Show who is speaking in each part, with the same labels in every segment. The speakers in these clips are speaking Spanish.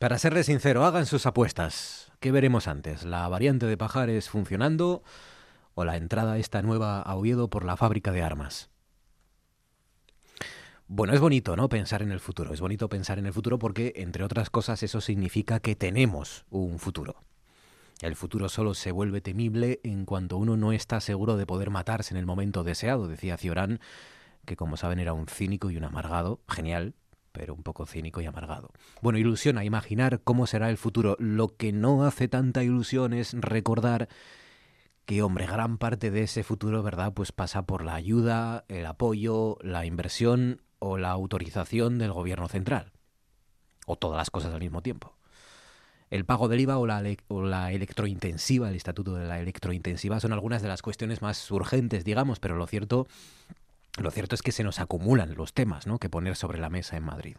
Speaker 1: Para serle sincero, hagan sus apuestas. ¿Qué veremos antes? ¿La variante de Pajares funcionando o la entrada esta nueva a Oviedo por la fábrica de armas? Bueno, es bonito, ¿no? Pensar en el futuro. Es bonito pensar en el futuro porque, entre otras cosas, eso significa que tenemos un futuro. El futuro solo se vuelve temible en cuanto uno no está seguro de poder matarse en el momento deseado, decía Ciorán, que como saben era un cínico y un amargado, genial, pero un poco cínico y amargado. Bueno, ilusión a imaginar cómo será el futuro. Lo que no hace tanta ilusión es recordar que, hombre, gran parte de ese futuro, ¿verdad? Pues pasa por la ayuda, el apoyo, la inversión o la autorización del gobierno central. O todas las cosas al mismo tiempo. El pago del IVA o la, o la electrointensiva, el estatuto de la electrointensiva, son algunas de las cuestiones más urgentes, digamos, pero lo cierto lo cierto es que se nos acumulan los temas ¿no? que poner sobre la mesa en Madrid.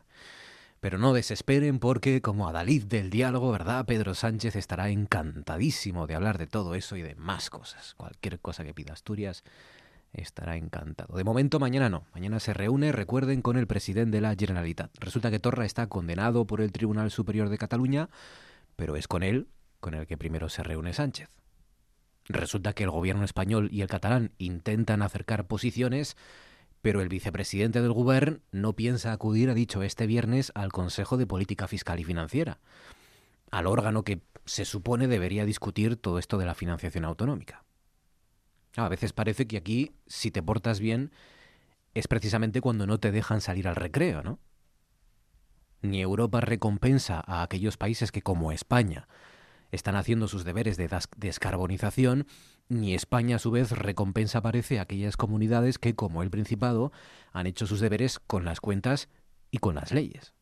Speaker 1: Pero no desesperen porque, como Adalid del diálogo, ¿verdad? Pedro Sánchez estará encantadísimo de hablar de todo eso y de más cosas. Cualquier cosa que pida Asturias estará encantado. De momento, mañana no. Mañana se reúne, recuerden, con el presidente de la Generalitat. Resulta que Torra está condenado por el Tribunal Superior de Cataluña, pero es con él con el que primero se reúne Sánchez. Resulta que el gobierno español y el catalán intentan acercar posiciones, pero el vicepresidente del gobierno no piensa acudir, ha dicho este viernes, al Consejo de Política Fiscal y Financiera, al órgano que se supone debería discutir todo esto de la financiación autonómica. A veces parece que aquí, si te portas bien, es precisamente cuando no te dejan salir al recreo, ¿no? Ni Europa recompensa a aquellos países que, como España, están haciendo sus deberes de descarbonización, ni España a su vez recompensa parece a aquellas comunidades que, como el Principado, han hecho sus deberes con las cuentas y con las leyes.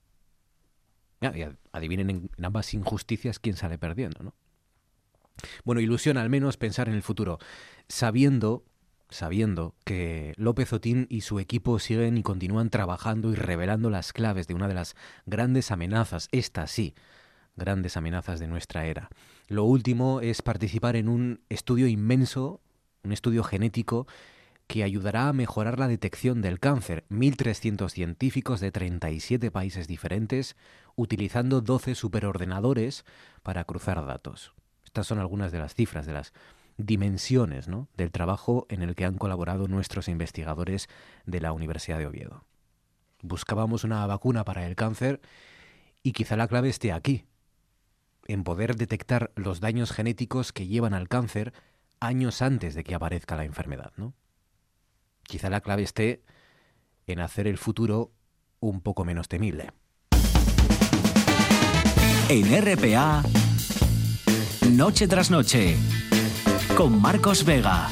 Speaker 1: adivinen en ambas injusticias quién sale perdiendo, ¿no? Bueno, ilusión al menos pensar en el futuro, sabiendo, sabiendo que López Otín y su equipo siguen y continúan trabajando y revelando las claves de una de las grandes amenazas, esta sí, grandes amenazas de nuestra era. Lo último es participar en un estudio inmenso, un estudio genético que ayudará a mejorar la detección del cáncer. 1.300 científicos de 37 países diferentes utilizando 12 superordenadores para cruzar datos. Estas son algunas de las cifras, de las dimensiones del trabajo en el que han colaborado nuestros investigadores de la Universidad de Oviedo. Buscábamos una vacuna para el cáncer y quizá la clave esté aquí, en poder detectar los daños genéticos que llevan al cáncer años antes de que aparezca la enfermedad, ¿no? Quizá la clave esté en hacer el futuro un poco menos temible.
Speaker 2: En RPA, Noche tras Noche, con Marcos Vega.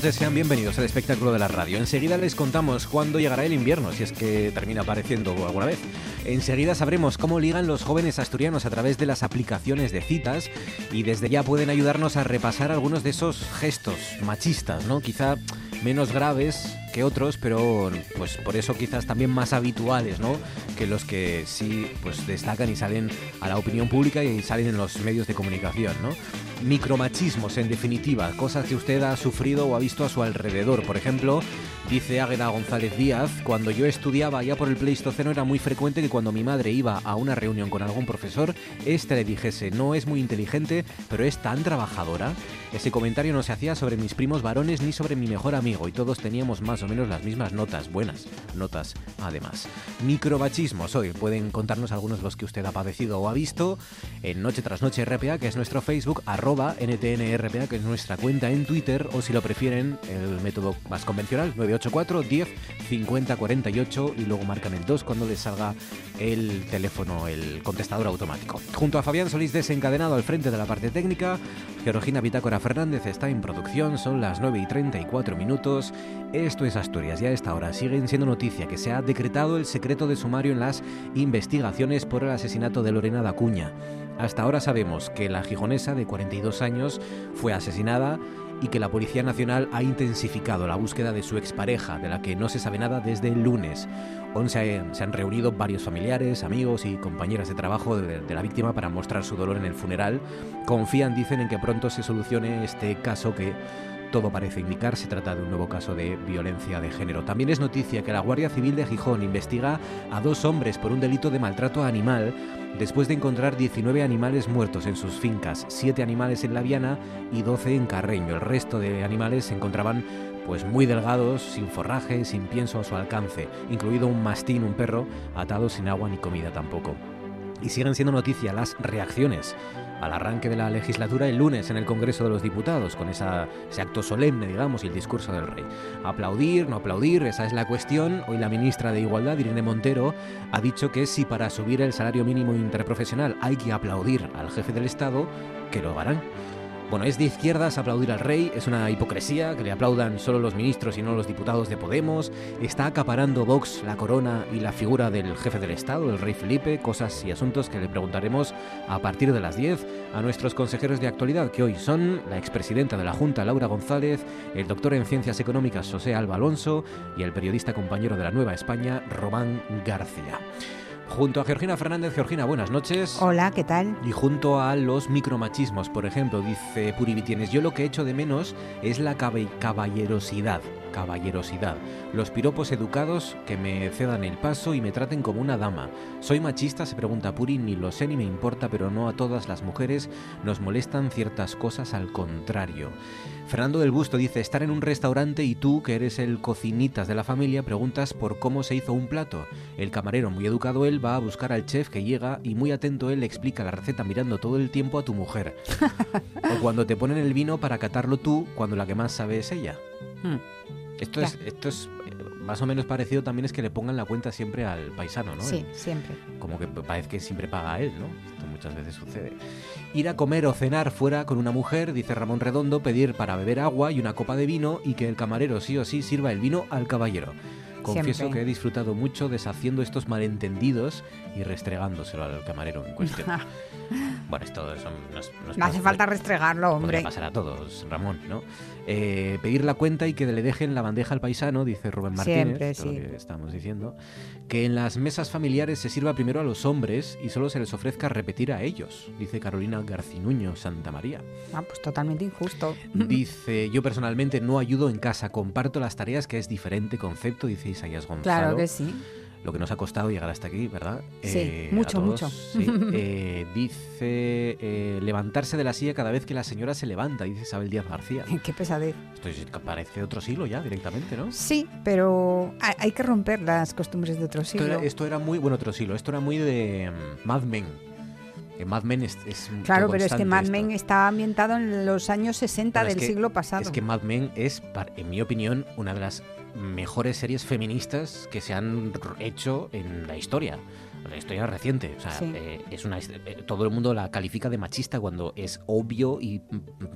Speaker 1: Sean bienvenidos al espectáculo de la radio. Enseguida les contamos cuándo llegará el invierno, si es que termina apareciendo alguna vez. Enseguida sabremos cómo ligan los jóvenes asturianos a través de las aplicaciones de citas y desde ya pueden ayudarnos a repasar algunos de esos gestos machistas, ¿no? Quizá menos graves que otros, pero pues por eso quizás también más habituales, ¿no? Que los que sí pues destacan y salen a la opinión pública y salen en los medios de comunicación, ¿no? Micromachismos, en definitiva, cosas que usted ha sufrido o ha visto a su alrededor. Por ejemplo, dice Águeda González Díaz, cuando yo estudiaba ya por el Pleistoceno era muy frecuente que cuando mi madre iba a una reunión con algún profesor, éste le dijese, no es muy inteligente, pero es tan trabajadora. Ese comentario no se hacía sobre mis primos varones ni sobre mi mejor amigo y todos teníamos más o menos las mismas notas, buenas notas además. Micromachismos hoy, pueden contarnos algunos de los que usted ha padecido o ha visto en Noche tras Noche RPA, que es nuestro Facebook, arroba NTNRPA, que es nuestra cuenta en Twitter, o si lo prefieren, el método más convencional, 984 10 50 48 y luego marcan el 2 cuando les salga el teléfono, el contestador automático. Junto a Fabián Solís desencadenado al frente de la parte técnica, Georgina Bitácora Fernández está en producción, son las 9 y 34 minutos. Esto es Asturias y a esta hora siguen siendo noticia que se ha decretado el secreto de sumario en las investigaciones por el asesinato de Lorena Dacuña. Hasta ahora sabemos que la gijonesa de 42 años fue asesinada y que la Policía Nacional ha intensificado la búsqueda de su expareja, de la que no se sabe nada desde el lunes. Hoy se, han reunido varios familiares, amigos y compañeras de trabajo de, la víctima para mostrar su dolor en el funeral. Confían, dicen, en que pronto se solucione este caso que todo parece indicar se trata de un nuevo caso de violencia de género. También es noticia que la Guardia Civil de Gijón investiga a dos hombres por un delito de maltrato animal después de encontrar 19 animales muertos en sus fincas, 7 animales en La Viana y 12 en Carreño. El resto de animales se encontraban pues muy delgados, sin forraje, sin pienso a su alcance, incluido un mastín, un perro, atado sin agua ni comida tampoco. Y siguen siendo noticia las reacciones al arranque de la legislatura el lunes en el Congreso de los Diputados, con ese acto solemne, digamos, y el discurso del rey. Aplaudir, no aplaudir, esa es la cuestión. Hoy la ministra de Igualdad, Irene Montero, ha dicho que si para subir el salario mínimo interprofesional hay que aplaudir al jefe del Estado, que lo harán. Bueno, es de izquierdas aplaudir al rey, es una hipocresía que le aplaudan solo los ministros y no los diputados de Podemos. Está acaparando Vox la corona y la figura del jefe del Estado, el rey Felipe, cosas y asuntos que le preguntaremos a partir de las 10 a nuestros consejeros de actualidad, que hoy son la expresidenta de la Junta, Laura González, el doctor en Ciencias Económicas, José Alba Alonso, y el periodista compañero de la Nueva España, Román García junto a Georgina Fernández. Georgina, buenas noches.
Speaker 3: Hola, ¿qué tal?
Speaker 1: Y junto a los micromachismos, por ejemplo, dice Puri Tienes, yo lo que echo de menos es la caballerosidad caballerosidad, los piropos educados que me cedan el paso y me traten como una dama. ¿Soy machista? se pregunta Puri, ni lo sé ni me importa, pero no a todas las mujeres nos molestan ciertas cosas, al contrario. Fernando del Busto dice, estar en un restaurante y tú, que eres el cocinitas de la familia, preguntas por cómo se hizo un plato. El camarero, muy educado él, va a buscar al chef que llega y muy atento él le explica la receta mirando todo el tiempo a tu mujer. o cuando te ponen el vino para catarlo tú, cuando la que más sabe es ella. Hmm. Esto es, esto es eh, más o menos parecido también es que le pongan la cuenta siempre al paisano, ¿no?
Speaker 3: Sí, siempre.
Speaker 1: Como que parece que siempre paga a él, ¿no? Esto muchas veces sucede. Ir a comer o cenar fuera con una mujer, dice Ramón Redondo, pedir para beber agua y una copa de vino y que el camarero sí o sí sirva el vino al caballero. Confieso que he disfrutado mucho deshaciendo estos malentendidos y restregándoselo al camarero en cuestión. bueno, esto eso
Speaker 3: no, hace falta restregarlo, hombre.
Speaker 1: pasar a todos, Ramón, ¿no? Eh, pedir la cuenta y que le dejen la bandeja al paisano, dice Rubén Martínez, Siempre, que estamos diciendo, que en las mesas familiares se sirva primero a los hombres y solo se les ofrezca repetir a ellos, dice Carolina Garcinuño Santa María.
Speaker 3: Ah, pues totalmente injusto.
Speaker 1: Dice, yo personalmente no ayudo en casa, comparto las tareas, que es diferente concepto, dice Isaías Gonzalo.
Speaker 3: Claro que sí
Speaker 1: lo que nos ha costado llegar hasta aquí, ¿verdad?
Speaker 3: Sí, eh, mucho, mucho.
Speaker 1: Eh, dice eh, levantarse de la silla cada vez que la señora se levanta, dice Isabel Díaz García.
Speaker 3: Qué pesadez.
Speaker 1: Esto parece otro siglo ya, directamente, ¿no?
Speaker 3: Sí, pero hay que romper las costumbres de otro siglo.
Speaker 1: Esto era, muy, bueno, otro siglo, esto era muy de mm, Mad Men. Mad Men es,
Speaker 3: Claro, pero es que Mad Men estaba ambientado en los años 60 del siglo pasado.
Speaker 1: Es que Mad Men es, en mi opinión, una de las mejores series feministas que se han hecho en la historia la historia reciente. O sea, eh, es una, eh, todo el mundo la califica de machista cuando es obvio y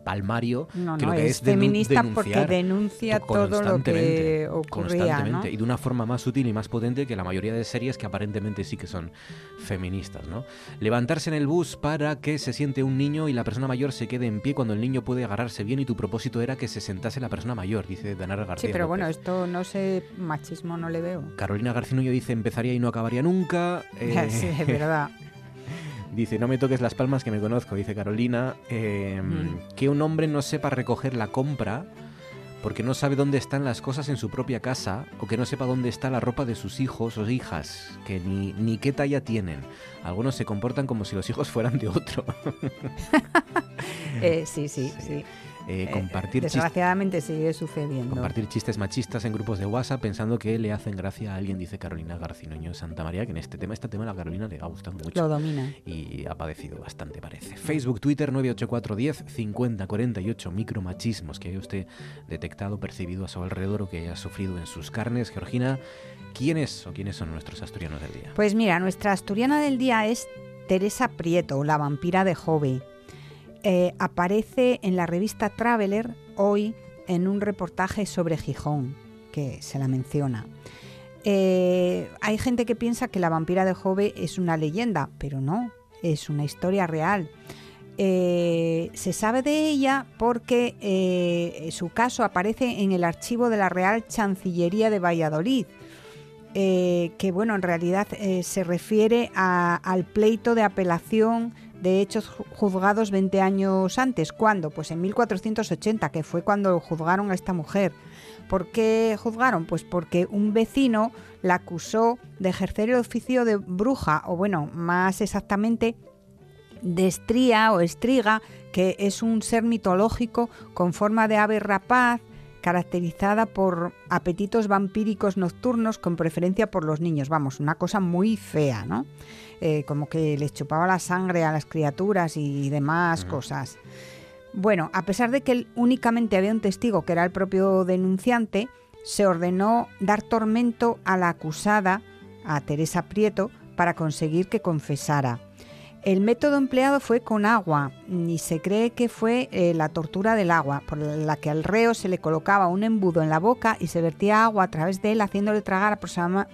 Speaker 1: palmario que lo que es,
Speaker 3: feminista porque denuncia todo lo que ocurría.
Speaker 1: Y de una forma más sutil y más potente que la mayoría de series que aparentemente sí que son feministas. ¿no? Levantarse en el bus para que se siente un niño y la persona mayor se quede en pie cuando el niño puede agarrarse bien y tu propósito era que se sentase la persona mayor, dice Danara García.
Speaker 3: Sí, pero bueno, esto no sé, machismo no le veo.
Speaker 1: Carolina Garcinuño dice empezaría y no acabaría nunca.
Speaker 3: Eh, sí, es verdad.
Speaker 1: Dice, no me toques las palmas que me conozco, dice Carolina. Em, que un hombre no sepa recoger la compra porque no sabe dónde están las cosas en su propia casa o que no sepa dónde está la ropa de sus hijos o hijas, que ni, ni qué talla tienen. Algunos se comportan como si los hijos fueran de otro.
Speaker 3: Eh, sí, sí, sí.
Speaker 1: Eh, eh, compartir
Speaker 3: desgraciadamente sigue sucediendo.
Speaker 1: Compartir chistes machistas en grupos de WhatsApp pensando que le hacen gracia a alguien, dice Carolina Garcinoño Santa María, que en este tema, este tema la Carolina le ha gustado mucho.
Speaker 3: Lo domina.
Speaker 1: Y ha padecido bastante, parece. Facebook, Twitter 98410 5048 micromachismos que haya usted detectado, percibido a su alrededor o que haya sufrido en sus carnes. Georgina, ¿quién es o quiénes son nuestros asturianos del día?
Speaker 3: Pues mira, nuestra asturiana del día es Teresa Prieto, la vampira de Jove. Eh, aparece en la revista Traveler hoy en un reportaje sobre Gijón, que se la menciona. Eh, hay gente que piensa que la vampira de Jove es una leyenda, pero no, es una historia real. Eh, se sabe de ella porque su caso aparece en el archivo de la Real Chancillería de Valladolid, que bueno, en realidad se refiere al pleito de apelación de hechos juzgados 20 años antes. ¿Cuándo? Pues en 1480, que fue cuando juzgaron a esta mujer. ¿Por qué juzgaron? Pues porque un vecino la acusó de ejercer el oficio de bruja, o bueno, más exactamente, de estría o estriga, que es un ser mitológico con forma de ave rapaz, caracterizada por apetitos vampíricos nocturnos con preferencia por los niños. Vamos, una cosa muy fea, ¿no? Eh, como que les chupaba la sangre a las criaturas y demás cosas. Bueno, a pesar de que únicamente había un testigo que era el propio denunciante, se ordenó dar tormento a la acusada, a Teresa Prieto, para conseguir que confesara. El método empleado fue con agua y se cree que fue eh, la tortura del agua, por la que al reo se le colocaba un embudo en la boca y se vertía agua a través de él haciéndole tragar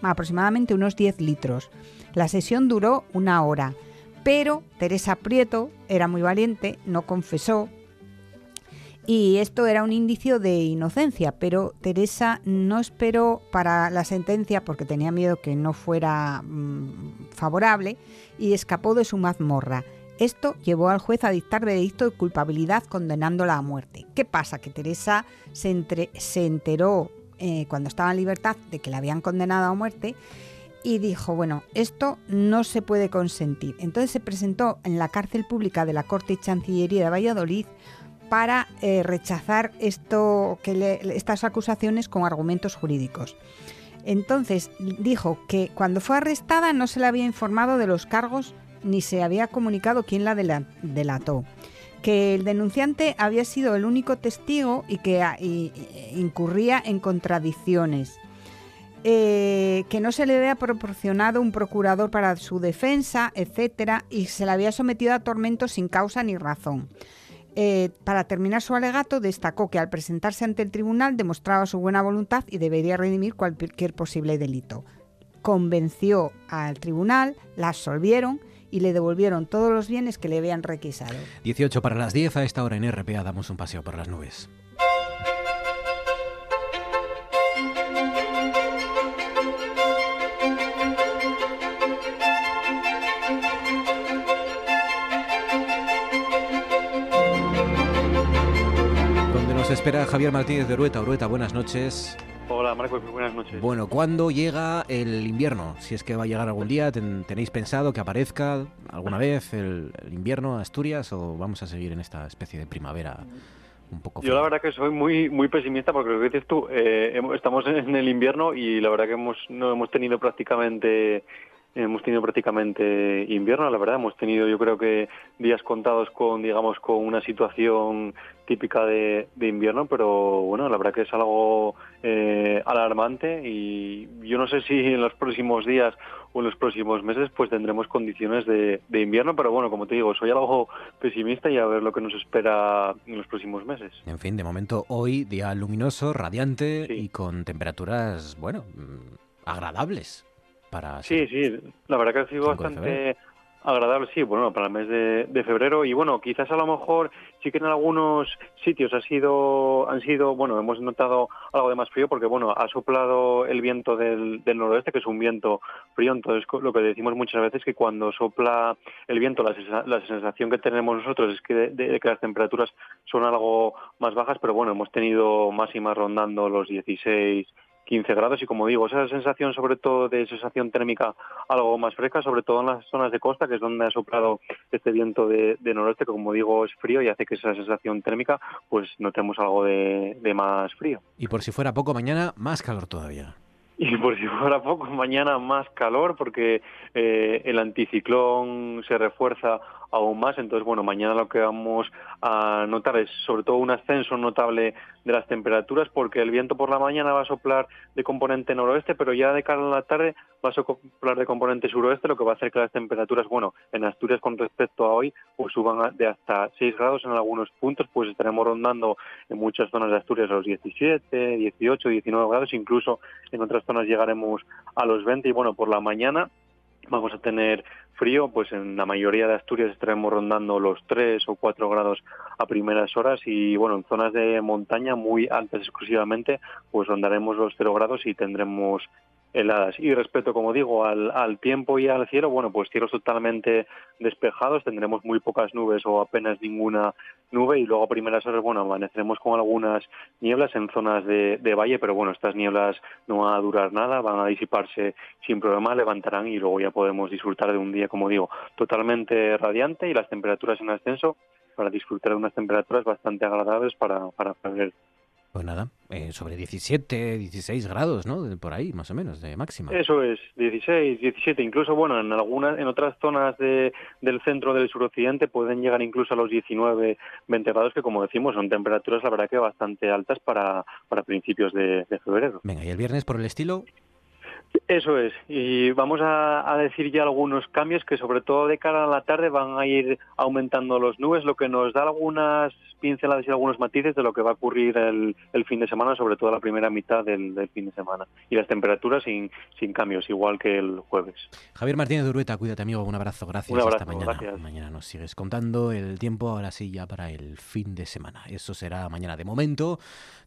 Speaker 3: aproximadamente unos 10 litros. La sesión duró una hora, pero Teresa Prieto era muy valiente, no confesó y esto era un indicio de inocencia, pero Teresa no esperó para la sentencia porque tenía miedo que no fuera mm, favorable y escapó de su mazmorra. Esto llevó al juez a dictar veredicto de culpabilidad condenándola a muerte. ¿Qué pasa? Que Teresa se, enteró eh, cuando estaba en libertad de que la habían condenado a muerte y dijo, bueno, esto no se puede consentir. Entonces se presentó en la cárcel pública de la Corte y Chancillería de Valladolid para eh, rechazar esto, que estas acusaciones con argumentos jurídicos. Entonces dijo que cuando fue arrestada no se le había informado de los cargos ni se había comunicado quién la delató, que el denunciante había sido el único testigo y que incurría en contradicciones, eh, que no se le había proporcionado un procurador para su defensa, etcétera, y se le había sometido a tormentos sin causa ni razón. Eh, para terminar su alegato, destacó que al presentarse ante el tribunal demostraba su buena voluntad y debería redimir cualquier posible delito. Convenció al tribunal, la absolvieron y le devolvieron todos los bienes que le habían requisado.
Speaker 1: 18 para las 10, a esta hora en RPA damos un paseo por las nubes. Espera Javier Martínez de Urueta. Urueta, buenas noches.
Speaker 4: Hola Marcos, buenas noches.
Speaker 1: Bueno, ¿cuándo llega el invierno? Si es que va a llegar algún día, ¿tenéis pensado que aparezca alguna vez el, invierno a Asturias o vamos a seguir en esta especie de primavera un poco?
Speaker 4: Yo la verdad que soy muy muy pesimista porque lo que dices tú, eh, estamos en el invierno y la verdad que hemos no hemos tenido prácticamente hemos tenido prácticamente invierno, la verdad, hemos tenido yo creo que días contados con, digamos, con una situación típica de, invierno, pero bueno, la verdad que es algo eh, alarmante y yo no sé si en los próximos días o en los próximos meses pues tendremos condiciones de, invierno, pero bueno, como te digo, soy algo pesimista y a ver lo que nos espera en los próximos meses.
Speaker 1: En fin, de momento hoy día luminoso, radiante y con temperaturas, bueno, mm, agradables
Speaker 4: Sí, sí, la verdad que ha sido bastante agradable, sí, bueno, para el mes de, febrero. Y bueno, quizás a lo mejor sí que en algunos sitios ha sido, han sido, bueno, hemos notado algo de más frío porque bueno, ha soplado el viento del, noroeste, que es un viento frío, entonces lo que decimos muchas veces es que cuando sopla el viento la, la sensación que tenemos nosotros es que, de, que las temperaturas son algo más bajas, pero bueno, hemos tenido máximas rondando los 16 15 grados y como digo, esa sensación sobre todo de sensación térmica algo más fresca, sobre todo en las zonas de costa, que es donde ha soplado este viento de, noroeste, que como digo es frío y hace que esa sensación térmica pues notemos algo de, más frío.
Speaker 1: Y por si fuera poco, mañana más calor todavía.
Speaker 4: Y por si fuera poco, mañana más calor porque eh, el anticiclón se refuerza aún más. Entonces, bueno, mañana lo que vamos a notar es sobre todo un ascenso notable de las temperaturas porque el viento por la mañana va a soplar de componente noroeste, pero ya de cara a la tarde va a soplar de componente suroeste, lo que va a hacer que las temperaturas, bueno, en Asturias con respecto a hoy, pues suban de hasta 6 grados en algunos puntos, pues estaremos rondando en muchas zonas de Asturias a los 17, 18, 19 grados, incluso en otras zonas llegaremos a los 20 y bueno, por la mañana vamos a tener frío, pues en la mayoría de Asturias estaremos rondando los 3 o 4 grados a primeras horas y bueno, en zonas de montaña muy altas exclusivamente, pues rondaremos los 0 grados y tendremos heladas. Y respecto, como digo, al, al, tiempo y al cielo, bueno, pues cielos totalmente despejados, tendremos muy pocas nubes o apenas ninguna nube y luego a primeras horas, bueno, amaneceremos con algunas nieblas en zonas de, de, valle, pero bueno, estas nieblas no van a durar nada, van a disiparse sin problema, levantarán y luego ya podemos disfrutar de un día, como digo, totalmente radiante y las temperaturas en ascenso para disfrutar de unas temperaturas bastante agradables para, para febrero.
Speaker 1: Pues nada, eh, sobre 17, 16 grados, ¿no? Por ahí, más o menos, de máxima.
Speaker 4: Eso es, 16, 17, incluso, bueno, en algunas, en otras zonas de, del centro del suroccidente pueden llegar incluso a los 19, 20 grados, que como decimos, son temperaturas, la verdad que bastante altas para, para principios de, de febrero.
Speaker 1: Venga, ¿y el viernes por el estilo?
Speaker 4: Eso es, y vamos a, decir ya algunos cambios que sobre todo de cara a la tarde van a ir aumentando los nubes, lo que nos da algunas pinceladas y algunos matices de lo que va a ocurrir el, fin de semana, sobre todo la primera mitad del, fin de semana. Y las temperaturas sin, sin cambios, igual que el jueves.
Speaker 1: Javier Martínez de Urueta, cuídate amigo, un abrazo, gracias.
Speaker 4: Un abrazo,
Speaker 1: Hasta mañana. Mañana nos sigues contando el tiempo, ahora sí ya para el fin de semana. Eso será mañana. De momento,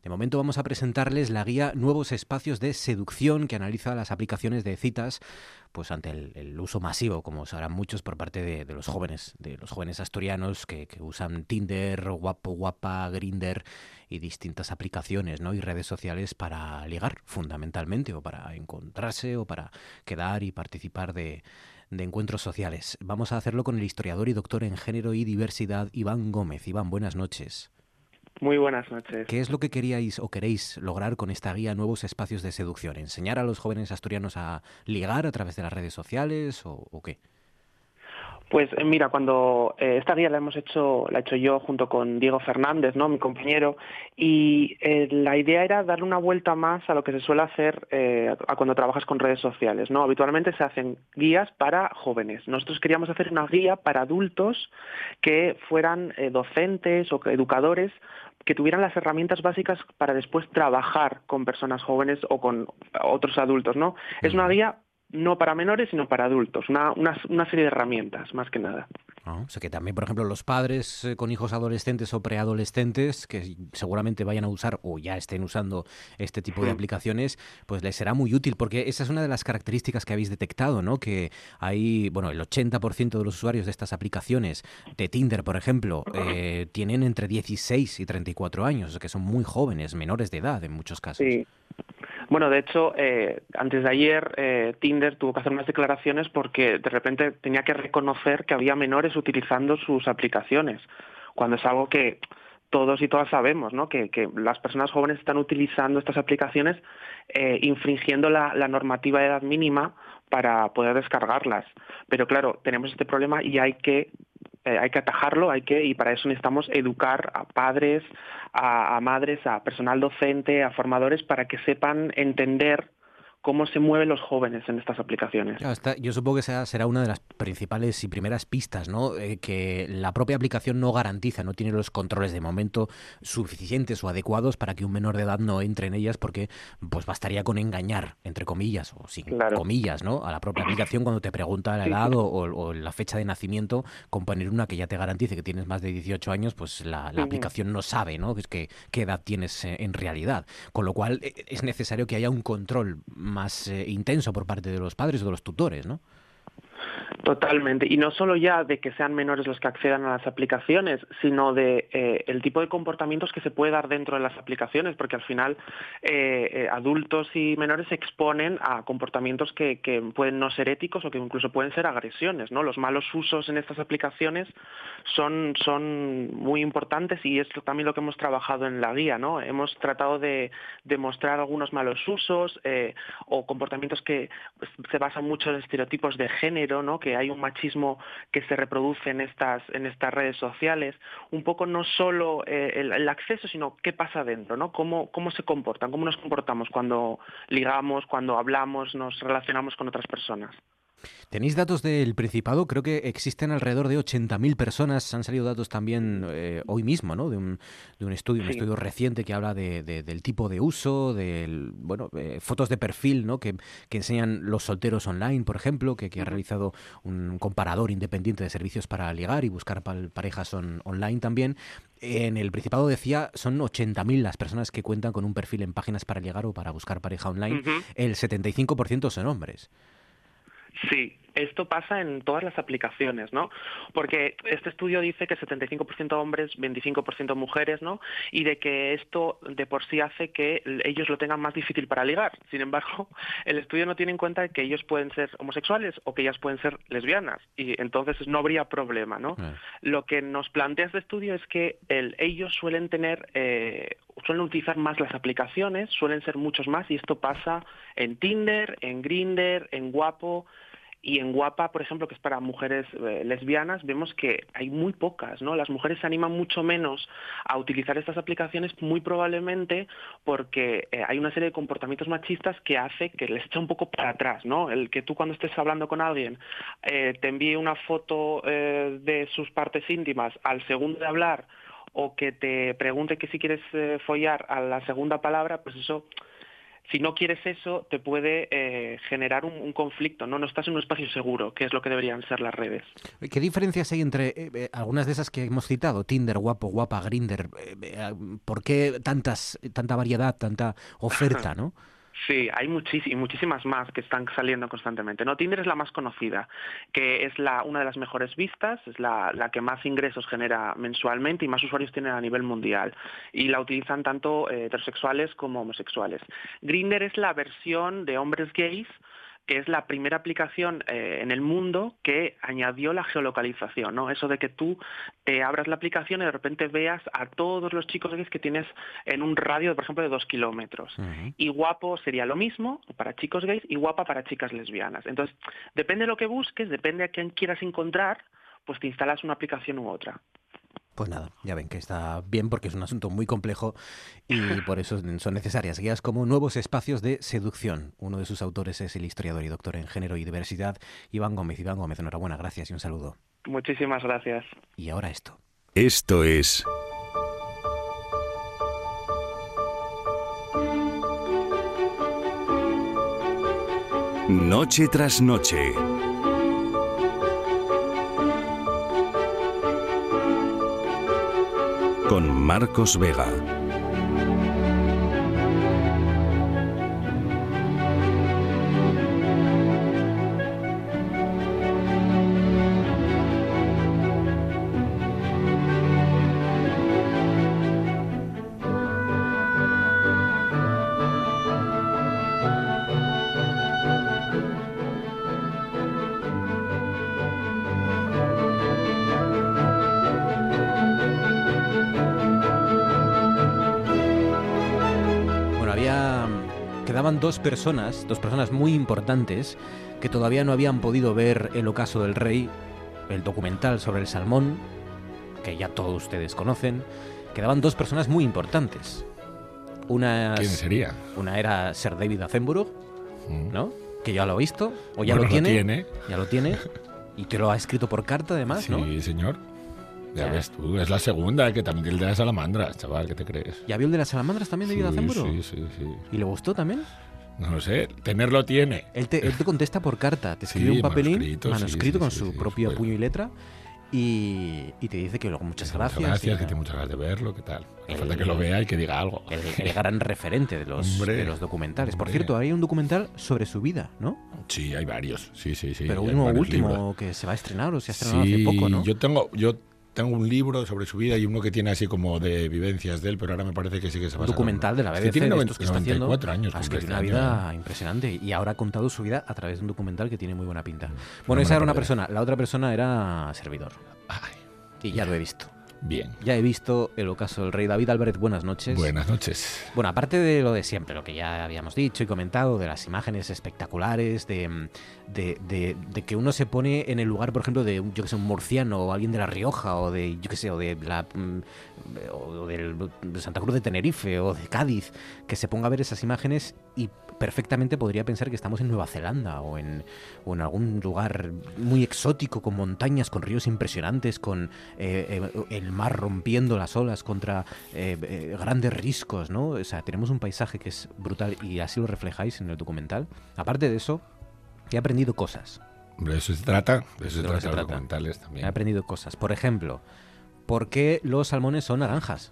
Speaker 1: de momento vamos a presentarles la guía Nuevos Espacios de Seducción que analiza las aplicaciones de citas pues ante el, uso masivo, como sabrán muchos, por parte de, los jóvenes, de los jóvenes asturianos que, usan Tinder, Guapo, Guapa, Grinder y distintas aplicaciones ¿no? y redes sociales para ligar, fundamentalmente, o para encontrarse, o para quedar y participar de, de encuentros sociales. Vamos a hacerlo con el historiador y doctor en género y diversidad, Iván Gómez. Iván, buenas noches.
Speaker 5: Muy buenas noches.
Speaker 1: ¿Qué es lo que queríais o queréis lograr con esta guía Nuevos Espacios de Seducción? ¿Enseñar a los jóvenes asturianos a ligar a través de las redes sociales o, qué?
Speaker 5: Pues eh, mira, cuando eh, esta guía la hemos hecho, la he hecho yo junto con Diego Fernández, ¿no? mi compañero, y eh, la idea era darle una vuelta más a lo que se suele hacer a cuando trabajas con redes sociales. ¿no? Habitualmente se hacen guías para jóvenes. Nosotros queríamos hacer una guía para adultos que fueran docentes o educadores que tuvieran las herramientas básicas para después trabajar con personas jóvenes o con otros adultos, ¿no? Es una guía no para menores, sino para adultos, una, una, serie de herramientas, más que nada.
Speaker 1: o sea que también, por ejemplo, los padres eh, con hijos adolescentes o preadolescentes que seguramente vayan a usar o ya estén usando este tipo de aplicaciones, pues les será muy útil porque esa es una de las características que habéis detectado, ¿no? Que hay, bueno, el 80% de los usuarios de estas aplicaciones, de Tinder, por ejemplo, eh, tienen entre 16 y 34 años, o sea que son muy jóvenes, menores de edad en muchos casos.
Speaker 5: Sí. Bueno, de hecho, eh, antes de ayer eh, Tinder tuvo que hacer unas declaraciones porque de repente tenía que reconocer que había menores utilizando sus aplicaciones, cuando es algo que todos y todas sabemos, ¿no? Que, las personas jóvenes están utilizando estas aplicaciones eh, infringiendo la, normativa de edad mínima para poder descargarlas. Pero claro, tenemos este problema y hay que eh, hay que atajarlo, hay que, y para eso necesitamos educar a padres, a, madres, a personal docente, a formadores, para que sepan entender cómo se mueven los jóvenes en estas aplicaciones.
Speaker 1: yo supongo que esa será una de las principales y primeras pistas, ¿no? Eh, que la propia aplicación no garantiza, no tiene los controles de momento suficientes o adecuados para que un menor de edad no entre en ellas, porque pues bastaría con engañar, entre comillas, o sin comillas, ¿no? A la propia aplicación cuando te pregunta la edad O, la fecha de nacimiento, con poner una que ya te garantice que tienes más de 18 años, pues la, aplicación no sabe, ¿no? Que, qué edad tienes eh, en realidad. Con lo cual eh, es necesario que haya un control más eh, intenso por parte de los padres o de los tutores, ¿no?
Speaker 5: Totalmente. Y no solo ya de que sean menores los que accedan a las aplicaciones, sino de eh, el tipo de comportamientos que se puede dar dentro de las aplicaciones, porque al final eh, eh, adultos y menores se exponen a comportamientos que, pueden no ser éticos o que incluso pueden ser agresiones. ¿no? Los malos usos en estas aplicaciones son, son muy importantes y es también lo que hemos trabajado en la guía. ¿no? Hemos tratado de demostrar algunos malos usos o comportamientos que se basan mucho en estereotipos de género, ¿no? que hay un machismo que se reproduce en estas, en estas redes sociales, un poco no solo eh, el, acceso, sino qué pasa dentro, ¿no? Cómo, cómo se comportan, cómo nos comportamos cuando ligamos, cuando hablamos, nos relacionamos con otras personas.
Speaker 1: ¿Tenéis datos del Principado? Creo que existen alrededor de 80.000 personas. Han salido datos también eh, hoy mismo, ¿no? De un, de un estudio, un estudio reciente que habla de, del tipo de uso, de bueno, eh, fotos de perfil, ¿no? Que, que, enseñan los solteros online, por ejemplo, que, que ha realizado un comparador independiente de servicios para ligar y buscar parejas online también. En el Principado decía, son 80.000 las personas que cuentan con un perfil en páginas para ligar o para buscar pareja online. El 75% son hombres.
Speaker 5: Sí, esto pasa en todas las aplicaciones, ¿no? Porque este estudio dice que 75% hombres, 25% mujeres, ¿no? Y de que esto de por sí hace que ellos lo tengan más difícil para ligar. Sin embargo, el estudio no tiene en cuenta que ellos pueden ser homosexuales o que ellas pueden ser lesbianas y entonces no habría problema, ¿no? Lo que nos plantea este estudio es que ellos suelen tener, eh, suelen utilizar más las aplicaciones, suelen ser muchos más y esto pasa en Tinder, en Grinder, en Guapo y en Guapa, por ejemplo, que es para mujeres eh, lesbianas, vemos que hay muy pocas, ¿no? Las mujeres se animan mucho menos a utilizar estas aplicaciones, muy probablemente porque eh, hay una serie de comportamientos machistas que hace que les echa un poco para atrás, ¿no? El que tú cuando estés hablando con alguien eh, te envíe una foto de sus partes íntimas al segundo de hablar o que te pregunte que si quieres follar a la segunda palabra, pues eso si no quieres eso, te puede eh, generar un, conflicto, ¿no? No estás en un espacio seguro, que es lo que deberían ser las redes.
Speaker 1: ¿Qué diferencias hay entre eh, eh, algunas de esas que hemos citado? Tinder, Guapo, Guapa, Grinder. ¿Por qué tantas, tanta variedad, tanta oferta, no?
Speaker 5: Sí, hay muchísimas más que están saliendo constantemente. No, Tinder es la más conocida, que es la, una de las mejores vistas, es la, que más ingresos genera mensualmente y más usuarios tiene a nivel mundial. Y la utilizan tanto eh, heterosexuales como homosexuales. Grinder es la versión de hombres gays que es la primera aplicación eh, en el mundo que añadió la geolocalización, ¿no? Eso de que tú eh, abras la aplicación y de repente veas a todos los chicos gays que tienes en un radio, por ejemplo, de dos kilómetros. Y guapo sería lo mismo para chicos gays y guapa para chicas lesbianas. Entonces, depende de lo que busques, depende a quién quieras encontrar, pues te instalas una aplicación u otra.
Speaker 1: Pues nada, ya ven que está bien porque es un asunto muy complejo y por eso son necesarias guías como nuevos espacios de seducción. Uno de sus autores es el historiador y doctor en género y diversidad, Iván Gómez. Iván Gómez, enhorabuena, gracias y un saludo.
Speaker 5: Muchísimas gracias.
Speaker 1: Y ahora esto.
Speaker 6: Esto es... Noche tras noche. Con Marcos Vega.
Speaker 1: Dos personas, dos personas muy importantes, que todavía no habían podido ver El ocaso del rey, el documental sobre el salmón, que ya todos ustedes conocen. Quedaban dos personas muy importantes. Una,
Speaker 7: ¿Quién sería?
Speaker 1: Una era Sir David Attenborough, mm. ¿no? Que ya lo ha visto, o ya lo, tiene, Ya lo tiene. Y te lo ha escrito por carta, además, ¿no?
Speaker 7: Sí, señor. Ya ves tú, es la segunda, que también el de las salamandras, chaval, ¿qué te crees?
Speaker 1: ¿Ya vio el de las salamandras también, David Attenborough?
Speaker 7: Sí, sí, sí.
Speaker 1: ¿Y le gustó también?
Speaker 7: No lo sé, tenerlo tiene.
Speaker 1: Él te, contesta por carta, te escribe un papelín manuscrito, con su propio puño y letra y, te dice que luego muchas gracias.
Speaker 7: Muchas gracias, que tiene muchas ganas de verlo, ¿qué tal? No falta que lo vea y que diga algo.
Speaker 1: El, gran referente de los, de los documentales. Por cierto, hay un documental sobre su vida, ¿no?
Speaker 7: Sí, hay varios. Sí, sí, sí.
Speaker 1: Pero uno último que se va a estrenar o se ha estrenado hace poco, ¿no?
Speaker 7: Yo tengo, yo tengo un libro sobre su vida y uno que tiene así como de vivencias de él, pero ahora me parece que sí que se va
Speaker 1: a documental de la BBC.
Speaker 7: tiene 94 años.
Speaker 1: Es que tiene una vida impresionante y ahora ha contado su vida a través de un documental que tiene muy buena pinta. Mm. Bueno, esa era una persona. La otra persona era servidor. Y ya lo he visto.
Speaker 7: Bien.
Speaker 1: Ya he visto el ocaso del rey David Albert. Buenas noches.
Speaker 7: Buenas noches.
Speaker 1: Bueno, aparte de lo de siempre, lo que ya habíamos dicho y comentado, de las imágenes espectaculares, de, de, de, que uno se pone en el lugar, por ejemplo, de yo que sé, un murciano o alguien de La Rioja o de, yo que sé, o de la mm, o del, de Santa Cruz de Tenerife o de Cádiz, que se ponga a ver esas imágenes y perfectamente podría pensar que estamos en Nueva Zelanda o en, o en algún lugar muy exótico, con montañas, con ríos impresionantes, con eh, eh, el mar rompiendo las olas contra eh, grandes riscos, ¿no? O sea, tenemos un paisaje que es brutal y así lo reflejáis en el documental. Aparte de eso, he aprendido cosas.
Speaker 7: De eso se trata, de eso se trata, los documentales también.
Speaker 1: He aprendido cosas. Por ejemplo, ¿por qué los salmones son naranjas?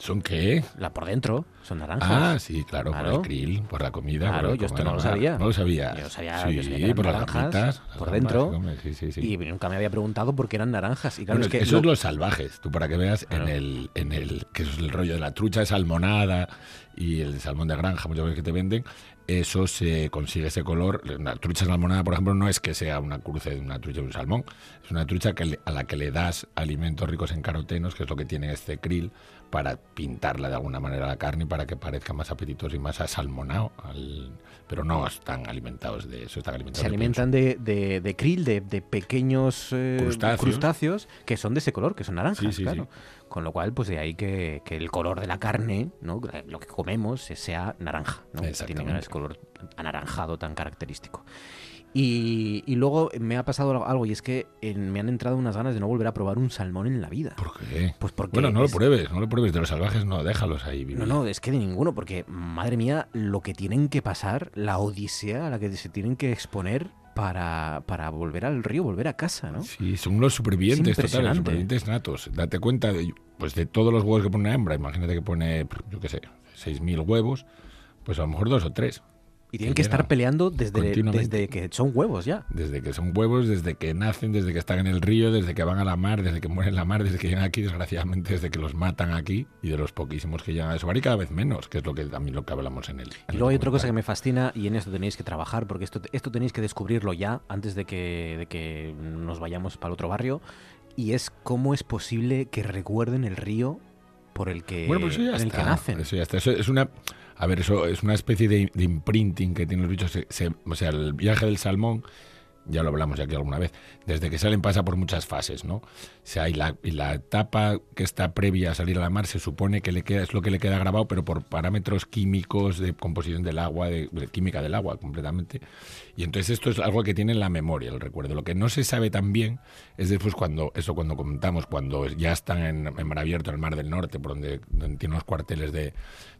Speaker 7: ¿Son qué?
Speaker 1: La por dentro, son naranjas.
Speaker 7: Ah, sí, claro, por el krill, por la comida.
Speaker 1: Claro, yo esto no lo sabía.
Speaker 7: No lo sabía.
Speaker 1: Yo sabía,
Speaker 7: sí,
Speaker 1: yo sabía
Speaker 7: por
Speaker 1: naranjas,
Speaker 7: las gamitas,
Speaker 1: por dentro.
Speaker 7: Sí, sí, sí.
Speaker 1: Y nunca me había preguntado por qué eran naranjas. Y claro,
Speaker 7: bueno,
Speaker 1: es que
Speaker 7: eso
Speaker 1: lo...
Speaker 7: es los salvajes. Tú para que veas
Speaker 1: Claro.
Speaker 7: en el, en el que eso es el rollo de la trucha de salmonada y el salmón de granja, muchas veces que te venden, eso se consigue ese color. La trucha salmonada, por ejemplo, no es que sea una cruce de una trucha y un salmón, es una trucha que le- a la que le das alimentos ricos en carotenos, que es lo que tiene este krill, para pintarla de alguna manera la carne para que parezca más apetitoso y más asalmonado. al- Pero no están alimentados de eso, están alimentados
Speaker 1: se
Speaker 7: de
Speaker 1: alimentan de, de, de krill, de, de pequeños eh,
Speaker 7: Crustáceos.
Speaker 1: crustáceos que son de ese color, que son naranjas,
Speaker 7: Sí, sí,
Speaker 1: claro. Con lo cual, pues de ahí que, que el color de la carne, ¿no? lo que comemos, eh, sea naranja, ¿no? Que tiene ese color anaranjado tan característico. Y, y luego me ha pasado algo, y es que eh, me han entrado unas ganas de no volver a probar un salmón en la vida.
Speaker 7: ¿Por qué?
Speaker 1: Pues porque
Speaker 7: Bueno, no lo
Speaker 1: es-
Speaker 7: pruebes, no lo pruebes. De los salvajes no, déjalos ahí vivir.
Speaker 1: No, no, es que de ninguno, porque madre mía, lo que tienen que pasar, la odisea a la que se tienen que exponer para, para volver al río, volver a casa, ¿no?
Speaker 7: Sí, son los supervivientes
Speaker 1: Es
Speaker 7: totales, supervivientes natos. Date cuenta de, pues de todos los huevos que pone una hembra. Imagínate que pone, yo qué sé, 6.000 huevos, pues a lo mejor dos o tres.
Speaker 1: Y tienen
Speaker 7: que
Speaker 1: que estar peleando desde, desde que son huevos ya.
Speaker 7: Desde que son huevos, desde que nacen, desde que están en el río, desde que van a la mar, desde que mueren en la mar, desde que llegan aquí, desgraciadamente, desde que los matan aquí y de los poquísimos que llegan a eso. y cada vez menos, que es lo que también lo que hablamos en el. en
Speaker 1: Y luego hay otra cosa que me fascina y en esto tenéis que trabajar, porque esto, esto tenéis que descubrirlo ya antes de que, de que nos vayamos para el otro barrio, y es cómo es posible que recuerden el río por el que,
Speaker 7: Bueno, pues eso ya
Speaker 1: en el
Speaker 7: está.
Speaker 1: que nacen.
Speaker 7: Eso ya está. Eso es una. A ver, eso es una especie de, de imprinting que tienen los bichos. Se- se- o sea, el viaje del salmón, ya lo hablamos aquí alguna vez, desde que salen pasa por muchas fases, ¿no? O sea, y la, y la etapa que está previa a salir a la mar se supone que le queda, es lo que le queda grabado, pero por parámetros químicos de composición del agua, de, de química del agua completamente. Y entonces esto es algo que tiene en la memoria, el recuerdo. Lo que no se sabe tan bien es después cuando, eso cuando comentamos, cuando ya están en, en mar abierto, en el Mar del Norte, por donde, donde tienen los cuarteles de,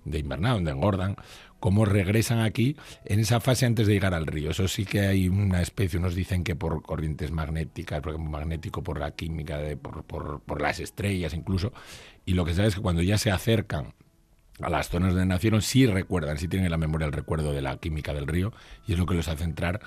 Speaker 7: de invernada, donde engordan, cómo regresan aquí en esa fase antes de llegar al río. Eso sí que hay una especie, unos dicen que por corrientes magnéticas, por ejemplo, magnético por la química, por, las estrellas incluso, y lo que se sabe es que cuando ya se acercan a las zonas donde nacieron, sí recuerdan, sí tienen en la memoria el recuerdo de la química del río, y es lo que los hace entrar,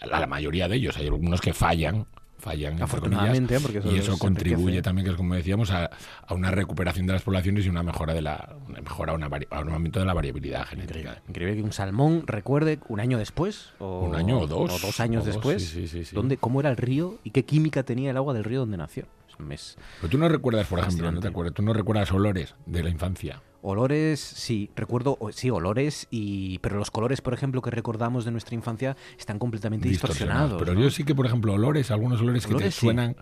Speaker 7: a la mayoría de ellos, hay algunos que fallan, fallan,
Speaker 1: Afortunadamente,
Speaker 7: comillas,
Speaker 1: porque eso
Speaker 7: y eso contribuye también, que es como decíamos, a, a una recuperación de las poblaciones y una mejora de la una mejora, una vari- a un aumento de la variabilidad genética.
Speaker 1: Increíble que un salmón recuerde un año después o
Speaker 7: Un año o dos.
Speaker 1: o dos años
Speaker 7: O dos,
Speaker 1: después
Speaker 7: sí, sí, sí, sí.
Speaker 1: dónde- cómo era el río y qué química tenía el agua del río donde nació. Es-
Speaker 7: Pero tú no recuerdas, por ejemplo, no te acuerdas, tú no recuerdas olores de la infancia.
Speaker 1: Olores, sí, recuerdo, sí, olores, y pero los colores, por ejemplo, que recordamos de nuestra infancia están completamente distorsionados.
Speaker 7: Pero
Speaker 1: ¿no?
Speaker 7: yo sí que, por ejemplo, olores, algunos olores, que te
Speaker 1: sí.
Speaker 7: suenan,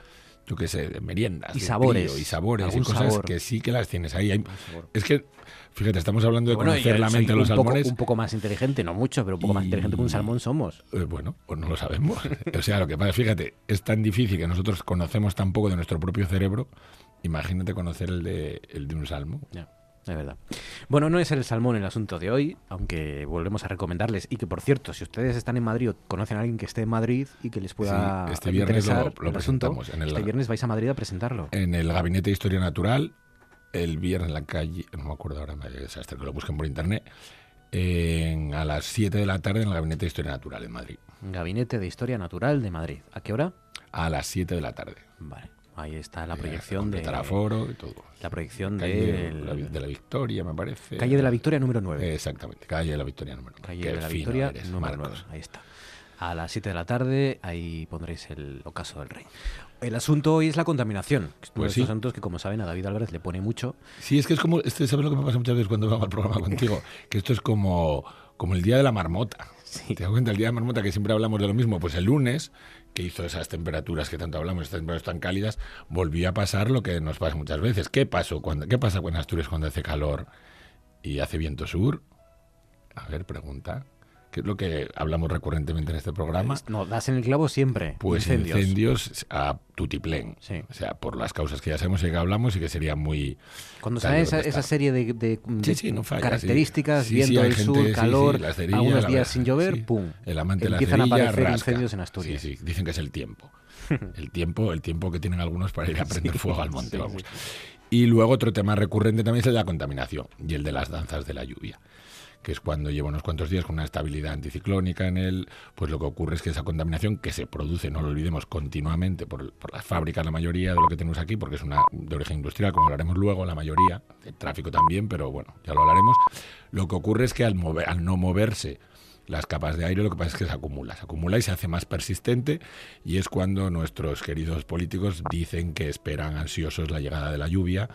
Speaker 7: yo qué sé, de meriendas,
Speaker 1: Y
Speaker 7: de
Speaker 1: sabores,
Speaker 7: y sabores, y cosas
Speaker 1: sabor.
Speaker 7: que sí que las tienes ahí. Hay- es que, fíjate, estamos hablando de
Speaker 1: Bueno,
Speaker 7: conocer la mente de los
Speaker 1: poco,
Speaker 7: salmones.
Speaker 1: un poco más inteligente, no mucho, pero un poco más inteligente que un salmón somos.
Speaker 7: Eh, bueno, pues no lo sabemos. o sea, lo que pasa, fíjate, es tan difícil que nosotros conocemos tan poco de nuestro propio cerebro. Imagínate conocer el de, el de un salmo.
Speaker 1: Ya, es verdad. Bueno, no es el salmón el asunto de hoy, aunque volvemos a recomendarles. Y que, por cierto, si ustedes están en Madrid o conocen a alguien que esté en Madrid y que les pueda
Speaker 7: Sí, este viernes
Speaker 1: interesar
Speaker 7: lo- lo
Speaker 1: el asunto,
Speaker 7: presentamos en el-
Speaker 1: este viernes vais a Madrid a presentarlo.
Speaker 7: En el Gabinete de Historia Natural, el viernes en la calle, no me acuerdo ahora, me desastre, que lo busquen por internet, en- a las 7 de la tarde en el Gabinete de Historia Natural en Madrid.
Speaker 1: Gabinete de Historia Natural de Madrid. ¿A qué hora?
Speaker 7: A las 7 de la tarde.
Speaker 1: Vale, ahí está la proyección de
Speaker 7: aforo y todo.
Speaker 1: la proyección
Speaker 7: Calle
Speaker 1: de,
Speaker 7: de, la, de la Victoria, me parece.
Speaker 1: calle de la Victoria número 9.
Speaker 7: Eh, Exactamente, calle de la Victoria número 9.
Speaker 1: calle
Speaker 7: Qué
Speaker 1: de la Victoria
Speaker 7: eres,
Speaker 1: número
Speaker 7: Marcos.
Speaker 1: 9. Ahí está. A las 7 de la tarde, ahí pondréis el ocaso del rey. El asunto hoy es la contaminación. Pues estos asuntos que, como saben, a David Álvarez le pone mucho.
Speaker 7: Sí, es que es como, este, ¿sabes lo que me pasa muchas veces cuando vamos al programa contigo? Que esto es como, como el día de la marmota. ¿Te das cuenta? El día de la marmota que siempre hablamos de lo mismo. Pues el lunes, que hizo esas temperaturas que tanto hablamos, estas temperaturas tan cálidas, volvió a pasar lo que nos pasa muchas veces. ¿Qué pasó cuando, qué pasa en Asturias cuando hace calor y hace viento sur? A ver, pregunta que es lo que hablamos recurrentemente en este programa.
Speaker 1: No, das en el clavo siempre.
Speaker 7: Pues incendios, incendios a tutiplén.
Speaker 1: Sí.
Speaker 7: O sea, por las causas que ya sabemos y que hablamos y que sería muy...
Speaker 1: Cuando sale esa, esa, serie de, características, viento del sur, calor, a unos días sin llover, ¡pum!
Speaker 7: El amante
Speaker 1: Empiezan
Speaker 7: la cerilla,
Speaker 1: a aparecer
Speaker 7: rasca.
Speaker 1: incendios en Asturias.
Speaker 7: Sí, sí, dicen que es el tiempo. el tiempo, el tiempo que tienen algunos para ir a prender fuego al monte, vamos. Y luego otro tema recurrente también es el de la contaminación y el de las danzas de la lluvia que es cuando lleva unos cuantos días con una estabilidad anticiclónica en él, pues lo que ocurre es que esa contaminación que se produce, no lo olvidemos, continuamente por, por las fábricas, la mayoría de lo que tenemos aquí, porque es una de origen industrial, como hablaremos luego, la mayoría, el tráfico también, pero bueno, ya lo hablaremos, lo que ocurre es que al, mover, al no moverse las capas de aire lo que pasa es que se acumula, se acumula y se hace más persistente y es cuando nuestros queridos políticos dicen que esperan ansiosos la llegada de la lluvia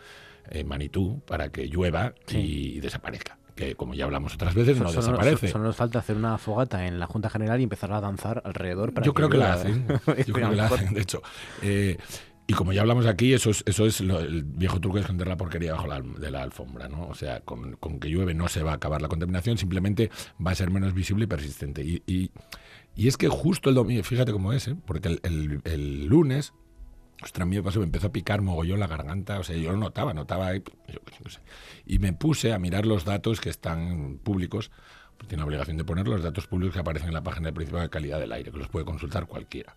Speaker 7: en Manitú para que llueva sí. y desaparezca que como ya hablamos otras veces, no
Speaker 1: solo,
Speaker 7: desaparece.
Speaker 1: Solo nos falta hacer una fogata en la Junta General y empezar a danzar alrededor. Para
Speaker 7: Yo
Speaker 1: que
Speaker 7: creo que la hacen. Yo creo que la hacen, de hecho. Eh, y como ya hablamos aquí, eso es, eso es lo, el viejo truco de esconder la porquería bajo la, de la alfombra, ¿no? O sea, con, con, que llueve no se va a acabar la contaminación, simplemente va a ser menos visible y persistente. Y, y, y es que justo el domingo, fíjate cómo es, ¿eh? porque el, el, el lunes Ostras, a mí me pasó, me empezó a picar mogollón la garganta, o sea, yo lo notaba, notaba, yo sé. y me puse a mirar los datos que están públicos, pues tiene la obligación de poner los datos públicos que aparecen en la página principal de calidad del aire, que los puede consultar cualquiera.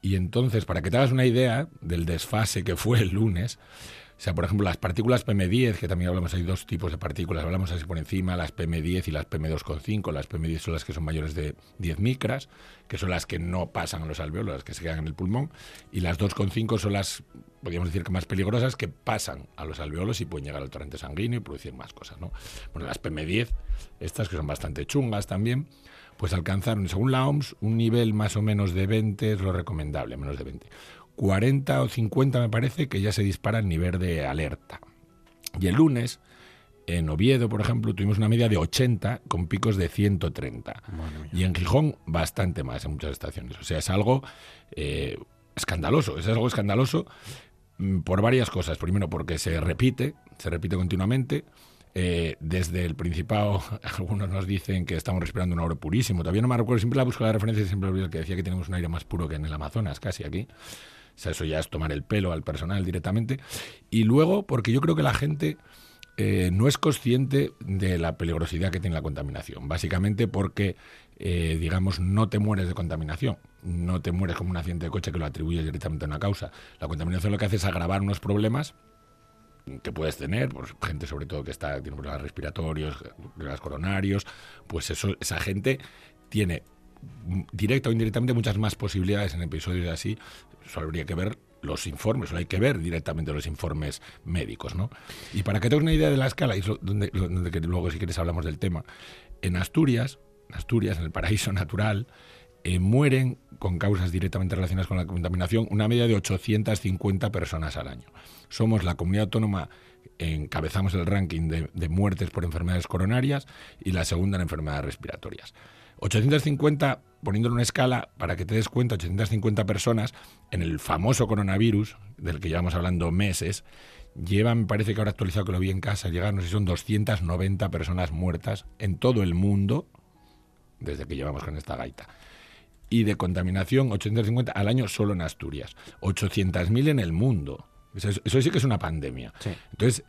Speaker 7: Y entonces, para que te hagas una idea del desfase que fue el lunes, o sea, por ejemplo, las partículas PM10, que también hablamos, hay dos tipos de partículas, hablamos así por encima, las PM10 y las PM2,5. Las PM10 son las que son mayores de 10 micras, que son las que no pasan a los alveolos, las que se quedan en el pulmón, y las 2,5 son las, podríamos decir que más peligrosas, que pasan a los alveolos y pueden llegar al torrente sanguíneo y producir más cosas, ¿no? Bueno, las PM10, estas que son bastante chungas también, pues alcanzaron, según la OMS, un nivel más o menos de 20 es lo recomendable, menos de 20. 40 o 50 me parece que ya se dispara el nivel de alerta. Y el lunes, en Oviedo, por ejemplo, tuvimos una media de 80 con picos de 130. Y en Gijón, bastante más en muchas estaciones. O sea, es algo eh, escandaloso. Es algo escandaloso por varias cosas. Primero, porque se repite, se repite continuamente. Eh, desde el Principado, algunos nos dicen que estamos respirando un aire purísimo. Todavía no me recuerdo, siempre la busco la referencia, siempre olvido que decía que tenemos un aire más puro que en el Amazonas, casi aquí. O sea, eso ya es tomar el pelo al personal directamente. Y luego, porque yo creo que la gente eh, no es consciente de la peligrosidad que tiene la contaminación. Básicamente porque, eh, digamos, no te mueres de contaminación. No te mueres como un accidente de coche que lo atribuyes directamente a una causa. La contaminación lo que hace es agravar unos problemas que puedes tener, pues, gente sobre todo que está tiene problemas respiratorios, problemas coronarios, pues eso, esa gente tiene directa o indirectamente muchas más posibilidades en episodios así. Solo habría que ver los informes, solo hay que ver directamente los informes médicos, ¿no? Y para que tengas una idea de la escala, y donde, donde luego si quieres hablamos del tema, en Asturias, en Asturias, en el paraíso natural, eh, mueren con causas directamente relacionadas con la contaminación una media de 850 personas al año. Somos la comunidad autónoma, encabezamos el ranking de, de muertes por enfermedades coronarias y la segunda en enfermedades respiratorias. 850, poniéndolo en una escala, para que te des cuenta, 850 personas en el famoso coronavirus, del que llevamos hablando meses, llevan, me parece que ahora actualizado que lo vi en casa, llegan, no sé si son 290 personas muertas en todo el mundo desde que llevamos con esta gaita. Y de contaminación, 850 al año solo en Asturias. 800.000 en el mundo. Eso, eso, sí que es una pandemia.
Speaker 1: Sí.
Speaker 7: Entonces,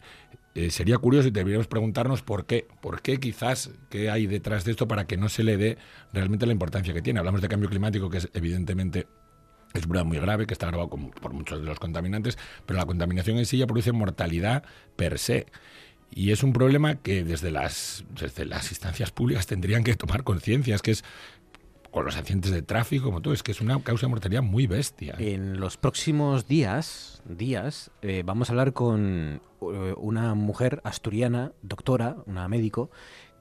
Speaker 7: eh, sería curioso y deberíamos preguntarnos por qué, por qué quizás, qué hay detrás de esto para que no se le dé realmente la importancia que tiene. Hablamos de cambio climático, que es evidentemente es un problema muy grave, que está agravado con, por muchos de los contaminantes, pero la contaminación en sí ya produce mortalidad per se. Y es un problema que desde las, desde las instancias públicas tendrían que tomar conciencia, es que es con los accidentes de tráfico, como todo, es que es una causa de mortalidad muy bestia.
Speaker 1: En los próximos días, días eh, vamos a hablar con una mujer asturiana, doctora, una médico,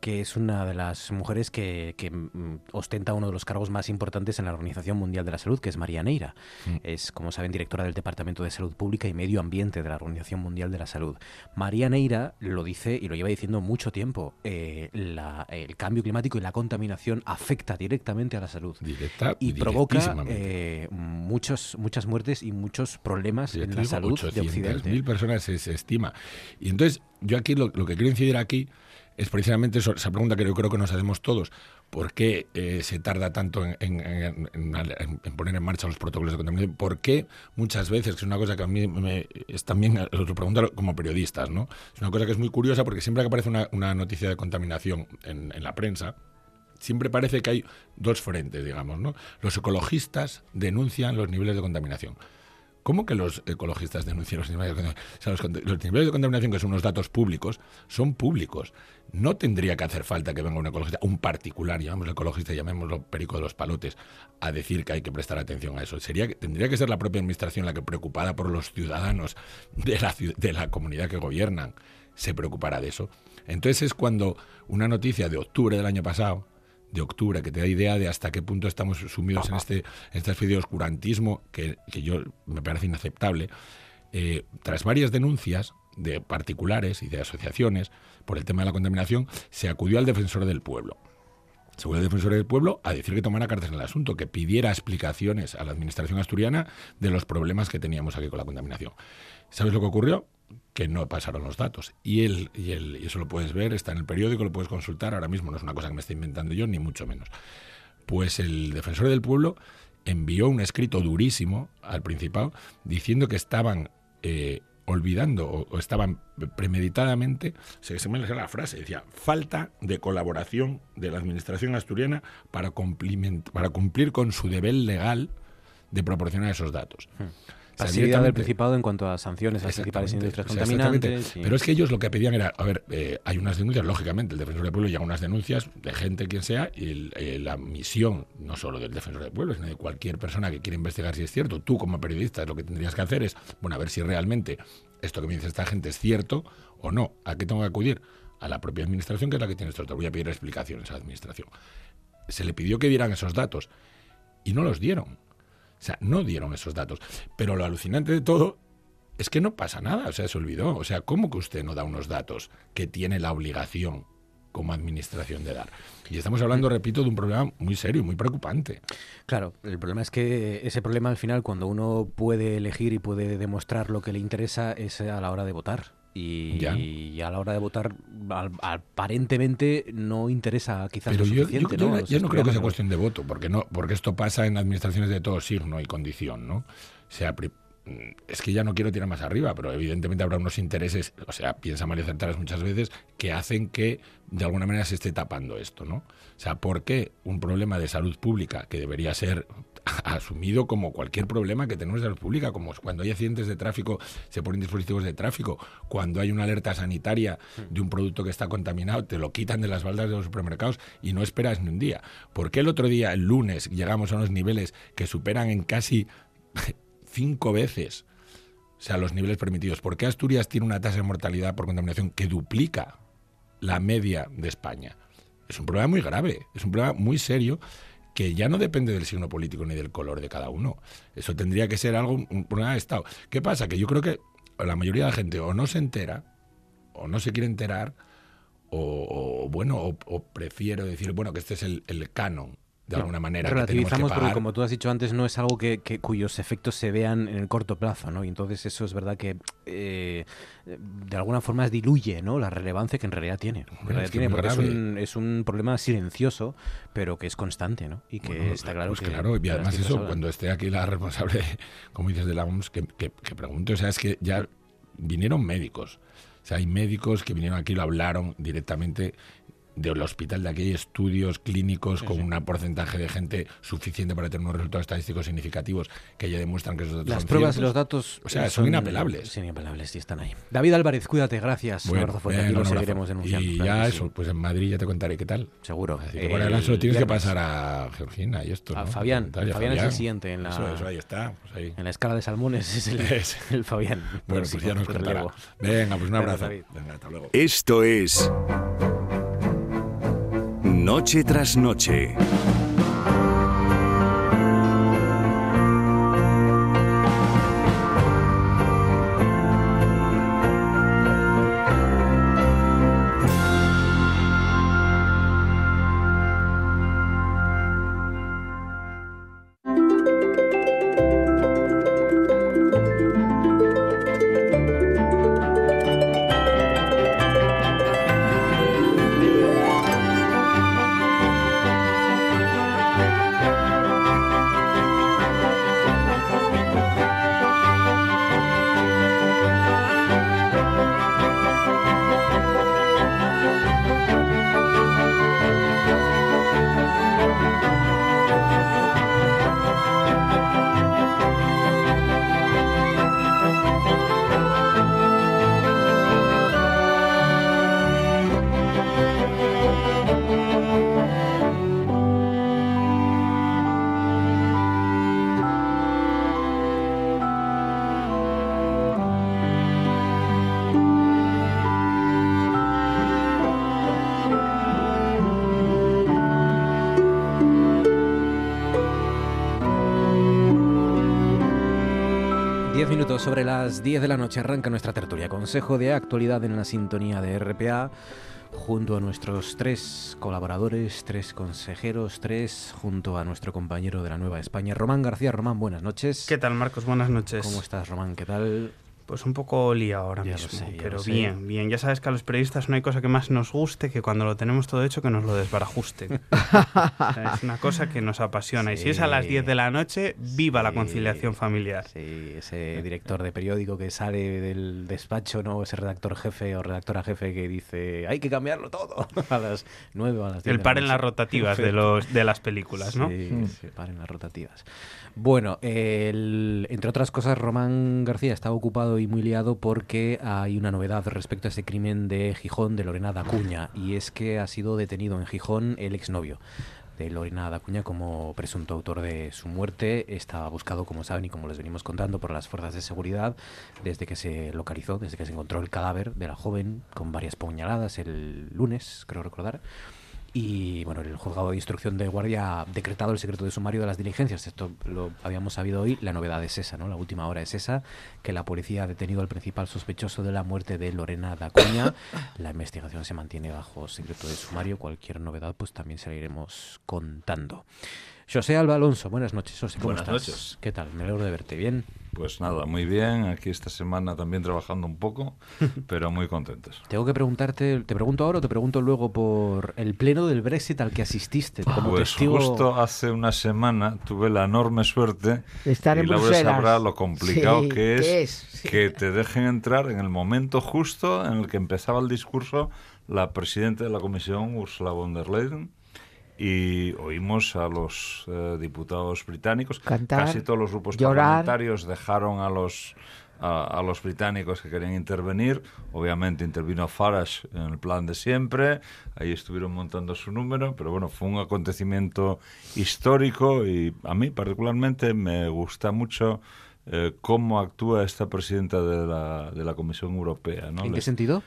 Speaker 1: que es una de las mujeres que, mm, ostenta uno de los cargos más importantes en la Organización Mundial de la Salud, que es María Neira. Mm. Es, como saben, directora del Departamento de Salud Pública y Medio Ambiente de la Organización Mundial de la Salud. María Neira lo dice y lo lleva diciendo mucho tiempo. Eh, el cambio climático y la contaminación afecta directamente a la salud.
Speaker 7: Directa
Speaker 1: y provoca eh, muchos, muchas muertes y muchos problemas en la salud de Occidente.
Speaker 7: mil personas se, estima. Y entonces, yo aquí lo, que quiero incidir aquí es precisamente esa pregunta que yo creo que nos hacemos todos. ¿Por qué eh, se tarda tanto en, poner en marcha los protocolos de contaminación? ¿Por qué muchas veces, que es una cosa que a mí me, también, os lo pregunto como periodistas, ¿no? Es una cosa que es muy curiosa porque siempre que aparece una, noticia de contaminación en, la prensa, siempre parece que hay dos frentes, digamos, ¿no? Los ecologistas denuncian los niveles de contaminación. ¿Cómo que los ecologistas denuncian los niveles de contaminación? los, niveles de contaminación, que son unos datos públicos, son públicos. No tendría que hacer falta que venga un ecologista, un particular, llamémoslo ecologista, llamémoslo perico de los palotes, a decir que hay que prestar atención a eso. Sería, tendría que ser la propia administración la que, preocupada por los ciudadanos de la, de la comunidad que gobiernan, se preocupara de eso. Entonces es cuando una noticia de octubre del año pasado, de octubre, que te da idea de hasta qué punto estamos sumidos en este, esta especie de oscurantismo que, yo me parece inaceptable. Eh, tras varias denuncias de particulares y de asociaciones por el tema de la contaminación, se acudió al defensor del pueblo. Se acudió al defensor del pueblo a decir que tomara cartas en el asunto, que pidiera explicaciones a la administración asturiana de los problemas que teníamos aquí con la contaminación. ¿Sabes lo que ocurrió? Que no pasaron los datos. Y, él, y, él, y eso lo puedes ver, está en el periódico, lo puedes consultar ahora mismo, no es una cosa que me esté inventando yo, ni mucho menos. Pues el defensor del pueblo envió un escrito durísimo al Principado diciendo que estaban eh, olvidando o, estaban premeditadamente, se, se me la frase, decía, falta de colaboración de la Administración asturiana para, para cumplir con su deber legal de proporcionar esos datos.
Speaker 1: Hmm. Pasividad del Principado en cuanto a sanciones a las principales industrias contaminantes.
Speaker 7: Pero es que ellos lo que pedían era, a ver, eh, hay unas denuncias, lógicamente, el Defensor del Pueblo llega unas denuncias de gente, quien sea, y eh, la misión, no solo del Defensor del Pueblo, sino de cualquier persona que quiera investigar si es cierto, tú como periodista lo que tendrías que hacer es, bueno, a ver si realmente esto que me dice esta gente es cierto o no. ¿A qué tengo que acudir? A la propia administración, que es la que tiene esto. Te voy a pedir explicaciones a la administración. Se le pidió que dieran esos datos y no los dieron. O sea, no dieron esos datos. Pero lo alucinante de todo es que no pasa nada, o sea, se olvidó. O sea, ¿cómo que usted no da unos datos que tiene la obligación como administración de dar? Y estamos hablando, repito, de un problema muy serio, muy preocupante.
Speaker 1: Claro, el problema es que ese problema al final, cuando uno puede elegir y puede demostrar lo que le interesa, es a la hora de votar. Y, a la hora de votar aparentemente no interesa quizás
Speaker 7: Pero
Speaker 1: lo suficiente,
Speaker 7: yo, yo, ¿no? creo que sea cuestión de voto, porque no porque esto pasa en administraciones de todo signo y condición, ¿no? O sea, es que ya no quiero tirar más arriba, pero evidentemente habrá unos intereses, o sea, piensa María Centrales muchas veces, que hacen que de alguna manera se esté tapando esto, ¿no? O sea, ¿por qué un problema de salud pública que debería ser asumido como cualquier problema que tenemos de salud pública, como cuando hay accidentes de tráfico, se ponen dispositivos de tráfico, cuando hay una alerta sanitaria de un producto que está contaminado, te lo quitan de las baldas de los supermercados y no esperas ni un día. ¿Por qué el otro día, el lunes, llegamos a unos niveles que superan en casi cinco veces o sea, los niveles permitidos? ¿Por qué Asturias tiene una tasa de mortalidad por contaminación que duplica la media de España? Es un problema muy grave, es un problema muy serio que ya no depende del signo político ni del color de cada uno. Eso tendría que ser algo, un problema de Estado. ¿Qué pasa? Que yo creo que la mayoría de la gente o no se entera, o no se quiere enterar, o, bueno, o, prefiero decir, bueno, que este es el canon de alguna manera.
Speaker 1: Relativizamos porque, como tú has dicho antes, no es algo que, cuyos efectos se vean en el corto plazo, ¿no? Y entonces eso es verdad que eh, de alguna forma diluye, ¿no? La relevancia que en realidad tiene. es tiene porque es un, es un, problema silencioso, pero que es constante, ¿no? Y que está claro
Speaker 7: pues
Speaker 1: que.
Speaker 7: Claro, y además eso, cuando esté aquí la responsable, como dices, de la OMS, que, que, que pregunte, o sea, es que ya vinieron médicos. O sea, hay médicos que vinieron aquí y lo hablaron directamente del hospital de aquí hay estudios clínicos con un porcentaje de gente suficiente para tener unos resultados estadísticos significativos que ya demuestran que esos datos
Speaker 1: Las pruebas y los datos
Speaker 7: o sea, son, inapelables.
Speaker 1: Son inapelables y están ahí. David Álvarez, cuídate, gracias. un abrazo fuerte, aquí lo seguiremos denunciando.
Speaker 7: Y ya eso, pues en Madrid ya te contaré qué tal.
Speaker 1: Seguro.
Speaker 7: Así que bueno, tienes que pasar a Georgina y esto.
Speaker 1: A Fabián. Fabián, es el siguiente en la,
Speaker 7: eso, ahí está. Pues ahí.
Speaker 1: En la escala de salmones es el, el Fabián.
Speaker 7: Bueno, pues ya nos contará. Venga, pues un abrazo. Venga, hasta luego.
Speaker 6: Esto es... Noche tras noche.
Speaker 1: Las 10 de la noche arranca nuestra tertulia. Consejo de actualidad en la sintonía de RPA, junto a nuestros tres colaboradores, tres consejeros, tres, junto a nuestro compañero de la Nueva España, Román García. Román, buenas noches.
Speaker 8: ¿Qué tal, Marcos? Buenas noches.
Speaker 1: ¿Cómo estás, Román? ¿Qué tal?
Speaker 8: Pues un poco lía ahora mismo, pero bien, bien. Ya sabes que a los periodistas no hay cosa que más nos guste que cuando lo tenemos todo hecho que nos lo desbarajusten. es una cosa que nos apasiona. Y si es a las 10 de la noche, viva la conciliación familiar.
Speaker 1: Sí, ese director de periódico que sale del despacho, ¿no? Ese redactor jefe o redactora jefe que dice, hay que cambiarlo todo a las 9 o a las 10
Speaker 8: El par en las rotativas de, los, de las películas, ¿no?
Speaker 1: Sí, mm. par en las rotativas. Bueno, entre otras cosas, Román García estaba ocupado y muy liado porque hay una novedad respecto a ese crimen de Gijón de Lorena Dacuña y es que ha sido detenido en Gijón el exnovio de Lorena Dacuña como presunto autor de su muerte. Estaba buscado, como saben y como les venimos contando, por las fuerzas de seguridad desde que se localizó, desde que se encontró el cadáver de la joven con varias puñaladas el lunes, creo recordar. Y bueno, el juzgado de instrucción de guardia ha decretado el secreto de sumario de las diligencias. Esto lo habíamos sabido hoy. La novedad es esa, ¿no? La última hora es esa, que la policía ha detenido al principal sospechoso de la muerte de Lorena Dacuña. La investigación se mantiene bajo secreto de sumario. Cualquier novedad, pues también se la iremos contando. José Alba Alonso, buenas noches. José, ¿cómo
Speaker 9: buenas noches.
Speaker 1: ¿Qué tal? Me alegro de verte. ¿Bien?
Speaker 9: Pues nada, muy bien. Aquí esta semana también trabajando un poco, pero muy contentos.
Speaker 1: Tengo que preguntarte, ¿te pregunto ahora o te pregunto luego por el pleno del Brexit al que asististe como
Speaker 9: pues
Speaker 1: testigo?
Speaker 9: justo hace una semana tuve la enorme suerte
Speaker 10: de estar en
Speaker 9: y Laura sabrá lo complicado que es, que te dejen entrar en el momento justo en el que empezaba el discurso la presidenta de la Comisión, Ursula von der Leyen y oímos a los eh, diputados británicos. Casi todos los grupos parlamentarios dejaron a los a, los británicos que querían intervenir. Obviamente intervino Farage en el plan de siempre. Ahí estuvieron montando su número, pero bueno, fue un acontecimiento histórico y a mí particularmente me gusta mucho eh, cómo actúa esta presidenta de la, de la Comisión Europea. ¿no?
Speaker 1: ¿En qué sentido?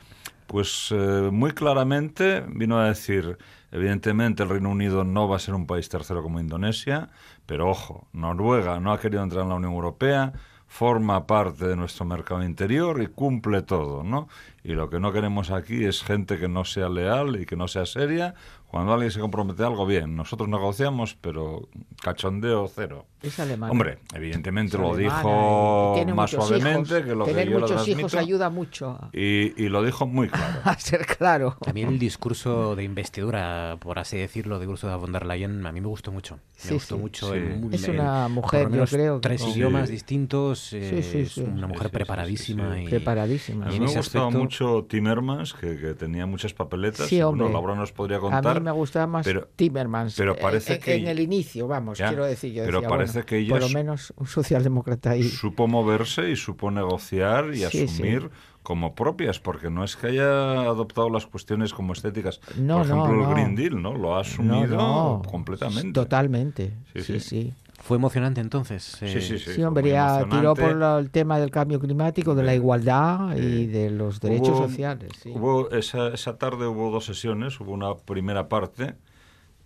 Speaker 9: Pues eh, muy claramente vino a decir, evidentemente el Reino Unido no va a ser un país tercero como Indonesia, pero ojo, Noruega no ha querido entrar en la Unión Europea, forma parte de nuestro mercado interior y cumple todo, ¿no? Y lo que no queremos aquí es gente que no sea leal y que no sea seria cuando alguien se compromete a algo, bien, nosotros negociamos, pero cachondeo cero.
Speaker 10: Es alemán.
Speaker 9: Hombre, evidentemente lo dijo más suavemente que lo
Speaker 10: Tener
Speaker 9: que yo
Speaker 10: muchos hijos ayuda mucho.
Speaker 9: Y, y, lo dijo muy claro.
Speaker 10: a ser claro.
Speaker 1: También el discurso de investidura, por así decirlo, de Ursula von der Leyen, a mí me gustó mucho. Me gustó mucho.
Speaker 10: es una mujer, yo creo.
Speaker 1: Tres idiomas distintos, es una mujer preparadísima. Y,
Speaker 10: preparadísima.
Speaker 9: A mí me gustaba mucho Timmermans, que, que, tenía muchas papeletas. Sí, hombre. Bueno, Laura nos podría contar
Speaker 10: me gustaba más Timmermans.
Speaker 9: Pero eh, parece
Speaker 10: en,
Speaker 9: que
Speaker 10: en el inicio, vamos, quiero decir. Yo
Speaker 9: pero parece que ella
Speaker 10: por lo menos un socialdemócrata ahí.
Speaker 9: Supo moverse y supo negociar y asumir como propias, porque no es que haya adoptado las cuestiones como estéticas.
Speaker 10: No,
Speaker 9: por ejemplo,
Speaker 10: no,
Speaker 9: el Green Deal, ¿no? Lo ha asumido completamente.
Speaker 10: Totalmente. sí. sí.
Speaker 1: Fue emocionante entonces.
Speaker 9: sí, sí, sí.
Speaker 10: Sí, hombre, tiró por el tema del cambio climático, de la igualdad y de los derechos sociales.
Speaker 9: Hubo esa, esa tarde hubo dos sesiones. Hubo una primera parte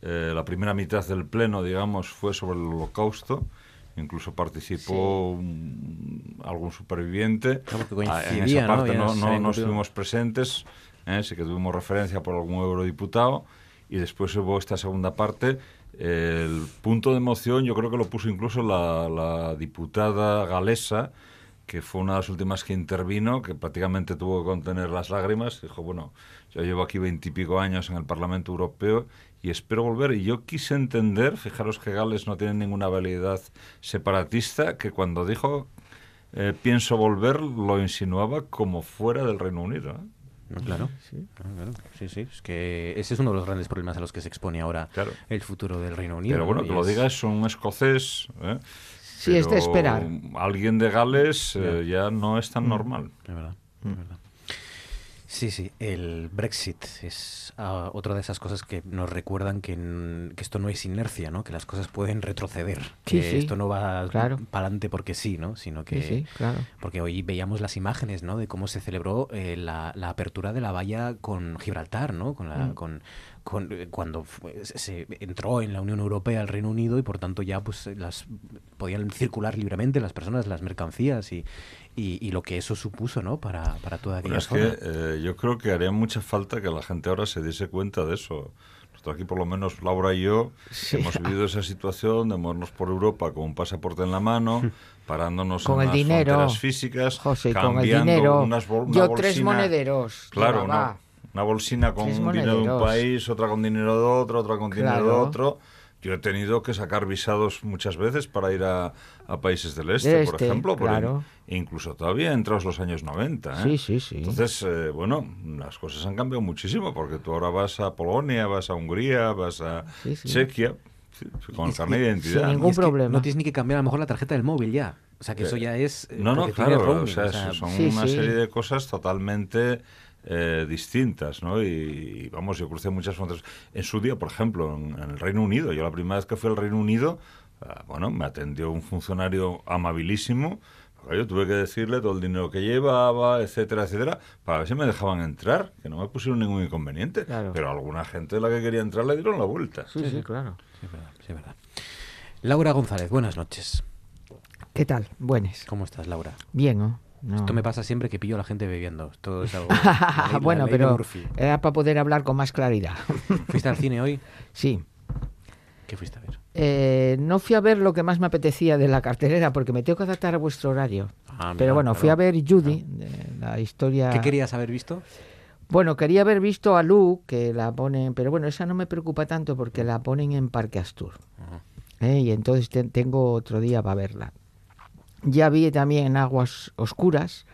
Speaker 9: eh, la primera mitad del pleno, digamos, fue sobre el holocausto. Incluso participó algún superviviente.
Speaker 1: Ah, en esa
Speaker 9: parte no, no, estuvimos presentes, ¿eh? sí que tuvimos referencia por algún eurodiputado. Y después hubo esta segunda parte. El punto de emoción yo creo que lo puso incluso la, diputada galesa, que fue una de las últimas que intervino, que prácticamente tuvo que contener las lágrimas. Dijo, bueno, yo llevo aquí veintipico años en el Parlamento Europeo y espero volver. Y yo quise entender, fijaros que Gales no tiene ninguna validad separatista, que cuando dijo eh, pienso volver, lo insinuaba como fuera del Reino Unido. ¿eh?
Speaker 1: Claro. Sí. sí, sí. Es que ese es uno de los grandes problemas a los que se expone ahora el futuro del Reino Unido.
Speaker 9: Pero bueno, que lo diga es un escocés. ¿eh?
Speaker 10: Sí, es de esperar.
Speaker 9: Alguien de Gales ya no es tan mm. normal.
Speaker 1: Es verdad. Es verdad. Sí, sí, el Brexit es ah, otra de esas cosas que nos recuerdan que, esto no es inercia, ¿no? que las cosas pueden retroceder, que esto no va para adelante porque sí, ¿no? sino que porque hoy veíamos las imágenes ¿no? de cómo se celebró eh, la, apertura de la valla con Gibraltar, ¿no? con, la, mm. con, eh, cuando se entró en la Unión Europea el Reino Unido y por tanto ya pues las podían circular libremente las personas, las mercancías y, y, lo que eso supuso ¿no? para, para toda aquella
Speaker 9: es
Speaker 1: Que,
Speaker 9: eh, yo creo que haría mucha falta que la gente ahora se diese cuenta de eso. Nosotros aquí, por lo menos, Laura y yo, hemos vivido esa situación de movernos por Europa con un pasaporte en la mano, parándonos
Speaker 10: con
Speaker 9: en
Speaker 10: el dinero,
Speaker 9: fronteras físicas,
Speaker 10: José,
Speaker 9: cambiando
Speaker 10: con el dinero.
Speaker 9: Unas
Speaker 10: yo tres monederos.
Speaker 9: Claro, no una bolsina con dinero de un país, otra con dinero de otro, otra con dinero de otro. Yo he tenido que sacar visados muchas veces para ir a, países del este, por este, ejemplo, claro. incluso todavía entrados los años 90. ¿eh?
Speaker 10: Sí, sí, sí.
Speaker 9: Entonces, eh, bueno, las cosas han cambiado muchísimo porque tú ahora vas a Polonia, vas a Hungría, vas a Chequia con el carnet de identidad.
Speaker 10: Sin ningún problema.
Speaker 1: No tienes ni que cambiar a lo mejor la tarjeta del móvil ya. O sea, que eso eh, ya es...
Speaker 9: No, no, claro. o sea, son una serie de cosas totalmente eh, distintas, ¿no? Y, vamos, yo crucé muchas fronteras. En su día, por ejemplo, en, el Reino Unido, yo la primera vez que fui al Reino Unido, ah, bueno, me atendió un funcionario amabilísimo. Yo tuve que decirle todo el dinero que llevaba, etcétera, etcétera, para ver si me dejaban entrar, que no me pusieron ningún inconveniente. Pero alguna gente de la que quería entrar le dieron la vuelta.
Speaker 10: Sí, sí, claro.
Speaker 1: Sí, verdad, sí, verdad. Laura González, buenas noches.
Speaker 10: ¿Qué tal? Buenas.
Speaker 1: ¿Cómo estás, Laura?
Speaker 10: Bien, ¿no?
Speaker 1: Esto me pasa siempre que pillo a la gente bebiendo. Todo es algo,
Speaker 10: bueno, pero era para poder hablar con más claridad.
Speaker 1: ¿Fuiste al cine hoy?
Speaker 10: Sí.
Speaker 1: ¿Qué fuiste a ver?
Speaker 10: Eh, no fui a ver lo que más me apetecía de la cartelera porque me tengo que adaptar a vuestro horario. Ah, pero bueno, fui a ver Judy, la historia.
Speaker 1: ¿Qué querías haber visto?
Speaker 10: Bueno, quería haber visto a Lu, que la ponen, pero bueno, esa no me preocupa tanto porque la ponen en Parque Astur. ¿Eh? Y entonces tengo otro día para verla. Ya vi también Aguas Oscuras,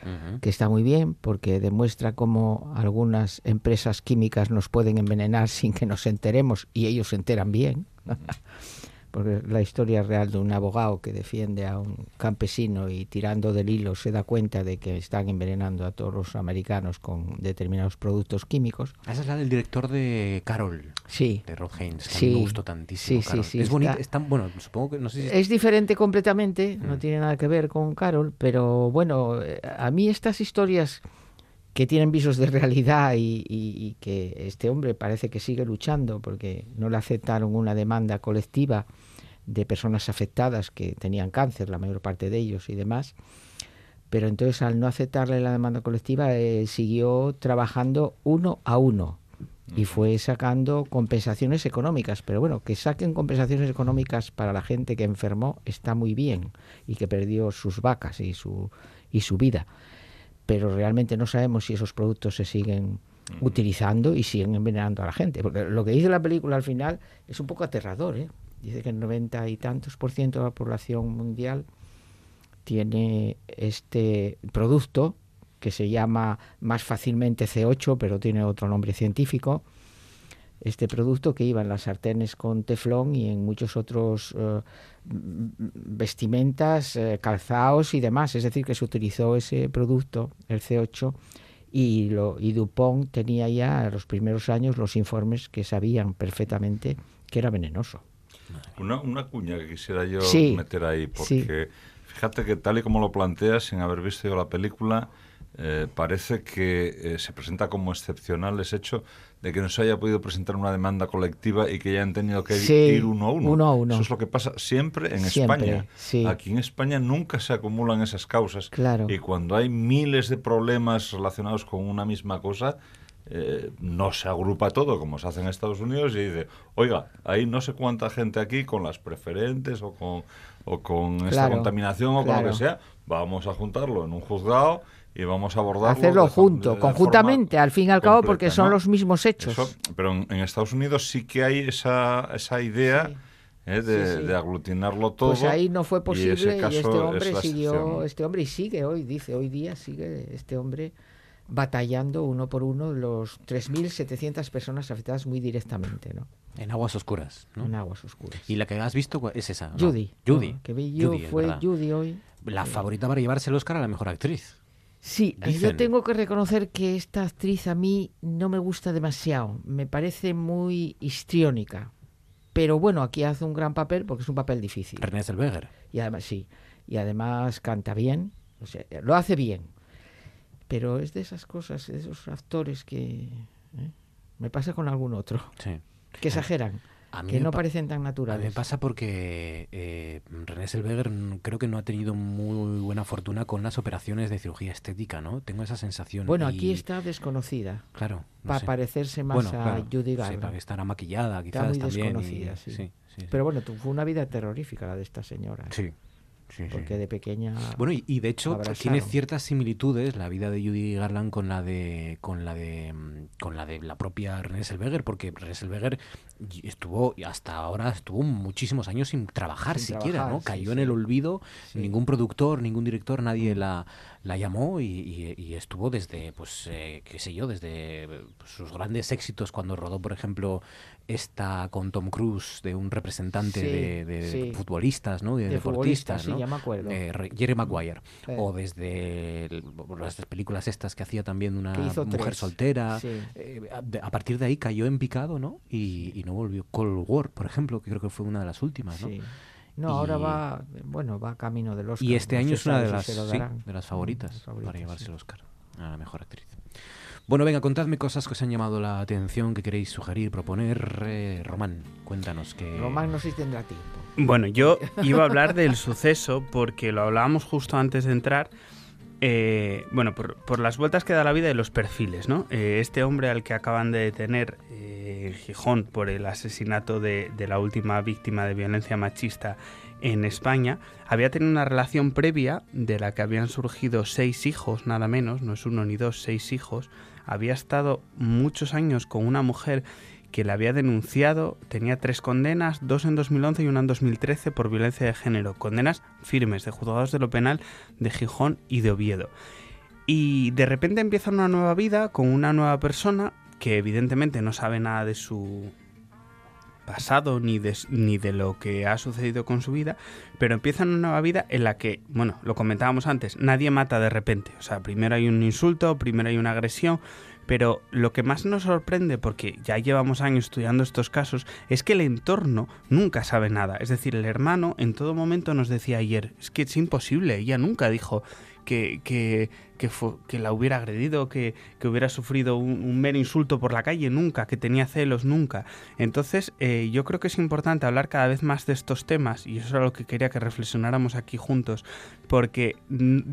Speaker 10: que está muy bien porque demuestra cómo algunas empresas químicas nos pueden envenenar sin que nos enteremos y ellos se enteran bien porque la historia real de un abogado que defiende a un campesino y tirando del hilo se da cuenta de que están envenenando a todos los americanos con determinados productos químicos.
Speaker 1: Esa es la del director de Carol.
Speaker 10: Sí.
Speaker 1: De Rod Haynes, que me gustó tantísimo. Sí, sí, sí. Es tan, bueno, supongo que no sé si
Speaker 10: es... diferente completamente, no mm. tiene nada que ver con Carol, pero bueno, eh, a mí estas historias que tienen visos de realidad y, y, que este hombre parece que sigue luchando porque no le aceptaron una demanda colectiva de personas afectadas que tenían cáncer, la mayor parte de ellos y demás. Pero entonces al no aceptarle la demanda colectiva eh, siguió trabajando uno a uno y fue sacando compensaciones económicas. Pero bueno, que saquen compensaciones económicas para la gente que enfermó está muy bien y que perdió sus vacas y su, y su vida. Pero realmente no sabemos si esos productos se siguen utilizando y siguen envenenando a la gente. Porque lo que dice la película al final es un poco aterrador, ¿eh? dice que el 90 y tantos por ciento de la población mundial tiene este producto que se llama más fácilmente C8, pero tiene otro nombre científico. Este producto que iba en las sartenes con teflón y en muchos otros eh, vestimentas, eh, calzados y demás. Es decir, que se utilizó ese producto, el C8, y, lo, y Dupont tenía ya los primeros años los informes que sabían perfectamente que era venenoso.
Speaker 9: Una, una cuña que quisiera yo meter ahí, porque fíjate que tal y como lo planteas, sin haber visto yo la película, eh, parece que eh, se presenta como excepcional ese hecho de que no se haya podido presentar una demanda colectiva y que ya han tenido que ir uno a uno. Eso es lo que pasa siempre en España. Aquí en España nunca se acumulan esas causas. Y cuando hay miles de problemas relacionados con una misma cosa, eh, no se agrupa todo como se hace en Estados Unidos y dice, oiga, hay no sé cuánta gente aquí con las preferentes o con, o con esta contaminación o con lo que sea, vamos a juntarlo en un juzgado y vamos a abordarlo.
Speaker 10: Hacerlo junto, conjuntamente, al fin y al cabo, porque son los mismos hechos.
Speaker 9: pero en, Estados Unidos sí que hay esa, esa idea. ¿eh? de, aglutinarlo todo.
Speaker 10: Pues ahí no fue posible y, este hombre siguió, este hombre y sigue hoy, dice, hoy día sigue este hombre batallando uno por uno los 3.700 personas afectadas muy directamente, ¿no?
Speaker 1: En aguas oscuras, ¿no?
Speaker 10: En aguas oscuras.
Speaker 1: ¿Y la que has visto es esa?
Speaker 10: Judy.
Speaker 1: Judy.
Speaker 10: que vi yo fue Judy hoy.
Speaker 1: La favorita para llevarse el Oscar a la mejor actriz.
Speaker 10: Sí, yo tengo que reconocer que esta actriz a mí no me gusta demasiado. Me parece muy histriónica. Pero bueno, aquí hace un gran papel porque es un papel difícil.
Speaker 1: René Zellweger.
Speaker 10: Y además, sí. Y además canta bien. O sea, lo hace bien pero es de esas cosas, de esos actores que ¿eh? me pasa con algún otro, que exageran. Que no parecen tan naturales.
Speaker 1: A mí me pasa porque eh, René Selweger creo que no ha tenido muy buena fortuna con las operaciones de cirugía estética, ¿no? Tengo esa sensación.
Speaker 10: Bueno, aquí está desconocida.
Speaker 1: Claro.
Speaker 10: para parecerse más a Judy Garland.
Speaker 1: Sí, para que estará maquillada, quizás
Speaker 10: está muy desconocida, sí. Pero bueno, fue una vida terrorífica la de esta señora.
Speaker 1: Sí
Speaker 10: porque de pequeña
Speaker 1: bueno y, de hecho tiene ciertas similitudes la vida de Judy Garland con la de con la de con la de la propia René Selweger porque René Selweger estuvo hasta ahora estuvo muchísimos años sin trabajar siquiera no cayó en el olvido ningún productor ningún director nadie la la llamó y, estuvo desde, pues, eh, qué sé yo, desde pues, sus grandes éxitos cuando rodó, por ejemplo, esta con Tom Cruise de un representante de, futbolistas, ¿no? De, deportistas, ¿no?
Speaker 10: Ya me acuerdo.
Speaker 1: Eh, Jerry Maguire. O desde las películas estas que hacía también una mujer soltera. Eh, a, partir de ahí cayó en picado, ¿no? Y, no volvió. Cold War, por ejemplo, que creo que fue una de las últimas, ¿no?
Speaker 10: No, ahora va, bueno, va camino del Oscar.
Speaker 1: Y este año es una de las, de las favoritas, para llevarse el Oscar a la mejor actriz. Bueno, venga, contadme cosas que os han llamado la atención, que queréis sugerir, proponer. Eh, Román, cuéntanos que...
Speaker 10: Román no sé si tendrá tiempo.
Speaker 8: Bueno, yo iba a hablar del suceso porque lo hablábamos justo antes de entrar. Eh, bueno, por, las vueltas que da la vida de los perfiles, ¿no? Eh, este hombre al que acaban de detener en Gijón por el asesinato de, la última víctima de violencia machista en España, había tenido una relación previa de la que habían surgido seis hijos, nada menos, no es uno ni dos, seis hijos. Había estado muchos años con una mujer que le había denunciado, tenía tres condenas, dos en 2011 y una en 2013 por violencia de género, condenas firmes de juzgados de lo penal de Gijón y de Oviedo. Y de repente empieza una nueva vida con una nueva persona que evidentemente no sabe nada de su pasado ni de, ni de lo que ha sucedido con su vida, pero empieza una nueva vida en la que, bueno, lo comentábamos antes, nadie mata de repente. O sea, primero hay un insulto, primero hay una agresión, pero lo que más nos sorprende, porque ya llevamos años estudiando estos casos, es que el entorno nunca sabe nada. Es decir, el hermano en todo momento nos decía ayer, es que es imposible, ella nunca dijo que, que, que, la hubiera agredido, que, hubiera sufrido un, mero insulto por la calle, nunca, que tenía celos, nunca. Entonces, eh, yo creo que es importante hablar cada vez más de estos temas, y eso es lo que quería que reflexionáramos aquí juntos, porque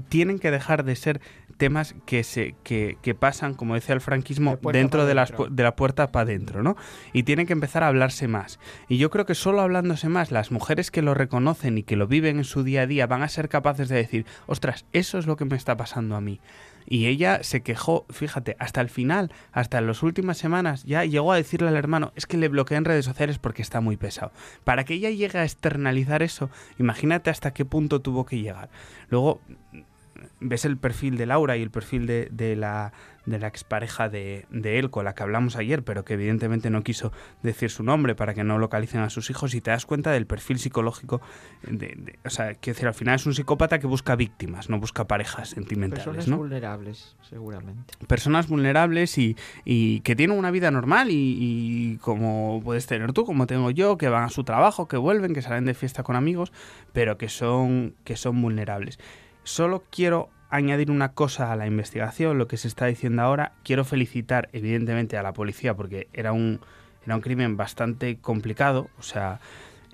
Speaker 8: tienen que dejar de ser temas que se que, pasan, como decía el franquismo, dentro de, de la puerta para adentro, ¿no? Y tienen que empezar a hablarse más. Y yo creo que solo hablándose más, las mujeres que lo reconocen y que lo viven en su día a día van a ser capaces de decir, ostras, eso es lo que me está pasando a mí. Y ella se quejó, fíjate, hasta el final, hasta en las últimas semanas, ya llegó a decirle al hermano, es que le bloquea en redes sociales porque está muy pesado. Para que ella llegue a externalizar eso, imagínate hasta qué punto tuvo que llegar. Luego, ves el perfil de Laura y el perfil de, de la, de la expareja de, de él con la que hablamos ayer, pero que evidentemente no quiso decir su nombre para que no localicen a sus hijos y te das cuenta del perfil psicológico. De, o sea, quiero decir, al final es un psicópata que busca víctimas, no busca parejas sentimentales.
Speaker 10: Personas vulnerables, seguramente.
Speaker 8: Personas vulnerables y, y que tienen una vida normal y, y, como puedes tener tú, como tengo yo, que van a su trabajo, que vuelven, que salen de fiesta con amigos, pero que son, que son vulnerables. Solo quiero añadir una cosa a la investigación, lo que se está diciendo ahora. Quiero felicitar, evidentemente, a la policía porque era un, era un crimen bastante complicado. O sea,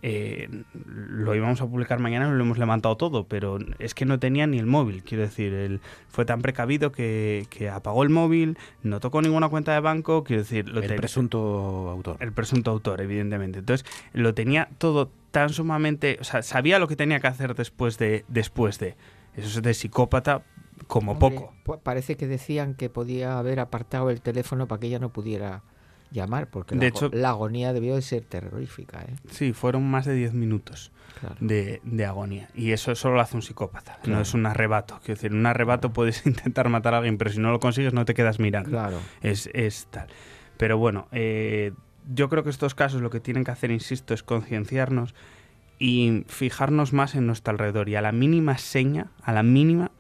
Speaker 8: eh, lo íbamos a publicar mañana, lo hemos levantado todo, pero es que no tenía ni el móvil. Quiero decir, él fue tan precavido que, apagó el móvil, no tocó ninguna cuenta de banco. Quiero decir,
Speaker 1: lo el presunto autor.
Speaker 8: El presunto autor, evidentemente. Entonces, lo tenía todo tan sumamente. O sea, sabía lo que tenía que hacer después de. Después de eso es de psicópata como poco.
Speaker 10: Parece que decían que podía haber apartado el teléfono para que ella no pudiera llamar, porque
Speaker 8: de
Speaker 10: la,
Speaker 8: hecho,
Speaker 10: la agonía debió de ser terrorífica. ¿eh?
Speaker 8: Sí, fueron más de 10 minutos de, agonía. Y eso solo lo hace un psicópata, no es un arrebato. Quiero decir, un arrebato puedes intentar matar a alguien, pero si no lo consigues no te quedas mirando.
Speaker 10: Claro.
Speaker 8: Es, es tal. Pero bueno, eh, yo creo que estos casos lo que tienen que hacer, insisto, es concienciarnos y fijarnos más en nuestro alrededor. Y a la mínima seña, a la mínima,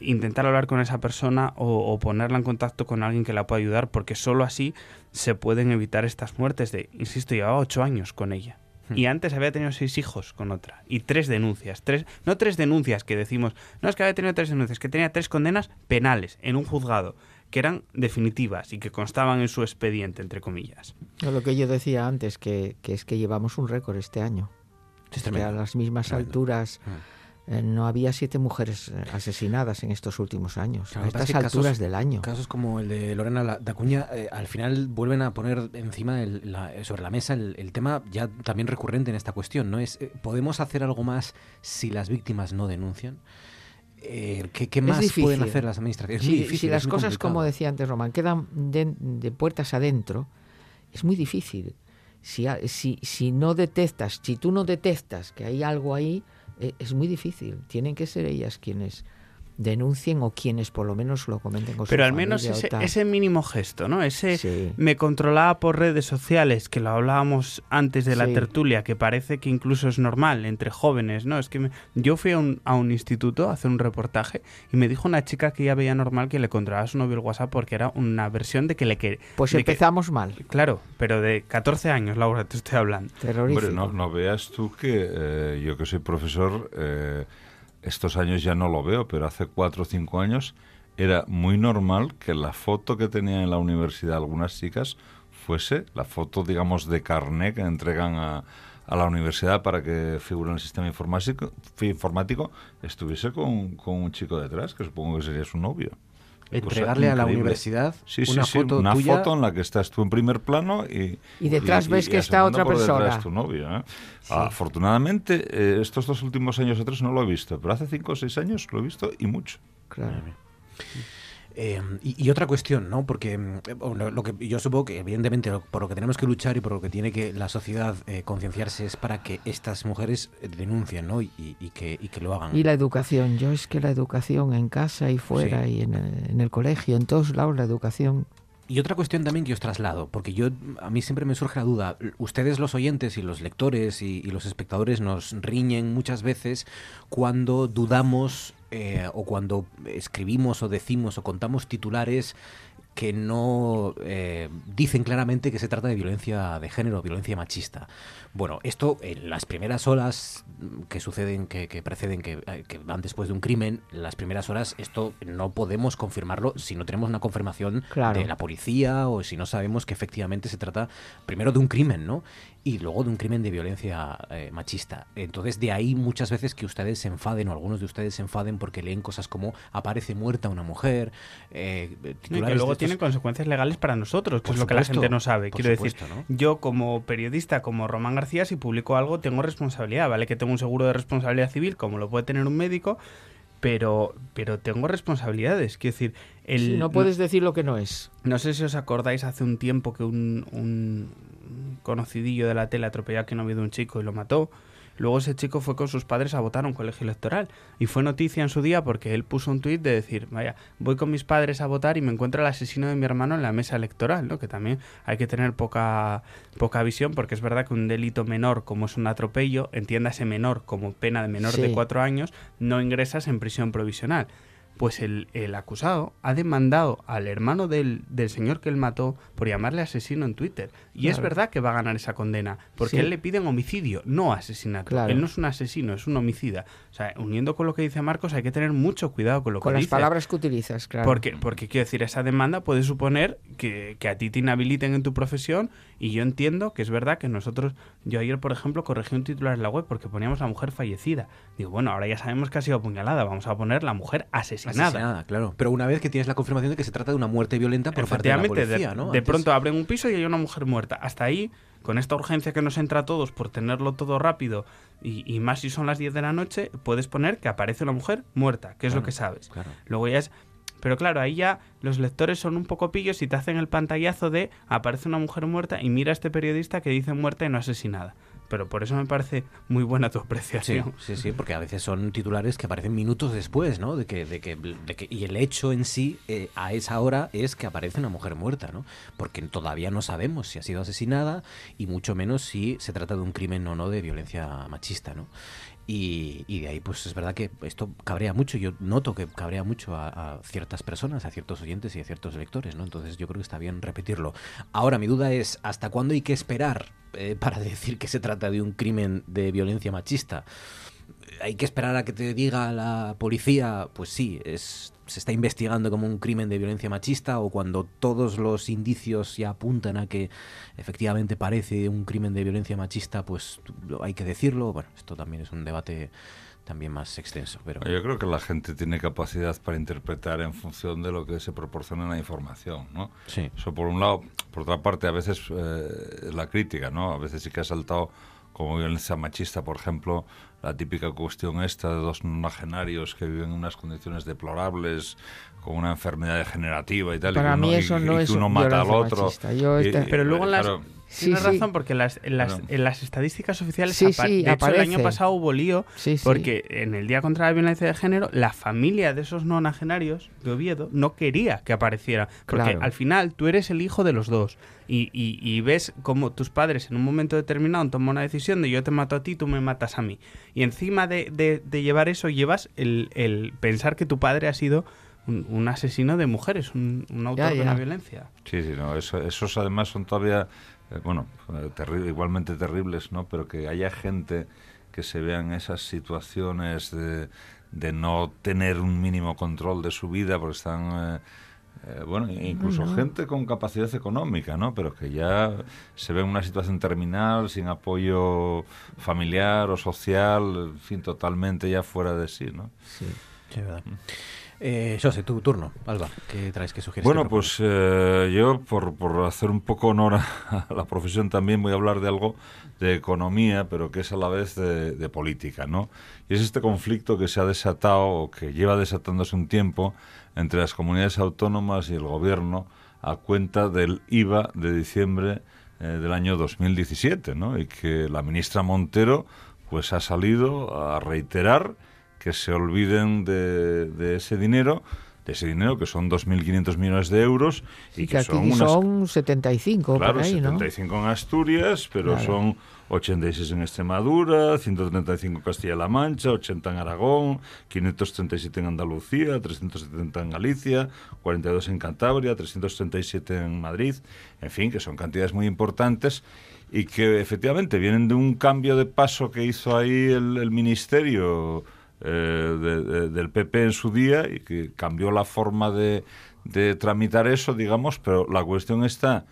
Speaker 8: intentar hablar con esa persona o, ponerla en contacto con alguien que la pueda ayudar, porque solo así se pueden evitar estas muertes. De, insisto, llevaba ocho años con ella. Hmm. Y antes había tenido seis hijos con otra. Y tres denuncias. Tres, no tres denuncias que decimos, no es que había tenido tres denuncias, que tenía tres condenas penales en un juzgado, que eran definitivas y que constaban en su expediente, entre comillas.
Speaker 10: lo que yo decía antes, que, es que llevamos un récord este año. A las mismas alturas. Hmm. Eh, no había siete mujeres eh, asesinadas en estos últimos años, a estas alturas del año.
Speaker 1: Casos como el de Lorena Dacuña, eh, al final vuelven a poner encima sobre la mesa el, tema ya también recurrente en esta cuestión, ¿no? Es, ¿podemos hacer algo más si las víctimas no denuncian? ¿qué, más pueden hacer las administraciones?
Speaker 10: si las cosas, como decía antes Román, quedan de, puertas adentro, es muy difícil. Si, si, si no detectas, si tú no detectas que hay algo ahí, e, es muy difícil. Tienen que ser ellas quienes denuncien o quienes por lo menos lo comenten con
Speaker 8: Pero al menos ese, ese, mínimo gesto, ¿no? Ese me controlaba por redes sociales, que lo hablábamos antes de la tertulia, que parece que incluso es normal entre jóvenes, ¿no? Es que yo fui a un, a un, instituto a hacer un reportaje y me dijo una chica que ya veía normal que le controlaba a su novio el WhatsApp porque era una versión de que le quería...
Speaker 10: Pues empezamos mal.
Speaker 8: Claro, pero de 14 años, Laura, te estoy hablando.
Speaker 9: Hombre, no, no veas tú que eh, yo que soy profesor... Eh, estos años ya no lo veo, pero hace cuatro o cinco años era muy normal que la foto que tenían en la universidad algunas chicas fuese la foto, digamos, de carné que entregan a, la universidad para que figure en el sistema informático, informático estuviese con, con un chico detrás, que supongo que sería su novio.
Speaker 1: Entregarle a la universidad una, foto,
Speaker 9: una foto en la que estás tú en primer plano y,
Speaker 10: y detrás ves que está otra persona.
Speaker 9: tu novio. ¿eh? Afortunadamente, eh, estos dos últimos años o tres no lo he visto, pero hace cinco o seis años lo he visto y mucho.
Speaker 10: Claro.
Speaker 1: Eh, y, otra cuestión, ¿no? Porque mm, lo, que yo supongo que evidentemente por lo que tenemos que luchar y por lo que tiene que la sociedad eh, concienciarse es para que estas mujeres eh, denuncien, ¿no? Y, que, que, lo hagan.
Speaker 10: Y la educación, yo es que la educación en casa y fuera y en el, en el colegio, en todos lados la educación
Speaker 1: y otra cuestión también que os traslado, porque yo a mí siempre me surge la duda, ustedes los oyentes y los lectores y, los espectadores nos riñen muchas veces cuando dudamos eh, o cuando escribimos o decimos o contamos titulares que no eh, dicen claramente que se trata de violencia de género, violencia machista. Bueno, esto en las primeras horas que suceden, que, preceden, eh, que, van después de un crimen, las primeras horas, esto no podemos confirmarlo si no tenemos una confirmación de la policía o si no sabemos que efectivamente se trata primero de un crimen, ¿no? Y luego de un crimen de violencia eh, machista. Entonces, de ahí muchas veces que ustedes se enfaden o algunos de ustedes se enfaden porque leen cosas como aparece muerta una mujer.
Speaker 8: Eh, que luego tienen consecuencias legales para nosotros, que es lo que la gente no sabe. Quiero decir, yo como periodista, como Román García, si publico algo, tengo responsabilidad, ¿vale? Que tengo un seguro de responsabilidad civil, como lo puede tener un médico, pero, pero tengo responsabilidades. Quiero decir, el,
Speaker 10: no puedes decir lo que no es.
Speaker 8: No sé si os acordáis hace un tiempo que un, un conocidillo de la tele atropelló a que no de un chico y lo mató. Luego ese chico fue con sus padres a votar a un colegio electoral y fue noticia en su día porque él puso un tuit de decir, vaya, voy con mis padres a votar y me encuentro al asesino de mi hermano en la mesa electoral, ¿no? Que también hay que tener poca, poca visión porque es verdad que un delito menor como es un atropello, entiéndase menor como pena de menor de cuatro años, no ingresas en prisión provisional pues el, el, acusado ha demandado al hermano del, del, señor que él mató por llamarle asesino en Twitter. Y es verdad que va a ganar esa condena, porque él le piden homicidio, no asesinato. Él no es un asesino, es un homicida. O sea, uniendo con lo que dice Marcos, hay que tener mucho cuidado con lo
Speaker 10: con
Speaker 8: que
Speaker 10: dice. Con las palabras que utilizas, claro.
Speaker 8: Porque, porque quiero decir, esa demanda puede suponer que, que a ti te inhabiliten en tu profesión y yo entiendo que es verdad que nosotros, yo ayer, por ejemplo, corregí un titular en la web porque poníamos la mujer fallecida. Digo, bueno, ahora ya sabemos que ha sido apuñalada, vamos a poner la mujer asesinada
Speaker 1: asesinada. claro. Pero una vez que tienes la confirmación de que se trata de una muerte violenta por parte de la policía,
Speaker 8: de,
Speaker 1: ¿no?
Speaker 8: De pronto abren un piso y hay una mujer muerta. Hasta ahí, con esta urgencia que nos entra a todos por tenerlo todo rápido y, más si son las 10 de la noche, puedes poner que aparece una mujer muerta, que es lo que sabes. Luego ya es... Pero claro, ahí ya los lectores son un poco pillos y te hacen el pantallazo de aparece una mujer muerta y mira a este periodista que dice muerta y no asesinada pero por eso me parece muy buena tu apreciación.
Speaker 1: Sí, sí, porque a veces son titulares que aparecen minutos después, ¿no? De que, de que, de que y el hecho en sí eh, a esa hora es que aparece una mujer muerta, ¿no? Porque todavía no sabemos si ha sido asesinada y mucho menos si se trata de un crimen o no de violencia machista, ¿no? Y, de ahí, pues es verdad que esto cabrea mucho. Yo noto que cabrea mucho a, ciertas personas, a ciertos oyentes y a ciertos lectores, ¿no? Entonces yo creo que está bien repetirlo. Ahora, mi duda es, ¿hasta cuándo hay que esperar eh, para decir que se trata de un crimen de violencia machista? ¿Hay que esperar a que te diga la policía? Pues sí, es se está investigando como un crimen de violencia machista o cuando todos los indicios ya apuntan a que efectivamente parece un crimen de violencia machista, pues hay que decirlo. Bueno, esto también es un debate también más extenso. Pero...
Speaker 9: Yo creo que la gente tiene capacidad para interpretar en función de lo que se proporciona en la información, ¿no?
Speaker 1: Sí.
Speaker 9: Eso por un lado. Por otra parte, a veces eh, la crítica, ¿no? A veces sí que ha saltado como violencia machista, por ejemplo, la típica cuestión esta de dos nonagenarios que viven en unas condiciones deplorables, con una enfermedad degenerativa y tal.
Speaker 10: Para
Speaker 9: y
Speaker 10: mí eso no es
Speaker 9: uno mata al otro.
Speaker 8: pero luego en las, Tienes razón, porque en las, en las, estadísticas oficiales, de hecho, el año pasado hubo lío, porque en el Día contra la Violencia de Género, la familia de esos nonagenarios de Oviedo no quería que apareciera, porque al final tú eres el hijo de los dos, y, y, ves como tus padres en un momento determinado toman una decisión de yo te mato a ti, tú me matas a mí. Y encima de, de, llevar eso, llevas el, el pensar que tu padre ha sido un, asesino de mujeres, un, autor de la violencia.
Speaker 9: Sí, sí, no, esos además son todavía eh, bueno, eh, igualmente terribles, ¿no? Pero que haya gente que se vea en esas situaciones de, de no tener un mínimo control de su vida porque están... Eh, bueno, incluso gente con capacidad económica, ¿no? Pero que ya se ve en una situación terminal, sin apoyo familiar o social, en fin, totalmente ya fuera de sí, ¿no?
Speaker 1: Sí, sí verdad. Mm. Eh, José, tu turno, Alba, ¿qué traes, que sugieres?
Speaker 9: Bueno, pues eh, yo, por, por, hacer un poco honor a la profesión, también voy a hablar de algo de economía, pero que es a la vez de, política, ¿no? Y es este conflicto que se ha desatado, o que lleva desatándose un tiempo, entre las comunidades autónomas y el gobierno a cuenta del IVA de diciembre eh, del año 2017, ¿no? Y que la ministra Montero, pues ha salido a reiterar que se olviden de, ese dinero de ese dinero, que son 2.500 millones de euros.
Speaker 10: Y, que, son, son 75,
Speaker 9: claro,
Speaker 10: por ahí,
Speaker 9: 75 en Asturias, pero son 86 en Extremadura, 135 en Castilla-La Mancha, 80 en Aragón, 537 en Andalucía, 370 en Galicia, 42 en Cantabria, 337 en Madrid, en fin, que son cantidades muy importantes y que efectivamente vienen de un cambio de paso que hizo ahí el, el Ministerio eh, del PP en su día y que cambió la forma de, de tramitar eso, digamos, pero la cuestión está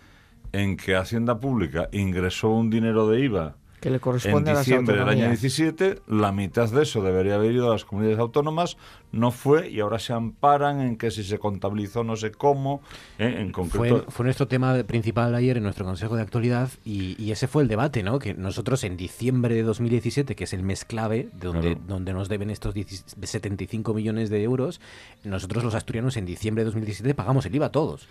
Speaker 9: en que Hacienda Pública ingresó un dinero de IVA
Speaker 10: que le corresponde
Speaker 9: en diciembre
Speaker 10: del
Speaker 9: año 17, la mitad de eso debería haber ido a las comunidades autónomas, no fue y ahora se amparan en que si se contabilizó no sé cómo, ¿eh? en concreto.
Speaker 1: Fue, nuestro tema principal ayer en nuestro Consejo de Actualidad y, ese fue el debate, ¿no? Que nosotros en diciembre de 2017, que es el mes clave, de donde, donde nos deben estos 75 millones de euros, nosotros los asturianos en diciembre de 2017 pagamos el IVA todos.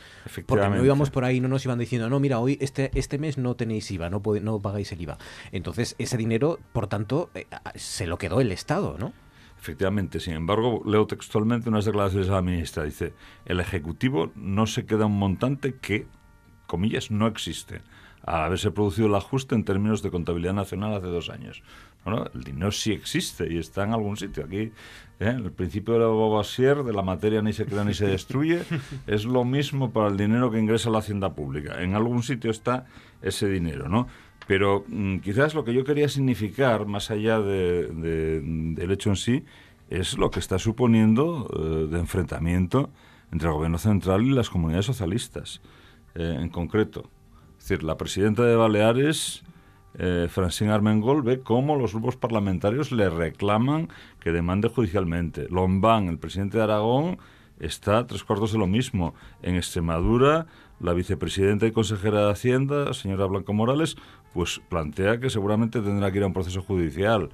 Speaker 1: Porque no íbamos por ahí, no nos iban diciendo, no, mira, hoy este, este mes no tenéis IVA, no, no pagáis el IVA. Entonces, ese dinero, por tanto, eh, se lo quedó el Estado, ¿no?
Speaker 9: Efectivamente, sin embargo, leo textualmente unas declaraciones de la ministra. Dice, el Ejecutivo no se queda un montante que, comillas, no existe. al haberse producido el ajuste en términos de contabilidad nacional hace dos años. Bueno, el dinero sí existe y está en algún sitio. Aquí, ¿eh? el principio de la Bobassier, de la materia ni se crea ni se destruye, es lo mismo para el dinero que ingresa a la hacienda pública. En algún sitio está ese dinero, ¿no? Pero mm, quizás lo que yo quería significar, más allá de, del hecho en sí, es lo que está suponiendo eh, de enfrentamiento entre el gobierno central y las comunidades socialistas, eh, en concreto. Es decir, la presidenta de Baleares, eh, Francine Armengol, ve cómo los grupos parlamentarios le reclaman que demande judicialmente. Lombán, el presidente de Aragón, está a tres cuartos de lo mismo. En Extremadura, la vicepresidenta y consejera de Hacienda, señora Blanco Morales, pues plantea que seguramente tendrá que ir a un proceso judicial.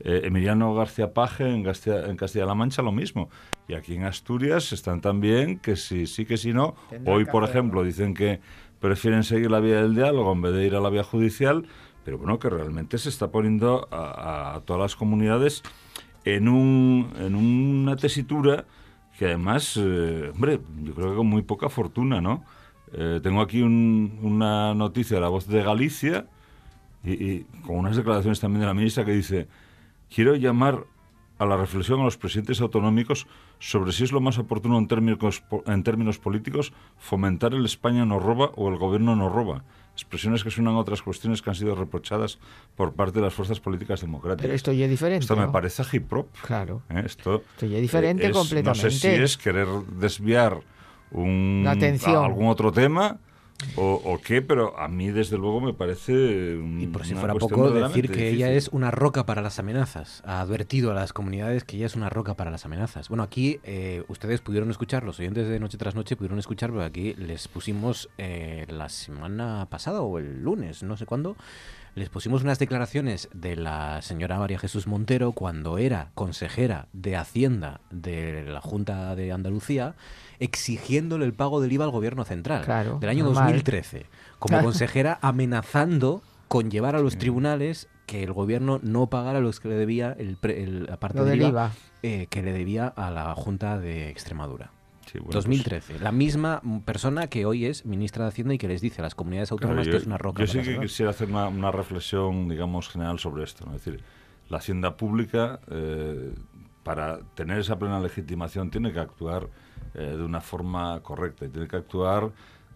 Speaker 9: Eh, Emiliano García Paje en Castilla-La Mancha lo mismo. Y aquí en Asturias están también que si sí que si no. Hoy, por ejemplo, dicen que prefieren seguir la vía del diálogo en vez de ir a la vía judicial, pero bueno, que realmente se está poniendo a, todas las comunidades en, un, en una tesitura que además, eh, hombre, yo creo que con muy poca fortuna, ¿no? Eh, tengo aquí una noticia de la voz de Galicia y, y, con unas declaraciones también de la ministra que dice, quiero llamar a la reflexión a los presidentes autonómicos sobre si es lo más oportuno en términos, en términos políticos fomentar el España no roba o el gobierno no roba. Expresiones que suenan a otras cuestiones que han sido reprochadas por parte de las fuerzas políticas democráticas.
Speaker 10: Pero esto ya es diferente.
Speaker 9: Esto me parece hip hop.
Speaker 10: Claro.
Speaker 9: ¿eh? Esto,
Speaker 10: ya es diferente completamente.
Speaker 9: No sé si es querer desviar un, algún otro tema o, qué, pero a mí desde luego me parece...
Speaker 1: y por si fuera poco decir que ella es una roca para las amenazas. Ha advertido a las comunidades que ella es una roca para las amenazas. Bueno, aquí eh, ustedes pudieron escuchar, los oyentes de Noche tras Noche pudieron escuchar, porque aquí les pusimos eh, la semana pasada o el lunes, no sé cuándo, les pusimos unas declaraciones de la señora María Jesús Montero cuando era consejera de Hacienda de la Junta de Andalucía exigiéndole el pago del IVA al gobierno central del año 2013, como consejera amenazando con llevar a los tribunales que el gobierno no pagara los que le debía el, el aparte del IVA, eh, que le debía a la Junta de Extremadura. 2013. Pues la misma persona que hoy es ministra de Hacienda y que les dice a las comunidades autónomas que es una roca.
Speaker 9: Yo sí que quisiera hacer una, reflexión, digamos, general sobre esto. Es decir, la Hacienda Pública, eh, para tener esa plena legitimación, tiene que actuar eh, de una forma correcta y tiene que actuar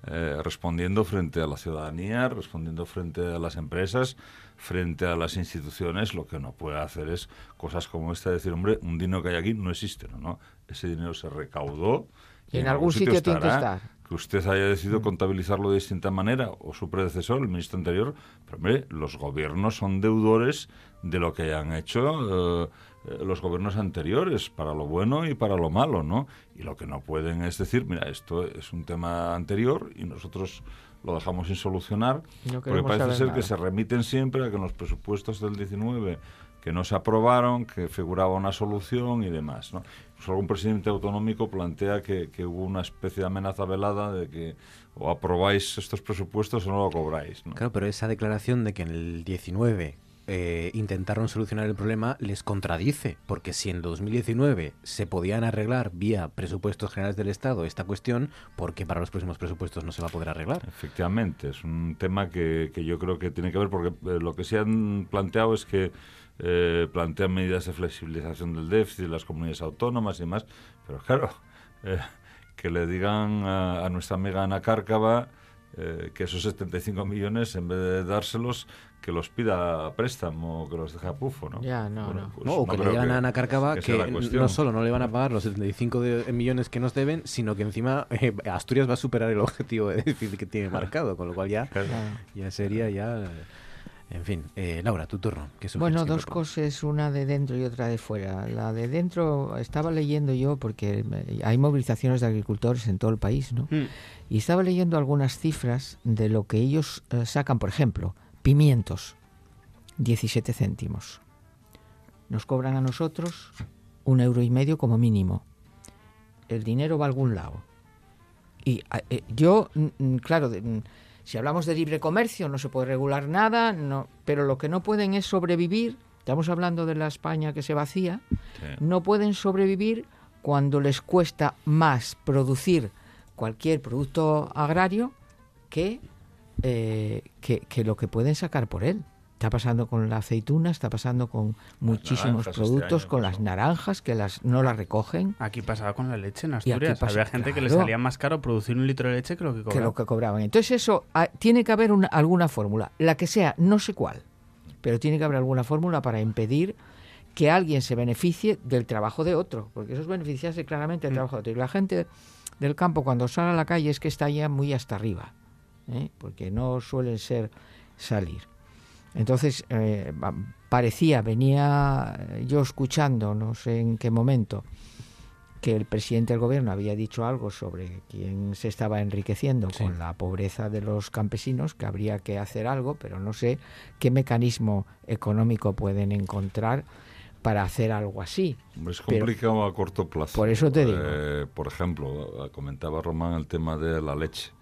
Speaker 9: eh, respondiendo frente a la ciudadanía, respondiendo frente a las empresas, frente a las instituciones. Lo que no puede hacer es cosas como esta, decir, hombre, un dinero que hay aquí no existe, ¿no? Ese dinero se recaudó.
Speaker 10: Y, en, algún sitio, tiene que estar.
Speaker 9: Que usted haya decidido mm. contabilizarlo de distinta manera, o su predecesor, el ministro anterior, pero hombre, los gobiernos son deudores de lo que hayan hecho. Eh, eh, los gobiernos anteriores, para lo bueno y para lo malo, ¿no? Y lo que no pueden es decir, mira, esto es un tema anterior y nosotros lo dejamos sin solucionar, porque parece ser que se remiten siempre a que en los presupuestos del 19 que no se aprobaron, que figuraba una solución y demás. ¿no? algún presidente autonómico plantea que, que, hubo una especie de amenaza velada de que o aprobáis estos presupuestos o no lo cobráis. ¿no?
Speaker 1: Claro, pero esa declaración de que en el 19 eh, intentaron solucionar el problema les contradice, porque si en 2019 se podían arreglar vía presupuestos generales del Estado esta cuestión, ¿por qué para los próximos presupuestos no se va a poder arreglar?
Speaker 9: Efectivamente, es un tema que, yo creo que tiene que ver, porque eh, lo que se han planteado es que eh, plantean medidas de flexibilización del déficit las comunidades autónomas y demás, pero claro, que le digan a, nuestra amiga Ana Cárcava que esos 75 millones, en vez de dárselos, que los pida préstamo, que los deje a pufo, ¿no?
Speaker 10: Ya, no, no.
Speaker 1: Pues o que le digan a Ana Cárcava que, no solo no le van a pagar los 75 millones que nos deben, sino que encima eh, Asturias va a superar el objetivo de déficit que tiene marcado, con lo cual ya, ya sería ya... En fin, eh, Laura, tu turno.
Speaker 10: bueno, dos cosas, una de dentro y otra de fuera. La de dentro estaba leyendo yo porque hay movilizaciones de agricultores en todo el país, ¿no? Mm. Y estaba leyendo algunas cifras de lo que ellos eh, sacan, por ejemplo, Pimientos, 17 céntimos. Nos cobran a nosotros un euro y medio como mínimo. El dinero va a algún lado. Y eh, yo, claro, si hablamos de libre comercio, no se puede regular nada, no, pero lo que no pueden es sobrevivir. Estamos hablando de la España que se vacía. No pueden sobrevivir cuando les cuesta más producir cualquier producto agrario que eh, que, que lo que pueden sacar por él. Está pasando con la aceituna, está pasando con muchísimos este productos, con las naranjas que las no las recogen.
Speaker 8: Aquí pasaba con la leche en Asturias. Había gente que le salía más caro producir un litro de leche que lo que cobraban.
Speaker 10: Que lo que cobraban. Entonces eso ah, tiene que haber una, alguna fórmula, la que sea, no sé cuál, pero tiene que haber alguna fórmula para impedir que alguien se beneficie del trabajo de otro, porque eso es beneficiarse claramente del mm. trabajo de otro. Y la gente del campo cuando sale a la calle es que está ya muy hasta arriba, ¿eh? porque no suelen ser salir. Entonces, eh, parecía, venía yo escuchando, no sé en qué momento, que el presidente del gobierno había dicho algo sobre quién se estaba enriqueciendo con la pobreza de los campesinos, que habría que hacer algo, pero no sé qué mecanismo económico pueden encontrar para hacer algo así.
Speaker 9: Es complicado a corto plazo.
Speaker 10: Por eso te digo.
Speaker 9: Eh, por ejemplo, comentaba Román el tema de la leche.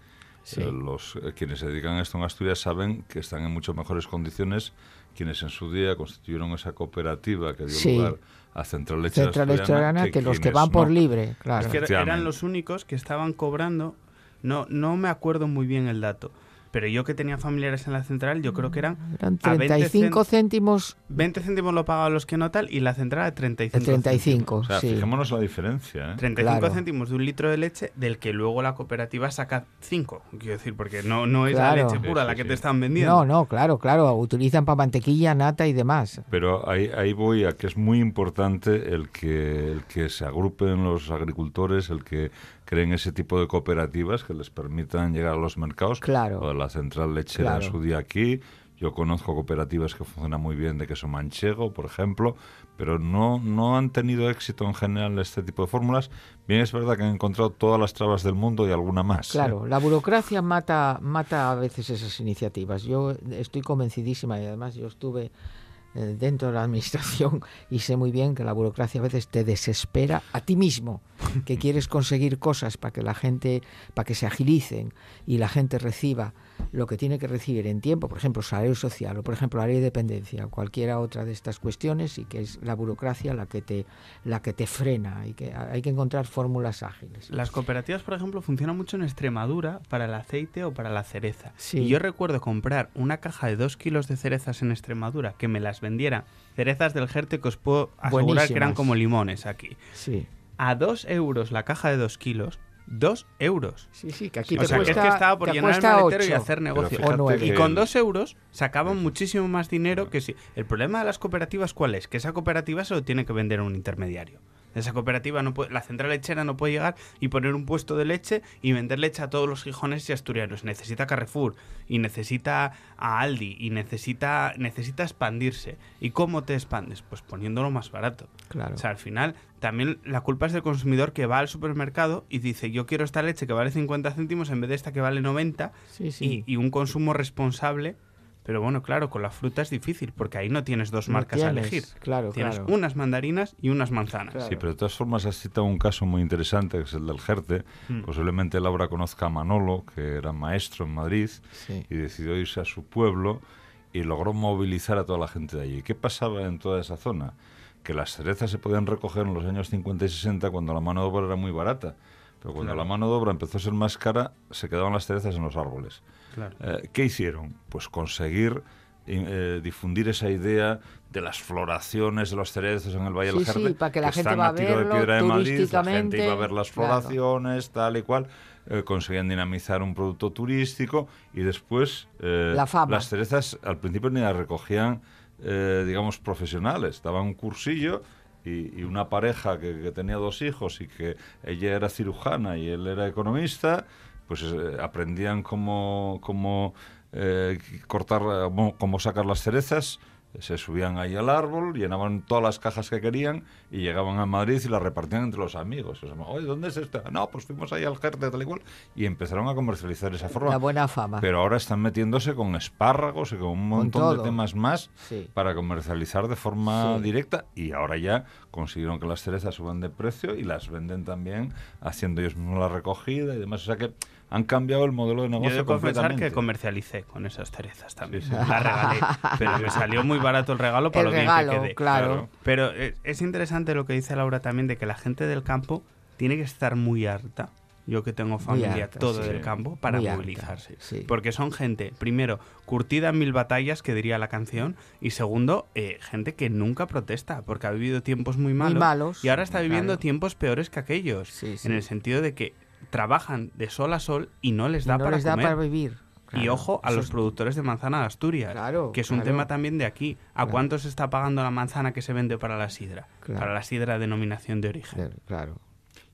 Speaker 9: Eh, los eh, quienes se dedican a esto en Asturias saben que están en mucho mejores condiciones quienes en su día constituyeron esa cooperativa que dio lugar a Central Leche
Speaker 10: Central Asturiana, que, los que van por libre, claro.
Speaker 8: Es que eran los únicos que estaban cobrando, no, no me acuerdo muy bien el dato, pero yo que tenía familiares en la central, yo creo que eran...
Speaker 10: Eran 35 céntimos...
Speaker 8: 20 céntimos lo pagaban los que no tal y la central a 35
Speaker 10: 35,
Speaker 9: O sea, fijémonos la diferencia. ¿eh?
Speaker 8: 35 céntimos de un litro de leche del que luego la cooperativa saca 5. Quiero decir, porque no, no es la leche pura la que te están vendiendo.
Speaker 10: No, no, claro, claro. Utilizan para mantequilla, nata y demás.
Speaker 9: Pero ahí, ahí voy a que es muy importante el que, el que se agrupen los agricultores, el que creen ese tipo de cooperativas que les permitan llegar a los mercados.
Speaker 10: Claro.
Speaker 9: la central lechera su día aquí. Yo conozco cooperativas que funcionan muy bien de queso manchego, por ejemplo, pero no, no han tenido éxito en general este tipo de fórmulas. Bien, es verdad que han encontrado todas las trabas del mundo y alguna más.
Speaker 10: ¿eh? Claro, la burocracia mata, mata a veces esas iniciativas. Yo estoy convencidísima y además yo estuve eh, dentro de la administración y sé muy bien que la burocracia a veces te desespera a ti mismo, que quieres conseguir cosas para que la gente, para que se agilicen y la gente reciba lo que tiene que recibir en tiempo, por ejemplo, salario social o por ejemplo la ley de dependencia o cualquiera otra de estas cuestiones y que es la burocracia la que te la que te frena y que hay que encontrar fórmulas ágiles.
Speaker 8: Las cooperativas, por ejemplo, funcionan mucho en Extremadura para el aceite o para la cereza. Y yo recuerdo comprar una caja de dos kilos de cerezas en Extremadura que me las vendiera cerezas del Jerte que os puedo asegurar que eran como limones aquí.
Speaker 10: Sí.
Speaker 8: A dos euros la caja de dos kilos dos euros.
Speaker 10: Sí, sí, que aquí
Speaker 8: o sea, que es que estaba por llenar el maletero y hacer negocio. Y con dos euros sacaban muchísimo más dinero que si... El problema de las cooperativas, ¿cuál es? Que esa cooperativa se lo tiene que vender a un intermediario. Esa cooperativa, no puede, la central lechera no puede llegar y poner un puesto de leche y vender leche a todos los gijones y asturianos. Necesita Carrefour y necesita a Aldi y necesita, necesita expandirse. ¿Y cómo te expandes? Pues poniéndolo más barato.
Speaker 10: Claro.
Speaker 8: O sea, al final también la culpa es del consumidor que va al supermercado y dice yo quiero esta leche que vale 50 céntimos en vez de esta que vale 90 y un consumo responsable pero bueno, claro, con la fruta es difícil porque ahí no tienes dos marcas a elegir.
Speaker 10: Claro,
Speaker 8: tienes unas mandarinas y unas manzanas.
Speaker 9: Sí, pero de todas formas has citado un caso muy interesante que es el del Jerte. Mm. Posiblemente Laura conozca a Manolo, que era maestro en Madrid y decidió irse a su pueblo y logró movilizar a toda la gente de allí. ¿Qué pasaba en toda esa zona? Que las cerezas se podían recoger en los años 50 y 60 cuando la mano de obra era muy barata. Pero cuando la mano de obra empezó a ser más cara, se quedaban las cerezas en los árboles. Eh, ¿Qué hicieron? Pues conseguir eh, difundir esa idea de las floraciones de los cerezos en el Valle del Jerde,
Speaker 10: para que la gente va a verlo, de Piedra de Madrid,
Speaker 9: la gente iba a ver las floraciones, tal y cual. Eh, conseguían dinamizar un producto turístico y después las cerezas al principio ni las recogían, digamos, profesionales. Daban un cursillo y, una pareja que, que, tenía dos hijos y que ella era cirujana y él era economista, pues eh, aprendían cómo, cómo eh, cortar, cómo sacar las cerezas, se subían ahí al árbol, llenaban todas las cajas que querían y llegaban a Madrid y las repartían entre los amigos. Oye, ¿dónde es esto? No, pues fuimos ahí al Jerte, tal y cual, y empezaron a comercializar esa forma.
Speaker 10: La buena fama.
Speaker 9: Pero ahora están metiéndose con espárragos y con un montón de temas más para comercializar de forma directa y ahora ya consiguieron que las cerezas suban de precio y las venden también haciendo ellos mismos la recogida y demás. O sea que han cambiado el modelo de negocio. Yo
Speaker 8: debo confesar que comercialicé con esas cerezas también. La regalé. Pero me salió muy barato el regalo para lo bien que quedé.
Speaker 10: Claro.
Speaker 8: Pero es interesante lo que dice Laura también de que la gente del campo tiene que estar muy harta yo que tengo familia todo del campo, para movilizarse. Porque son gente, primero, curtida en mil batallas, que diría la canción, y segundo, eh, gente que nunca protesta, porque ha vivido tiempos muy malos, y ahora está viviendo tiempos peores que aquellos, en el sentido de que trabajan de sol a sol y no les da, para,
Speaker 10: para vivir.
Speaker 8: y ojo a los productores de manzana de Asturias, que es un tema también de aquí. ¿A cuánto se está pagando la manzana que se vende para la sidra? Para la sidra denominación de origen.
Speaker 10: Claro.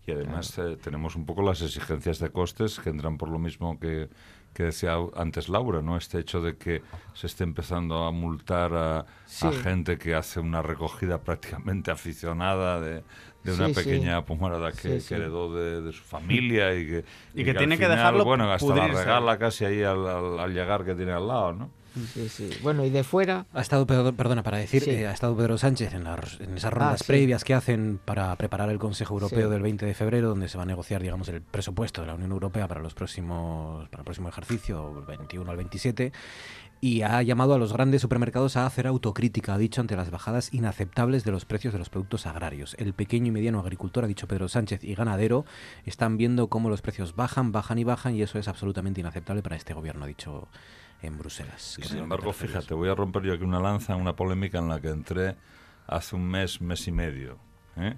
Speaker 9: Y además eh, tenemos un poco las exigencias de costes que entran por lo mismo que, que decía antes Laura, ¿no? Este hecho de que se esté empezando a multar a, gente que hace una recogida prácticamente aficionada de, una pequeña pomarada que, heredó de, su familia y que,
Speaker 8: y, que, tiene que dejarlo
Speaker 9: bueno, hasta la regala casi ahí al, al llegar que tiene al lado, ¿no?
Speaker 10: Sí, sí. Bueno, y de fuera.
Speaker 1: Ha estado, perdona, para decir, eh, ha estado Pedro Sánchez en, en esas rondas ah, previas que hacen para preparar el Consejo Europeo del 20 de febrero, donde se va a negociar, digamos, el presupuesto de la Unión Europea para los próximos, para el próximo ejercicio, el 21 al 27 y ha llamado a los grandes supermercados a hacer autocrítica, ha dicho, ante las bajadas inaceptables de los precios de los productos agrarios. El pequeño y mediano agricultor, ha dicho Pedro Sánchez, y ganadero están viendo cómo los precios bajan, bajan y bajan, y eso es absolutamente inaceptable para este gobierno, ha dicho en Bruselas.
Speaker 9: sin embargo, fíjate, voy a romper yo aquí una lanza, una polémica en la que entré hace un mes, mes y medio. ¿eh?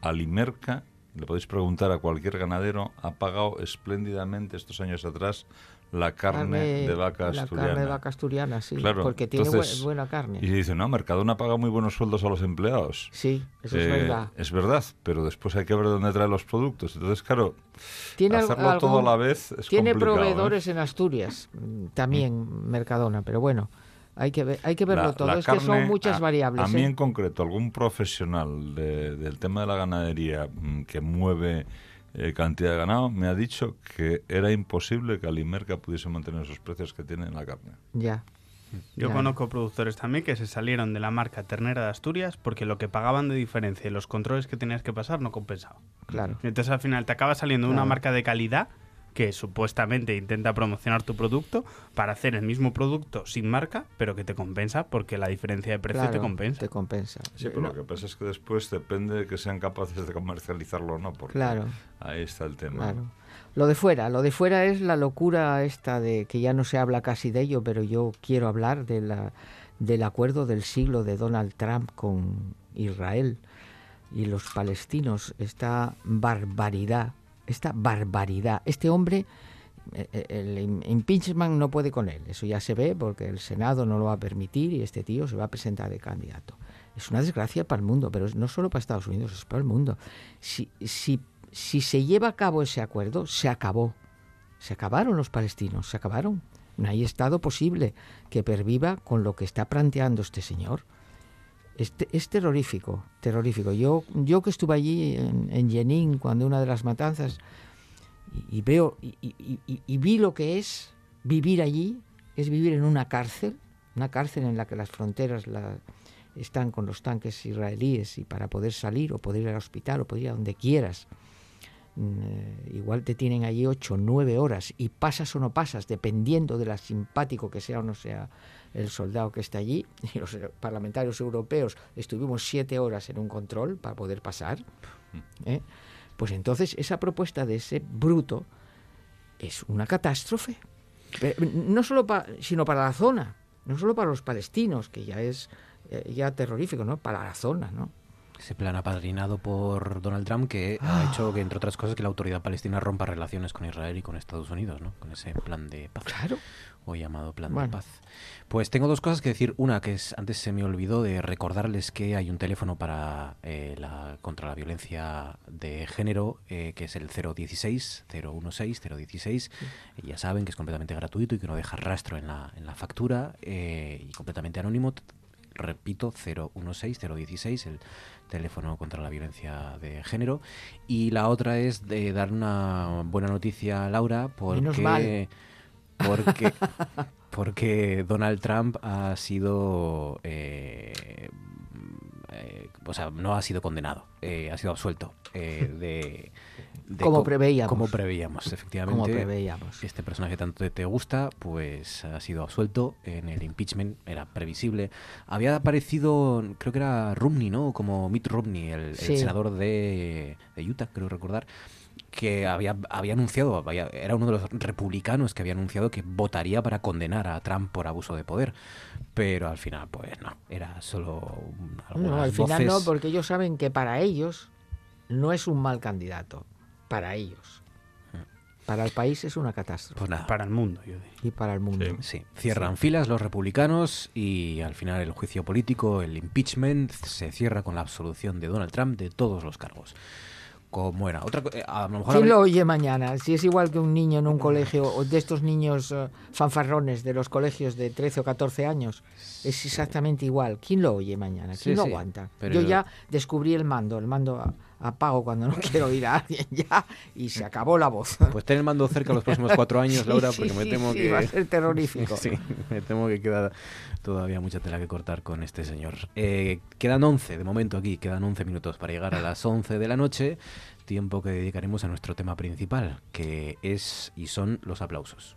Speaker 9: Alimerca, le podéis preguntar a cualquier ganadero, ha pagado espléndidamente estos años atrás la carne, de vaca asturiana.
Speaker 10: La carne de vaca asturiana, sí, porque tiene buena carne.
Speaker 9: Y dice, no, Mercadona paga muy buenos sueldos a los empleados.
Speaker 10: Sí, eso es eh, verdad.
Speaker 9: Es verdad, pero después hay que ver dónde trae los productos. Entonces, claro, ¿Tiene hacerlo todo a la vez es
Speaker 10: Tiene
Speaker 9: ¿eh?
Speaker 10: proveedores en Asturias, mm, también. Mercadona, pero bueno. Hay que, ver, hay que verlo todo, es que son muchas variables.
Speaker 9: A mí ¿eh? en concreto, algún profesional del tema de la ganadería mm, que mueve eh, cantidad de ganado, me ha dicho que era imposible que Alimerca pudiese mantener esos precios que tiene en la carne.
Speaker 10: Ya.
Speaker 8: Yo conozco productores también que se salieron de la marca ternera de Asturias porque lo que pagaban de diferencia y los controles que tenías que pasar no compensaba.
Speaker 10: Claro.
Speaker 8: Entonces al final te acaba saliendo una marca de calidad que supuestamente intenta promocionar tu producto para hacer el mismo producto sin marca, pero que te compensa porque la diferencia de precio te compensa.
Speaker 10: Te compensa.
Speaker 9: Sí, pero lo que pasa es que después depende de que sean capaces de comercializarlo o no, porque claro. ahí está el tema.
Speaker 10: Claro. Lo de fuera, lo de fuera es la locura esta de que ya no se habla casi de ello, pero yo quiero hablar de la, del acuerdo del siglo de Donald Trump con Israel y los palestinos, esta barbaridad esta barbaridad. Este hombre, eh, eh, el impeachment no puede con él, eso ya se ve porque el Senado no lo va a permitir y este tío se va a presentar de candidato. Es una desgracia para el mundo, pero no solo para Estados Unidos, es para el mundo. Si, si, si se lleva a cabo ese acuerdo, se acabó. Se acabaron los palestinos, se acabaron. No hay Estado posible que perviva con lo que está planteando este señor. Es, terrorífico, terrorífico. Yo, yo que estuve allí en, en Jenin cuando una de las matanzas y, veo y, vi lo que es vivir allí, es vivir en una cárcel, una cárcel en la que las fronteras están con los tanques israelíes y para poder salir o poder ir al hospital o poder ir a donde quieras. Mm, eh, igual te tienen allí ocho, nueve horas y pasas o no pasas, dependiendo de la simpático que sea o no sea el soldado que está allí, y los parlamentarios europeos estuvimos siete horas en un control para poder pasar, ¿eh? pues entonces esa propuesta de ese bruto es una catástrofe. no solo para, sino para la zona, no solo para los palestinos, que ya es eh, ya terrorífico, ¿no? Para la zona, ¿no?
Speaker 1: Ese plan apadrinado por Donald Trump que ha ah. hecho que, entre otras cosas, que la autoridad palestina rompa relaciones con Israel y con Estados Unidos, ¿no? Con ese plan de paz.
Speaker 10: Claro.
Speaker 1: O llamado plan de paz. Pues tengo dos cosas que decir. Una, que es antes se me olvidó de recordarles que hay un teléfono para eh, la, contra la violencia de género, eh, que es el 016, 016, 016. ya saben que es completamente gratuito y que no deja rastro en la, en la factura eh, y completamente anónimo. Repito, 016, 016, el teléfono contra la violencia de género. Y la otra es de dar una buena noticia a Laura porque... Porque, porque Donald Trump ha sido eh, eh, o sea, no ha sido condenado, eh, ha sido absuelto de,
Speaker 10: como preveíamos.
Speaker 1: Como preveíamos, efectivamente.
Speaker 10: Como preveíamos.
Speaker 1: Este personaje tanto te gusta, pues ha sido absuelto en el impeachment, era previsible. Había aparecido, creo que era Romney, ¿no? Como Mitt Romney, el, senador de, de Utah, creo recordar que había, había anunciado, era uno de los republicanos que había anunciado que votaría para condenar a Trump por abuso de poder. Pero al final, pues no, era solo
Speaker 10: No, al final no, porque ellos saben que para ellos no es un mal candidato. Para ellos. Para el país es una catástrofe.
Speaker 8: Pues para el mundo, yo
Speaker 10: diría. Y para el mundo.
Speaker 1: Sí, cierran filas los republicanos y al final el juicio político, el impeachment, se cierra con la absolución de Donald Trump de todos los cargos como era. Otra,
Speaker 10: eh, a lo mejor ¿Quién lo oye mañana? Si es igual que un niño en un colegio, o de estos niños eh, fanfarrones de los colegios de 13 o 14 años, es exactamente igual. ¿Quién lo oye mañana? ¿Quién lo aguanta? Yo ya descubrí el mando, el mando apago cuando no quiero oír a alguien ya y se acabó la voz.
Speaker 1: Pues ten el mando cerca los próximos cuatro años, Laura, porque me temo que...
Speaker 10: va a ser terrorífico.
Speaker 1: Sí, me temo que queda todavía mucha tela que cortar con este señor. Eh, quedan 11, de momento aquí, quedan 11 minutos para llegar a las 11 de la noche, tiempo que dedicaremos a nuestro tema principal, que es y son los aplausos.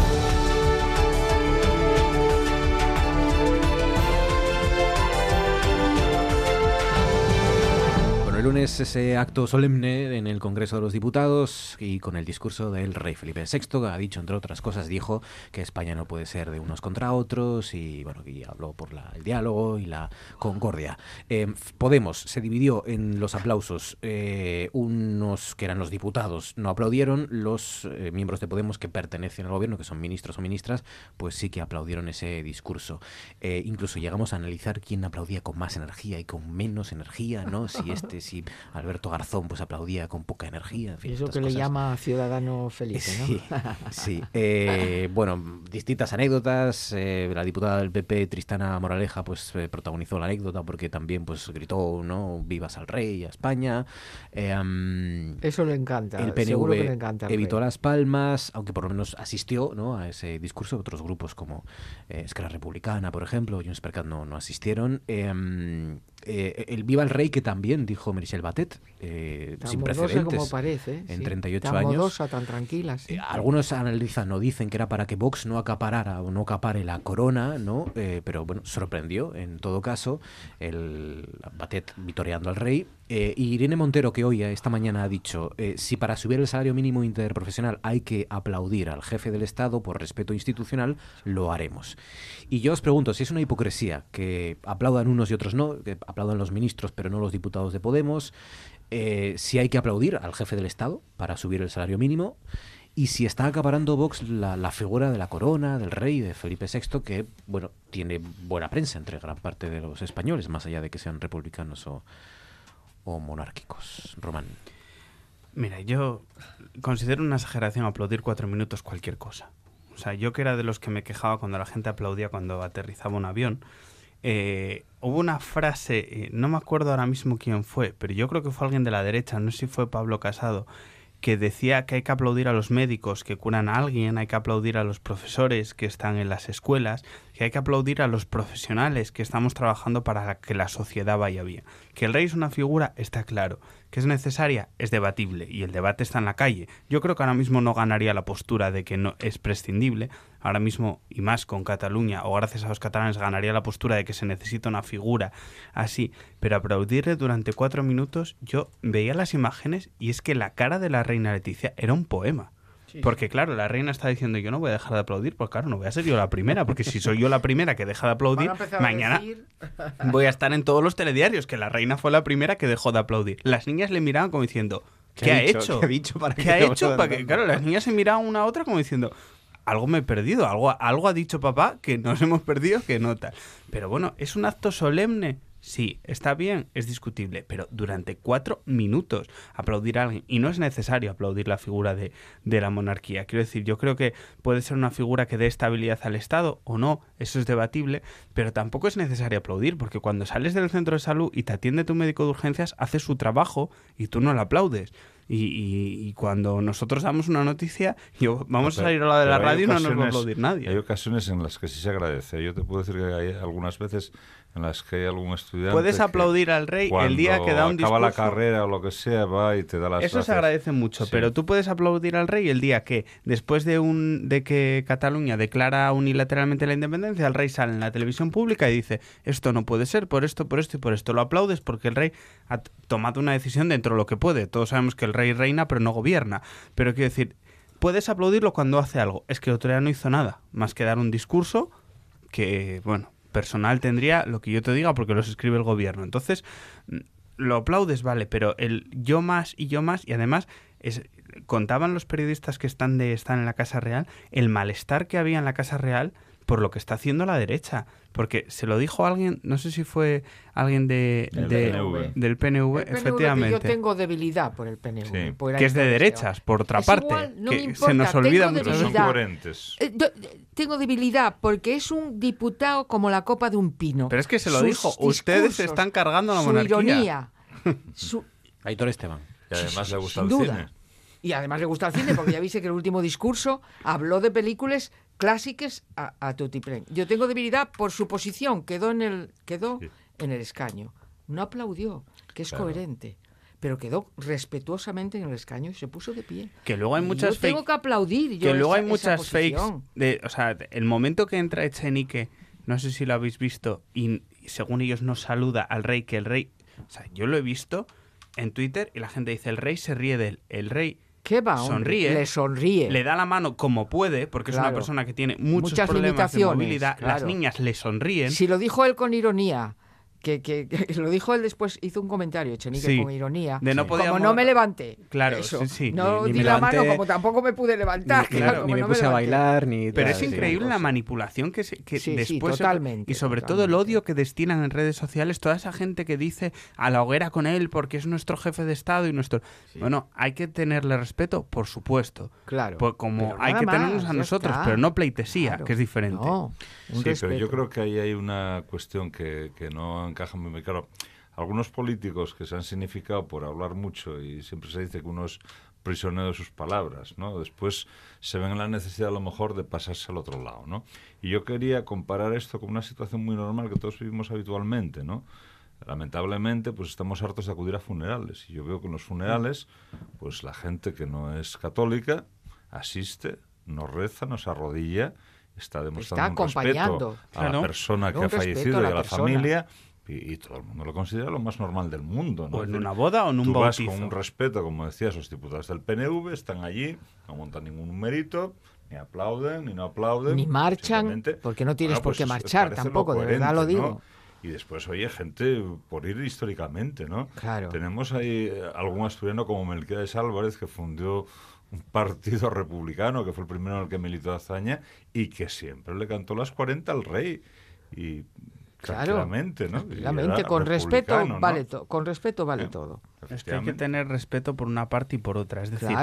Speaker 1: El lunes ese acto solemne en el Congreso de los Diputados y con el discurso del rey Felipe VI, ha dicho, entre otras cosas, dijo que España no puede ser de unos contra otros y, bueno, y habló por el diálogo y la concordia. Eh, Podemos se dividió en los aplausos. Eh, unos que eran los diputados no aplaudieron, los eh, miembros de Podemos que pertenecen al gobierno, que son ministros o ministras, pues sí que aplaudieron ese discurso. incluso llegamos a analizar quién aplaudía con más energía y con menos energía, ¿no? Si este, y Alberto Garzón pues aplaudía con poca energía.
Speaker 10: Eso que le llama ciudadano feliz,
Speaker 1: ¿no? Sí, eh, bueno, distintas anécdotas. Eh, la diputada del PP, Tristana Moraleja, pues eh, protagonizó la anécdota porque también pues gritó, ¿no? Vivas al rey, a España.
Speaker 10: Eso le encanta.
Speaker 1: El PNV le encanta evitó las palmas, aunque por lo menos asistió ¿no? a ese discurso. Otros grupos como Esquerra Republicana, por ejemplo, Junts per no, no asistieron. Eh, el Viva el Rey, que también dijo Michel Batet, eh, sin precedentes.
Speaker 10: como parece.
Speaker 1: En 38 años.
Speaker 10: tan tranquila.
Speaker 1: Eh, algunos analizan o dicen que era para que Vox no acaparara o no acapare la corona, ¿no? pero bueno, sorprendió en todo caso el Batet vitoreando al rey. Y Irene Montero, que hoy, esta mañana, ha dicho: si para subir el salario mínimo interprofesional hay que aplaudir al jefe del Estado por respeto institucional, lo haremos. Y yo os pregunto si es una hipocresía que aplaudan unos y otros no, que aplaudan los ministros pero no los diputados de Podemos, eh, si hay que aplaudir al jefe del Estado para subir el salario mínimo y si está acaparando Vox la, figura de la corona, del rey, de Felipe VI, que bueno tiene buena prensa entre gran parte de los españoles, más allá de que sean republicanos o, o monárquicos. Román.
Speaker 8: Mira, yo considero una exageración aplaudir cuatro minutos cualquier cosa. O sea, yo que era de los que me quejaba cuando la gente aplaudía cuando aterrizaba un avión, eh, hubo una frase, eh, no me acuerdo ahora mismo quién fue, pero yo creo que fue alguien de la derecha, no sé si fue Pablo Casado, que decía que hay que aplaudir a los médicos que curan a alguien, hay que aplaudir a los profesores que están en las escuelas, que hay que aplaudir a los profesionales que estamos trabajando para que la sociedad vaya bien. Que el rey es una figura está claro, que es necesaria es debatible y el debate está en la calle. Yo creo que ahora mismo no ganaría la postura de que no es prescindible, ahora mismo y más con Cataluña o gracias a los catalanes ganaría la postura de que se necesita una figura así, pero aplaudirle durante cuatro minutos yo veía las imágenes y es que la cara de la reina Leticia era un poema. Porque claro, la reina está diciendo yo no voy a dejar de aplaudir, pues claro, no voy a ser yo la primera, porque si soy yo la primera que deja de aplaudir, mañana voy a estar en todos los telediarios, que la reina fue la primera que dejó de aplaudir. Las niñas le miraban como diciendo, ¿qué, ha hecho?
Speaker 1: ¿Qué ha dicho para
Speaker 8: ¿Qué ha hecho? Para que, claro, las niñas se miraban una a otra como diciendo, algo me he perdido, algo, algo ha dicho papá que nos hemos perdido que nota. Pero bueno, es un acto solemne Sí, está bien, es discutible, pero durante cuatro minutos aplaudir a alguien. Y no es necesario aplaudir la figura de, de, la monarquía. Quiero decir, yo creo que puede ser una figura que dé estabilidad al Estado o no, eso es debatible, pero tampoco es necesario aplaudir, porque cuando sales del centro de salud y te atiende tu médico de urgencias, hace su trabajo y tú no lo aplaudes. Y, cuando nosotros damos una noticia, yo, vamos a salir a la de la radio y no nos va a aplaudir nadie.
Speaker 9: Hay ocasiones en las que sí se agradece. Yo te puedo decir que hay algunas veces en las que hay algún estudiante.
Speaker 8: Puedes aplaudir al rey el día que da un discurso.
Speaker 9: acaba la carrera o lo que sea, va y te da las
Speaker 8: Eso se agradece mucho, pero tú puedes aplaudir al rey el día que, después de, un, de que Cataluña declara unilateralmente la independencia, el rey sale en la televisión pública y dice: Esto no puede ser, por esto, por esto y por esto. Lo aplaudes porque el rey ha tomado una decisión dentro de lo que puede. Todos sabemos que el rey reina, pero no gobierna. Pero quiero decir, puedes aplaudirlo cuando hace algo. Es que el otro día no hizo nada, más que dar un discurso que, bueno, personal tendría lo que yo te diga porque los escribe el gobierno. Entonces, mm, lo aplaudes, vale, pero el yo más y yo más, y además es, contaban los periodistas que están, de, están en la Casa Real el malestar que había en la Casa Real por lo que está haciendo la derecha. Porque se lo dijo alguien, no sé si fue alguien de, del PNV, efectivamente.
Speaker 10: yo tengo debilidad por el PNV.
Speaker 8: que es de derechas, por otra parte. que se nos olvida mucho.
Speaker 9: Son coherentes.
Speaker 10: Eh, tengo debilidad porque es un diputado como la copa de un pino.
Speaker 8: Pero es que se lo dijo, ustedes se están cargando la monarquía.
Speaker 10: Ironía,
Speaker 1: su... Aitor Esteban.
Speaker 9: Y además le gusta el cine.
Speaker 10: Y además le gusta el cine porque ya viste que el último discurso habló de películas clásicas a, a Yo tengo debilidad por su posición, quedó en el, quedó en el escaño. No aplaudió, que es coherente pero quedó respetuosamente en el escaño y se puso de pie.
Speaker 8: Que luego hay muchas
Speaker 10: yo tengo que aplaudir.
Speaker 8: que luego hay muchas fakes. De, o sea, el momento que entra Echenique, no sé si lo habéis visto, y, según ellos no saluda al rey, que el rey. O sea, yo lo he visto en Twitter y la gente dice: el rey se ríe de él. El rey
Speaker 10: ¿Qué va?
Speaker 8: Sonríe.
Speaker 10: Le sonríe.
Speaker 8: Le da la mano como puede, porque es una persona que tiene muchos Muchas problemas de movilidad. Las niñas le sonríen.
Speaker 10: Si lo dijo él con ironía, que, que, lo dijo él después, hizo un comentario, Chenique, con ironía.
Speaker 8: De no
Speaker 10: Como no me levanté.
Speaker 8: Claro, eso. Sí,
Speaker 10: No di la mano como tampoco me pude levantar.
Speaker 1: Ni, claro, ni me puse a bailar, ni.
Speaker 8: Pero es increíble la manipulación que, que después.
Speaker 10: totalmente.
Speaker 8: Y sobre todo el odio que destinan en redes sociales toda esa gente que dice a la hoguera con él porque es nuestro jefe de Estado y nuestro. Bueno, hay que tenerle respeto, por supuesto.
Speaker 10: Claro.
Speaker 8: Pues como hay que tenernos a nosotros, pero no pleitesía, que es diferente.
Speaker 9: No, sí, pero yo creo que ahí hay una cuestión que, que no encaja muy claro algunos políticos que se han significado por hablar mucho y siempre se dice que uno es prisionero de sus palabras, ¿no? Después se ven en la necesidad a lo mejor de pasarse al otro lado, ¿no? Y yo quería comparar esto con una situación muy normal que todos vivimos habitualmente, ¿no? Lamentablemente, pues estamos hartos de acudir a funerales. Y yo veo que en los funerales, pues la gente que no es católica asiste, nos reza, nos arrodilla, está demostrando un respeto a la persona que ha fallecido y a la familia y, todo el mundo lo considera lo más normal del mundo. ¿no?
Speaker 8: O en una boda o en un
Speaker 9: tú
Speaker 8: vas
Speaker 9: con un respeto, como decías, los diputados del PNV están allí, no montan ningún numerito, ni aplauden, ni no aplauden.
Speaker 10: Ni marchan, porque no tienes por qué pues, marchar tampoco, de verdad lo digo.
Speaker 9: Y después, oye, gente por ir históricamente, ¿no?
Speaker 10: Claro.
Speaker 9: Tenemos ahí eh, algún asturiano como Melquiades Álvarez que fundó un partido republicano, que fue el primero en el que militó Azaña, y que siempre le cantó las 40 al rey. Y Claro, ¿no?
Speaker 10: con respeto, vale con respeto vale todo.
Speaker 8: Es que hay que tener respeto por una parte y por otra. Es decir,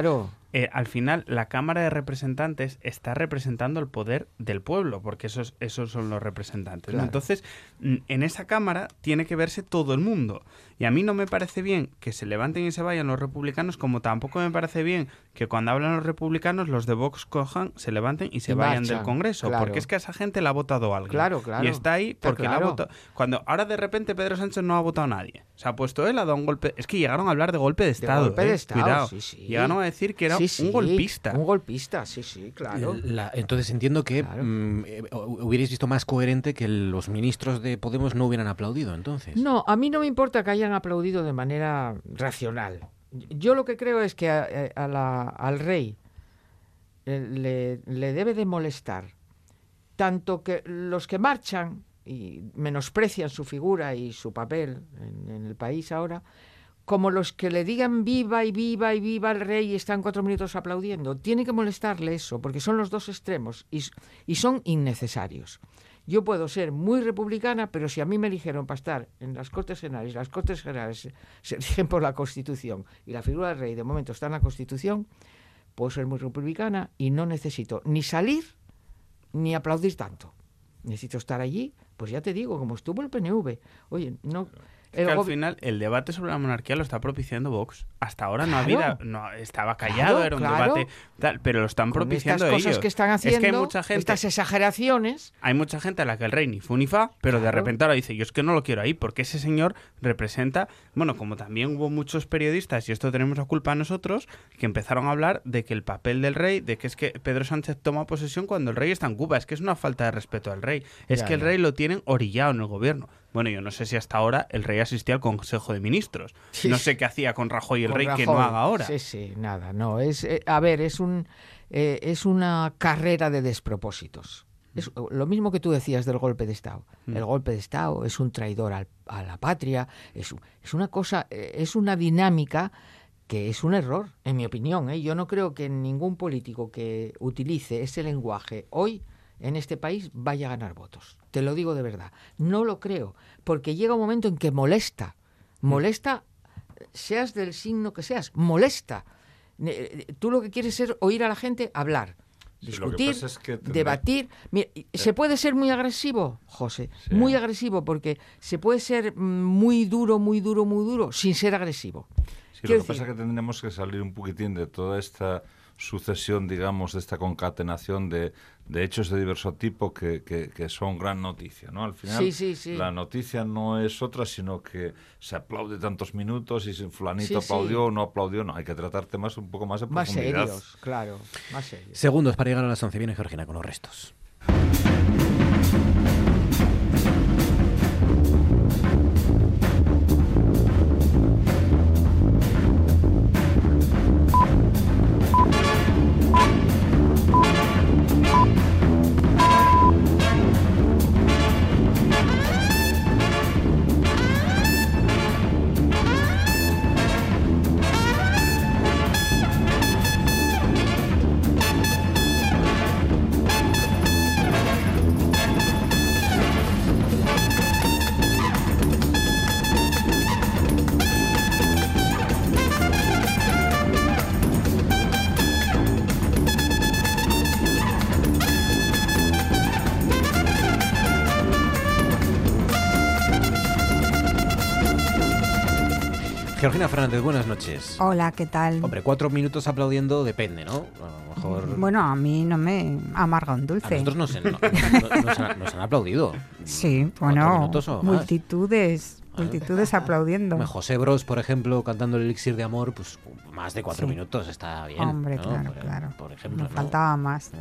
Speaker 8: eh, al final la Cámara de Representantes está representando el poder del pueblo, porque esos, esos son los representantes. Entonces, en esa Cámara tiene que verse todo el mundo. Y a mí no me parece bien que se levanten y se vayan los republicanos, como tampoco me parece bien que cuando hablan los republicanos, los de Vox cojan, se levanten y se vayan del Congreso. Porque es que a esa gente la ha votado alguien.
Speaker 10: Claro, claro.
Speaker 8: Y está ahí porque la ha votado. Cuando ahora de repente Pedro Sánchez no ha votado a nadie. Se ha puesto él, ha dado un golpe. Es que llegaron a hablar de golpe de Estado.
Speaker 10: golpe de
Speaker 8: ¿eh?
Speaker 10: Estado,
Speaker 8: Cuidado.
Speaker 10: Sí, sí.
Speaker 8: Llegaron a decir que era un golpista.
Speaker 10: Un golpista, sí, sí, claro.
Speaker 1: entonces entiendo que mm, eh, hubierais visto más coherente que los ministros de Podemos no hubieran aplaudido entonces.
Speaker 10: No, a mí no me importa que hayan aplaudido de manera racional. Yo lo que creo es que al rey eh, le, le debe de molestar tanto que los que marchan y menosprecian su figura y su papel en, el país ahora, como los que le digan viva y viva y viva el rey y están cuatro minutos aplaudiendo. Tiene que molestarle eso, porque son los dos extremos y, y son innecesarios. Yo puedo ser muy republicana, pero si a mí me eligieron para estar en las Cortes Generales, las Cortes Generales se eligen por la Constitución y la figura del rey de momento está en la Constitución, puedo ser muy republicana y no necesito ni salir ni aplaudir tanto. Necesito estar allí, pues ya te digo, como estuvo el PNV. Oye, no
Speaker 8: que al final el debate sobre la monarquía lo está propiciando Vox. Hasta ahora no había, no estaba callado, era un debate tal, pero lo están propiciando
Speaker 10: estas
Speaker 8: cosas
Speaker 10: que están haciendo, hay mucha gente, estas exageraciones.
Speaker 8: Hay mucha gente a la que el rey ni fu ni fa, pero de repente ahora dice, yo es que no lo quiero ahí, porque ese señor representa, bueno, como también hubo muchos periodistas, y esto tenemos la culpa a nosotros, que empezaron a hablar de que el papel del rey, de que es que Pedro Sánchez toma posesión cuando el rey está en Cuba, es que es una falta de respeto al rey, es que el rey lo tienen orillado en el gobierno. Bueno, yo no sé si hasta ahora el rey asistía al Consejo de Ministros. no sé qué hacía con Rajoy el rey que no haga ahora.
Speaker 10: Sí, sí, nada, no. Es, eh, a ver, es, un, eh, es una carrera de despropósitos. Es lo mismo que tú decías del golpe de Estado. Mm. El golpe de Estado es un traidor a la patria, es, es, una cosa, eh, es una dinámica que es un error, en mi opinión. Yo no creo que ningún político que utilice ese lenguaje hoy en este país vaya a ganar votos. Te lo digo de verdad. No lo creo, porque llega un momento en que molesta. Mm. Molesta, seas del signo que seas, molesta. Eh, tú lo que quieres es oír a la gente hablar, discutir, debatir. Eh. ¿Se puede ser muy agresivo, José? Muy agresivo, porque se puede ser mm, muy duro, muy duro, muy duro, sin ser agresivo.
Speaker 9: Sí, lo que pasa es que tendremos que salir un poquitín de toda esta sucesión, digamos, de esta concatenación de, de hechos de diverso tipo que, que, son gran noticia, ¿no? Al final, la noticia no es otra, sino que se aplaude tantos minutos y si fulanito aplaudió o no aplaudió, no, hay que tratar temas un poco más de profundidad.
Speaker 10: Más serios, claro, más serios.
Speaker 1: Segundos para llegar a las 11. Viene Georgina con los restos. Fernández, buenas noches.
Speaker 3: Hola, ¿qué tal?
Speaker 1: Hombre, cuatro minutos aplaudiendo depende, ¿no? A lo mejor...
Speaker 3: Bueno, a mí no me amarga un dulce.
Speaker 1: A nosotros nos, nos, han, aplaudido.
Speaker 3: Sí, bueno, multitudes. Multitudes aplaudiendo.
Speaker 1: José Bros, por ejemplo, cantando el elixir de amor, pues más de cuatro minutos está bien.
Speaker 3: Hombre, claro, claro. Por ejemplo, me faltaba más.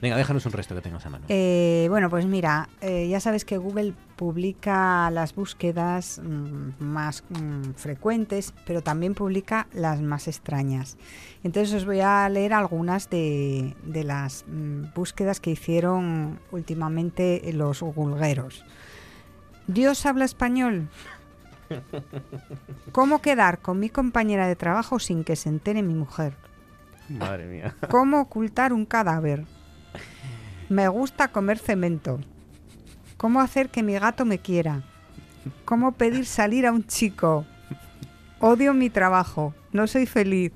Speaker 1: Venga, déjanos un resto que tengas a mano.
Speaker 3: Eh, bueno, pues mira, eh, ya sabes que Google publica las búsquedas mm, más mm, frecuentes, pero también publica las más extrañas. Entonces os voy a leer algunas de, las mm, búsquedas que hicieron últimamente los gulgueros. ¿Dios habla español? ¿Cómo quedar con mi compañera de trabajo sin que se entere mi mujer?
Speaker 1: Madre mía.
Speaker 3: ¿Cómo ocultar un cadáver? Me gusta comer cemento. ¿Cómo hacer que mi gato me quiera? ¿Cómo pedir salir a un chico? Odio mi trabajo. No soy feliz.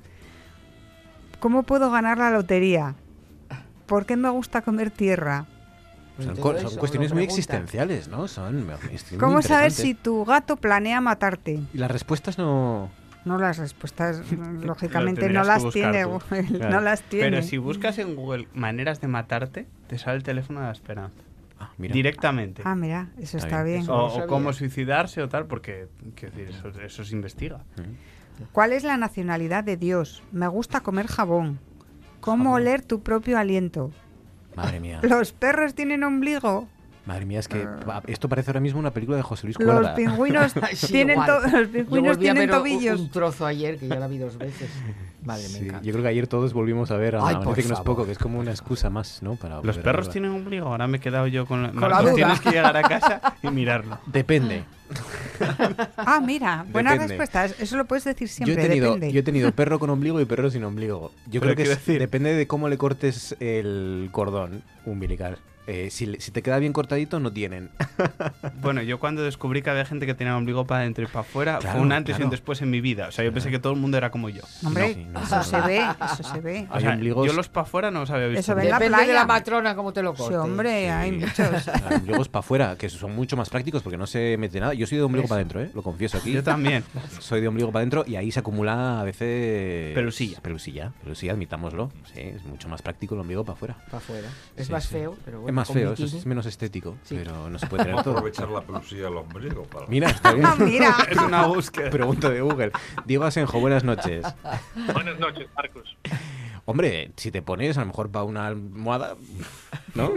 Speaker 3: ¿Cómo puedo ganar la lotería? ¿Por qué me gusta comer tierra?
Speaker 1: Son, cuestiones muy existenciales, ¿no? Son,
Speaker 3: ¿Cómo saber si tu gato planea matarte?
Speaker 1: Y las respuestas no...
Speaker 3: No, las respuestas, lógicamente, no las tiene Google. No las tiene.
Speaker 8: Pero si buscas en Google maneras de matarte, te sale el teléfono de la esperanza. Ah, Directamente.
Speaker 3: Ah, mira, eso está bien.
Speaker 8: O, cómo suicidarse o tal, porque eso, se investiga.
Speaker 3: ¿Cuál es la nacionalidad de Dios? Me gusta comer jabón. ¿Cómo oler tu propio aliento?
Speaker 1: Madre mía.
Speaker 3: ¿Los perros tienen ombligo?
Speaker 1: Madre mía, es que ah. esto parece ahora mismo una película de José Luis Cuerda.
Speaker 3: Los pingüinos tienen, los pingüinos tienen tobillos.
Speaker 10: Un, trozo ayer que ya la vi dos veces. Madre mía.
Speaker 1: Yo creo que ayer todos volvimos a ver a Ay, que no es poco, que es como una excusa más, ¿no? Para
Speaker 8: los perros tienen ombligo. Ahora me he quedado yo con, la, con duda. Tienes que llegar a casa y mirarlo.
Speaker 1: Depende.
Speaker 3: ah, mira, buena respuesta. Eso lo puedes decir siempre.
Speaker 1: Yo he tenido, Yo he tenido perro con ombligo y perro sin ombligo. Yo creo que depende de cómo le cortes el cordón umbilical. Eh, si, si, te queda bien cortadito, no tienen.
Speaker 8: bueno, yo cuando descubrí que había gente que tenía ombligo para adentro y para afuera, fue un antes y un después en mi vida. O sea, yo pensé que todo el mundo era como yo.
Speaker 3: Hombre, eso se ve, eso se ve.
Speaker 8: O sea, yo los para afuera no los había visto.
Speaker 3: Eso ve la playa.
Speaker 10: de la matrona como te lo cortes.
Speaker 3: Sí, hombre, hay muchos.
Speaker 1: ombligos para afuera, que son mucho más prácticos porque no se mete nada. Yo soy de ombligo para adentro, ¿eh? Lo confieso aquí.
Speaker 8: Yo también.
Speaker 1: Soy de ombligo para adentro y ahí se acumula a veces...
Speaker 8: Pelusilla.
Speaker 1: Pelusilla, pelusilla, admitámoslo. Sí, es mucho más práctico el ombligo para afuera.
Speaker 10: Para afuera. Es más feo, pero bueno.
Speaker 1: Es más feo, eso es menos estético, pero no se puede tener todo.
Speaker 9: aprovechar la pelusilla del ombligo. Para...
Speaker 1: Mira, está bien.
Speaker 3: Mira.
Speaker 8: es una búsqueda.
Speaker 1: Pregunta de Google. Diego Asenjo, buenas noches.
Speaker 11: Buenas noches, Marcos.
Speaker 1: Hombre, si te pones a lo mejor para una almohada, ¿no?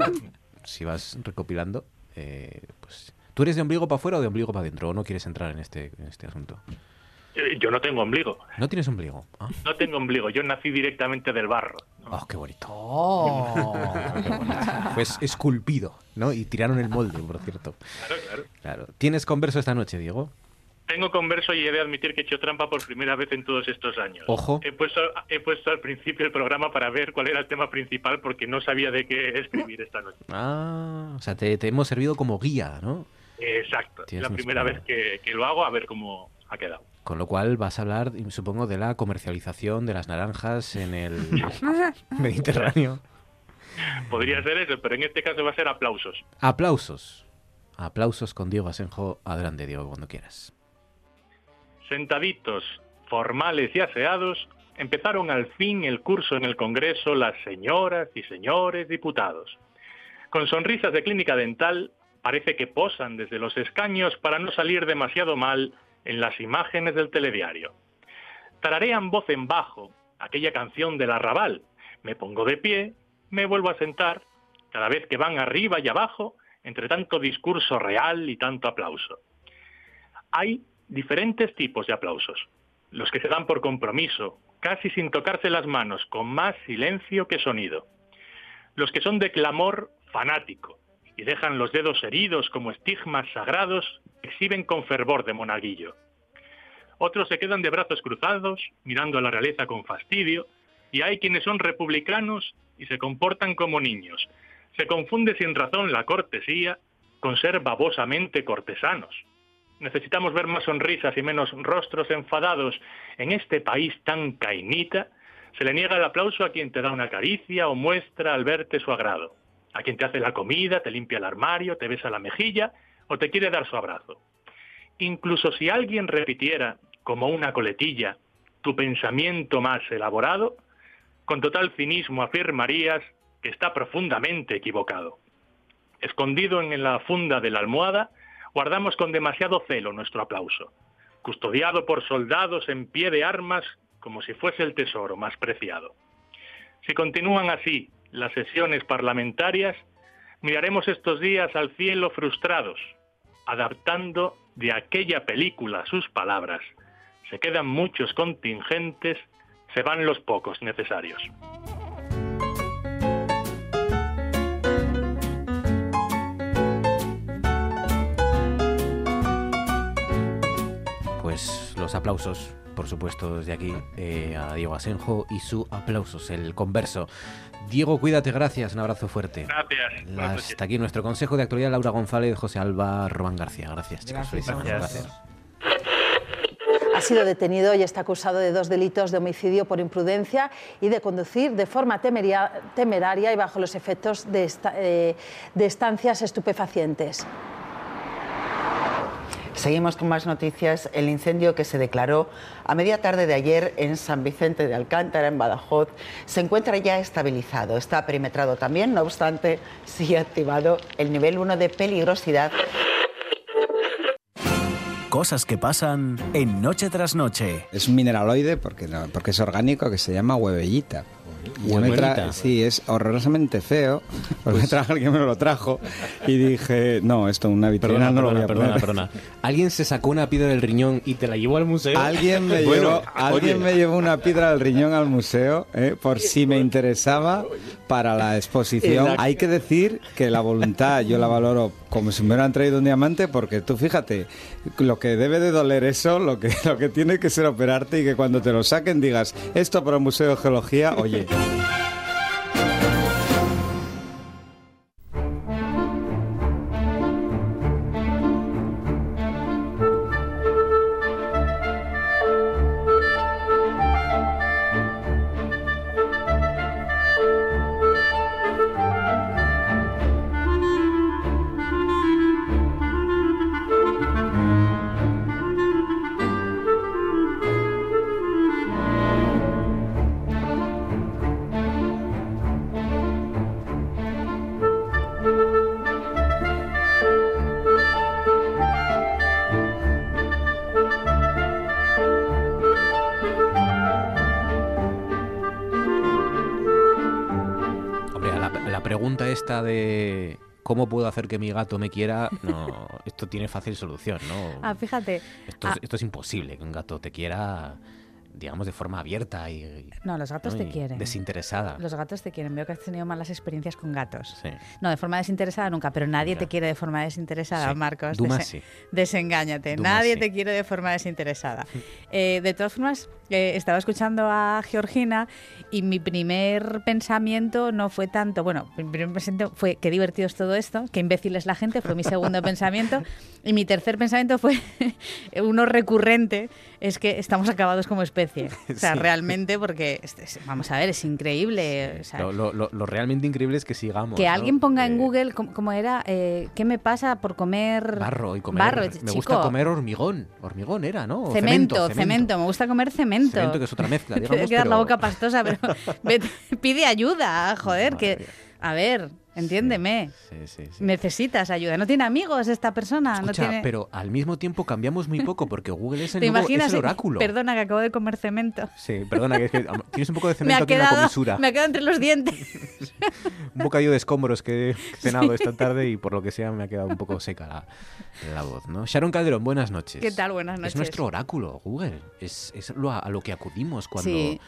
Speaker 1: si vas recopilando, eh, pues... ¿Tú eres de ombligo para afuera o de ombligo para adentro? ¿O no quieres entrar en este, en este asunto?
Speaker 11: Yo no tengo ombligo.
Speaker 1: ¿No tienes ombligo?
Speaker 11: ¿Ah? No tengo ombligo. Yo nací directamente del barro.
Speaker 1: ¿no? ¡Oh, qué bonito!
Speaker 10: Oh.
Speaker 1: qué bonito. Fue esculpido, ¿no? Y tiraron el molde, por cierto.
Speaker 11: Claro, claro.
Speaker 1: claro. ¿Tienes converso esta noche, Diego?
Speaker 11: Tengo converso y he de admitir que he hecho trampa por primera vez en todos estos años.
Speaker 1: Ojo.
Speaker 11: He puesto, he puesto al principio el programa para ver cuál era el tema principal porque no sabía de qué escribir esta noche.
Speaker 1: Ah, o sea, te, te hemos servido como guía, ¿no?
Speaker 11: Exacto. Es la primera vez que, que lo hago a ver cómo ha quedado.
Speaker 1: Con lo cual vas a hablar, supongo, de la comercialización de las naranjas en el Mediterráneo.
Speaker 11: Podría ser eso, pero en este caso va a ser aplausos.
Speaker 1: Aplausos. Aplausos con Diego Asenjo. Adelante, Diego, cuando quieras.
Speaker 11: Sentaditos, formales y aseados, empezaron al fin el curso en el Congreso las señoras y señores diputados. Con sonrisas de clínica dental, parece que posan desde los escaños para no salir demasiado mal en las imágenes del telediario. Tararean voz en bajo aquella canción del arrabal. Me pongo de pie, me vuelvo a sentar, cada vez que van arriba y abajo, entre tanto discurso real y tanto aplauso. Hay diferentes tipos de aplausos. Los que se dan por compromiso, casi sin tocarse las manos, con más silencio que sonido. Los que son de clamor fanático y dejan los dedos heridos como estigmas sagrados, exhiben con fervor de monaguillo. Otros se quedan de brazos cruzados, mirando a la realeza con fastidio, y hay quienes son republicanos y se comportan como niños. Se confunde sin razón la cortesía con ser babosamente cortesanos. Necesitamos ver más sonrisas y menos rostros enfadados. En este país tan cainita, se le niega el aplauso a quien te da una caricia o muestra al verte su agrado, a quien te hace la comida, te limpia el armario, te besa la mejilla o te quiere dar su abrazo. Incluso si alguien repitiera, como una coletilla, tu pensamiento más elaborado, con total cinismo afirmarías que está profundamente equivocado. Escondido en la funda de la almohada, guardamos con demasiado celo nuestro aplauso, custodiado por soldados en pie de armas como si fuese el tesoro más preciado. Si continúan así las sesiones parlamentarias, miraremos estos días al cielo frustrados, adaptando de aquella película sus palabras. Se quedan muchos contingentes, se van los pocos necesarios.
Speaker 1: Pues los aplausos, por supuesto, desde aquí eh, a Diego Asenjo y su aplausos, el converso. Diego, cuídate, gracias, un abrazo fuerte.
Speaker 11: Gracias.
Speaker 1: Hasta aquí nuestro consejo de actualidad, Laura González, José Alba, Román García. Gracias, chicos.
Speaker 10: Gracias.
Speaker 1: Gracias.
Speaker 12: Ha sido detenido y está acusado de dos delitos de homicidio por imprudencia y de conducir de forma temeria, temeraria y bajo los efectos de, esta, eh, de estancias estupefacientes.
Speaker 13: Seguimos con más noticias. El incendio que se declaró a media tarde de ayer en San Vicente de Alcántara, en Badajoz, se encuentra ya estabilizado. Está perimetrado también, no obstante, sigue activado el nivel 1 de peligrosidad.
Speaker 2: Cosas que pasan en Noche tras Noche.
Speaker 14: Es un mineraloide porque, no, porque es orgánico que se llama huevellita. Yo me tra- sí, es horrorosamente feo. Porque me trajo alguien me lo trajo y dije, no, esto una vitrina
Speaker 1: Perdona,
Speaker 14: no lo
Speaker 1: perdona,
Speaker 14: voy a
Speaker 1: perdona,
Speaker 14: poner.
Speaker 1: perdona. ¿Alguien se sacó una piedra del riñón y te la llevó al museo?
Speaker 14: Alguien me,
Speaker 1: Bueno,
Speaker 14: llevó, alguien me llevó una piedra del riñón al museo eh, por si me interesaba para la exposición. Hay que decir que la voluntad yo la valoro como si me hubieran traído un diamante porque tú fíjate, lo que debe de doler eso, lo que, lo que tiene que ser operarte y que cuando te lo saquen digas, esto para un museo de geología, oye.
Speaker 1: Thank you. Hacer que mi gato me quiera? No, esto tiene fácil solución, ¿no?
Speaker 15: Ah, fíjate.
Speaker 1: Esto, es, ah. esto es imposible, que un gato te quiera digamos, de forma abierta y...
Speaker 15: No, los gatos te quieren.
Speaker 1: Desinteresada.
Speaker 15: Los gatos te quieren. Veo que has tenido malas experiencias con gatos. Sí. No, de forma desinteresada nunca, pero nadie te quiere de forma desinteresada, Marcos.
Speaker 1: Duma sí.
Speaker 15: Desengáñate. nadie te quiere de forma desinteresada. Eh, de todas formas, eh, estaba escuchando a Georgina y mi primer pensamiento no fue tanto, bueno, mi primer pensamiento fue qué divertido es todo esto, qué imbécil es la gente, fue mi segundo pensamiento. Y mi tercer pensamiento fue uno recurrente, es que estamos acabados como especie. O sea, realmente, porque, vamos a ver, es increíble.
Speaker 1: lo, realmente increíble es que sigamos.
Speaker 15: Que alguien ponga en Google, como era, eh, ¿qué me pasa por comer
Speaker 1: barro? Y comer me gusta comer hormigón. Hormigón era, ¿no?
Speaker 15: Cemento, cemento, Me gusta comer cemento.
Speaker 1: Cemento, que es otra mezcla, digamos.
Speaker 15: Te la boca pastosa, pero pide ayuda, joder, que... A ver, Entiéndeme. Necesitas ayuda. No tiene amigos esta persona. no tiene...
Speaker 1: pero al mismo tiempo cambiamos muy poco porque Google es el, nuevo, es el oráculo.
Speaker 15: Perdona que acabo de comer cemento.
Speaker 1: Sí, perdona que, tienes un poco de cemento aquí en la comisura.
Speaker 15: Me ha quedado entre los dientes.
Speaker 1: un bocadillo de escombros que he cenado esta tarde y por lo que sea me ha quedado un poco seca la, la, voz, ¿no? Sharon Calderón, buenas noches.
Speaker 15: ¿Qué tal? Buenas noches.
Speaker 1: Es nuestro oráculo, Google. Es, es lo, a, lo que acudimos cuando,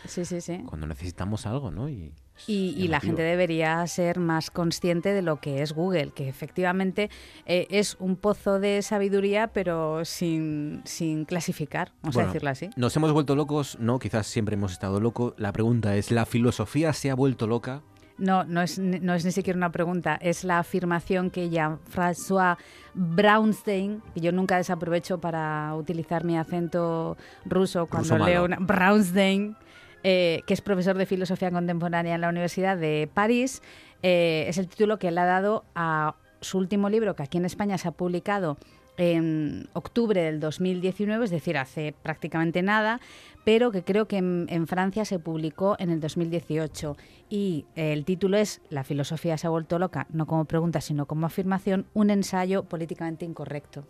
Speaker 1: cuando necesitamos algo, ¿no?
Speaker 15: Y, y, la gente debería ser más consciente de lo que es Google, que efectivamente eh, es un pozo de sabiduría, pero sin, sin clasificar, vamos a decirlo así.
Speaker 1: Nos hemos vuelto locos, no, quizás siempre hemos estado locos. La pregunta es, ¿la filosofía se ha vuelto loca?
Speaker 15: No, no es, no es ni siquiera una pregunta, es la afirmación que Jean-François Braunstein, que yo nunca desaprovecho para utilizar mi acento ruso cuando leo una... Braunstein, eh, que es profesor de filosofía contemporánea en la Universidad de París. Eh, es el título que él ha dado a su último libro, que aquí en España se ha publicado en octubre del 2019, es decir, hace prácticamente nada, pero que creo que en, Francia se publicó en el 2018. Y el título es La filosofía se ha vuelto loca, no como pregunta, sino como afirmación, un ensayo políticamente incorrecto.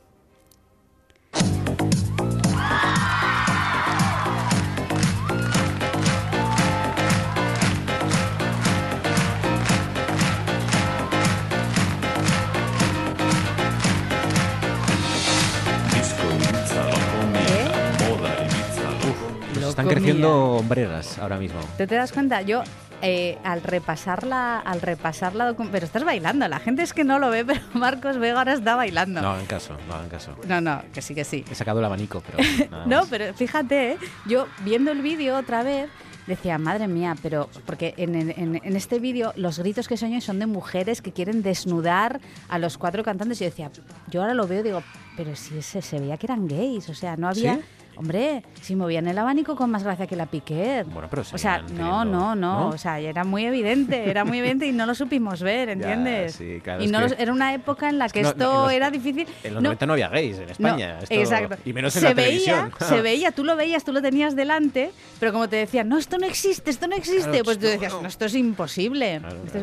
Speaker 1: Están creciendo hombreras ahora mismo.
Speaker 15: ¿Te, te das cuenta? Yo eh, al repasarla, al repasarla, pero estás bailando. La gente es que no lo ve, pero Marcos Vega ahora está bailando.
Speaker 1: No, en caso, no, en caso.
Speaker 15: No, no, que sí, que sí.
Speaker 1: He sacado el abanico, pero.
Speaker 15: no, pero fíjate, ¿eh? yo viendo el vídeo otra vez decía, madre mía, pero porque en, en, este vídeo los gritos que se oyen son de mujeres que quieren desnudar a los cuatro cantantes. Y yo decía, yo ahora lo veo y digo, pero si ese, se veía que eran gays, o sea, no había... Hombre, si movían el abanico con más gracia que la Piquet.
Speaker 1: Bueno, pero
Speaker 15: O sea, no, no, no, O sea, era muy evidente, era muy evidente y no lo supimos ver, ¿entiendes? sí, claro, y no era una época en la que esto era difícil.
Speaker 1: En los 90 no había gays en España.
Speaker 15: exacto.
Speaker 1: Y menos en
Speaker 15: se
Speaker 1: la
Speaker 15: veía,
Speaker 1: televisión.
Speaker 15: Se veía, tú lo veías, tú lo tenías delante, pero como te decían, no, esto no existe, esto no existe, pues tú decías, no, esto es imposible.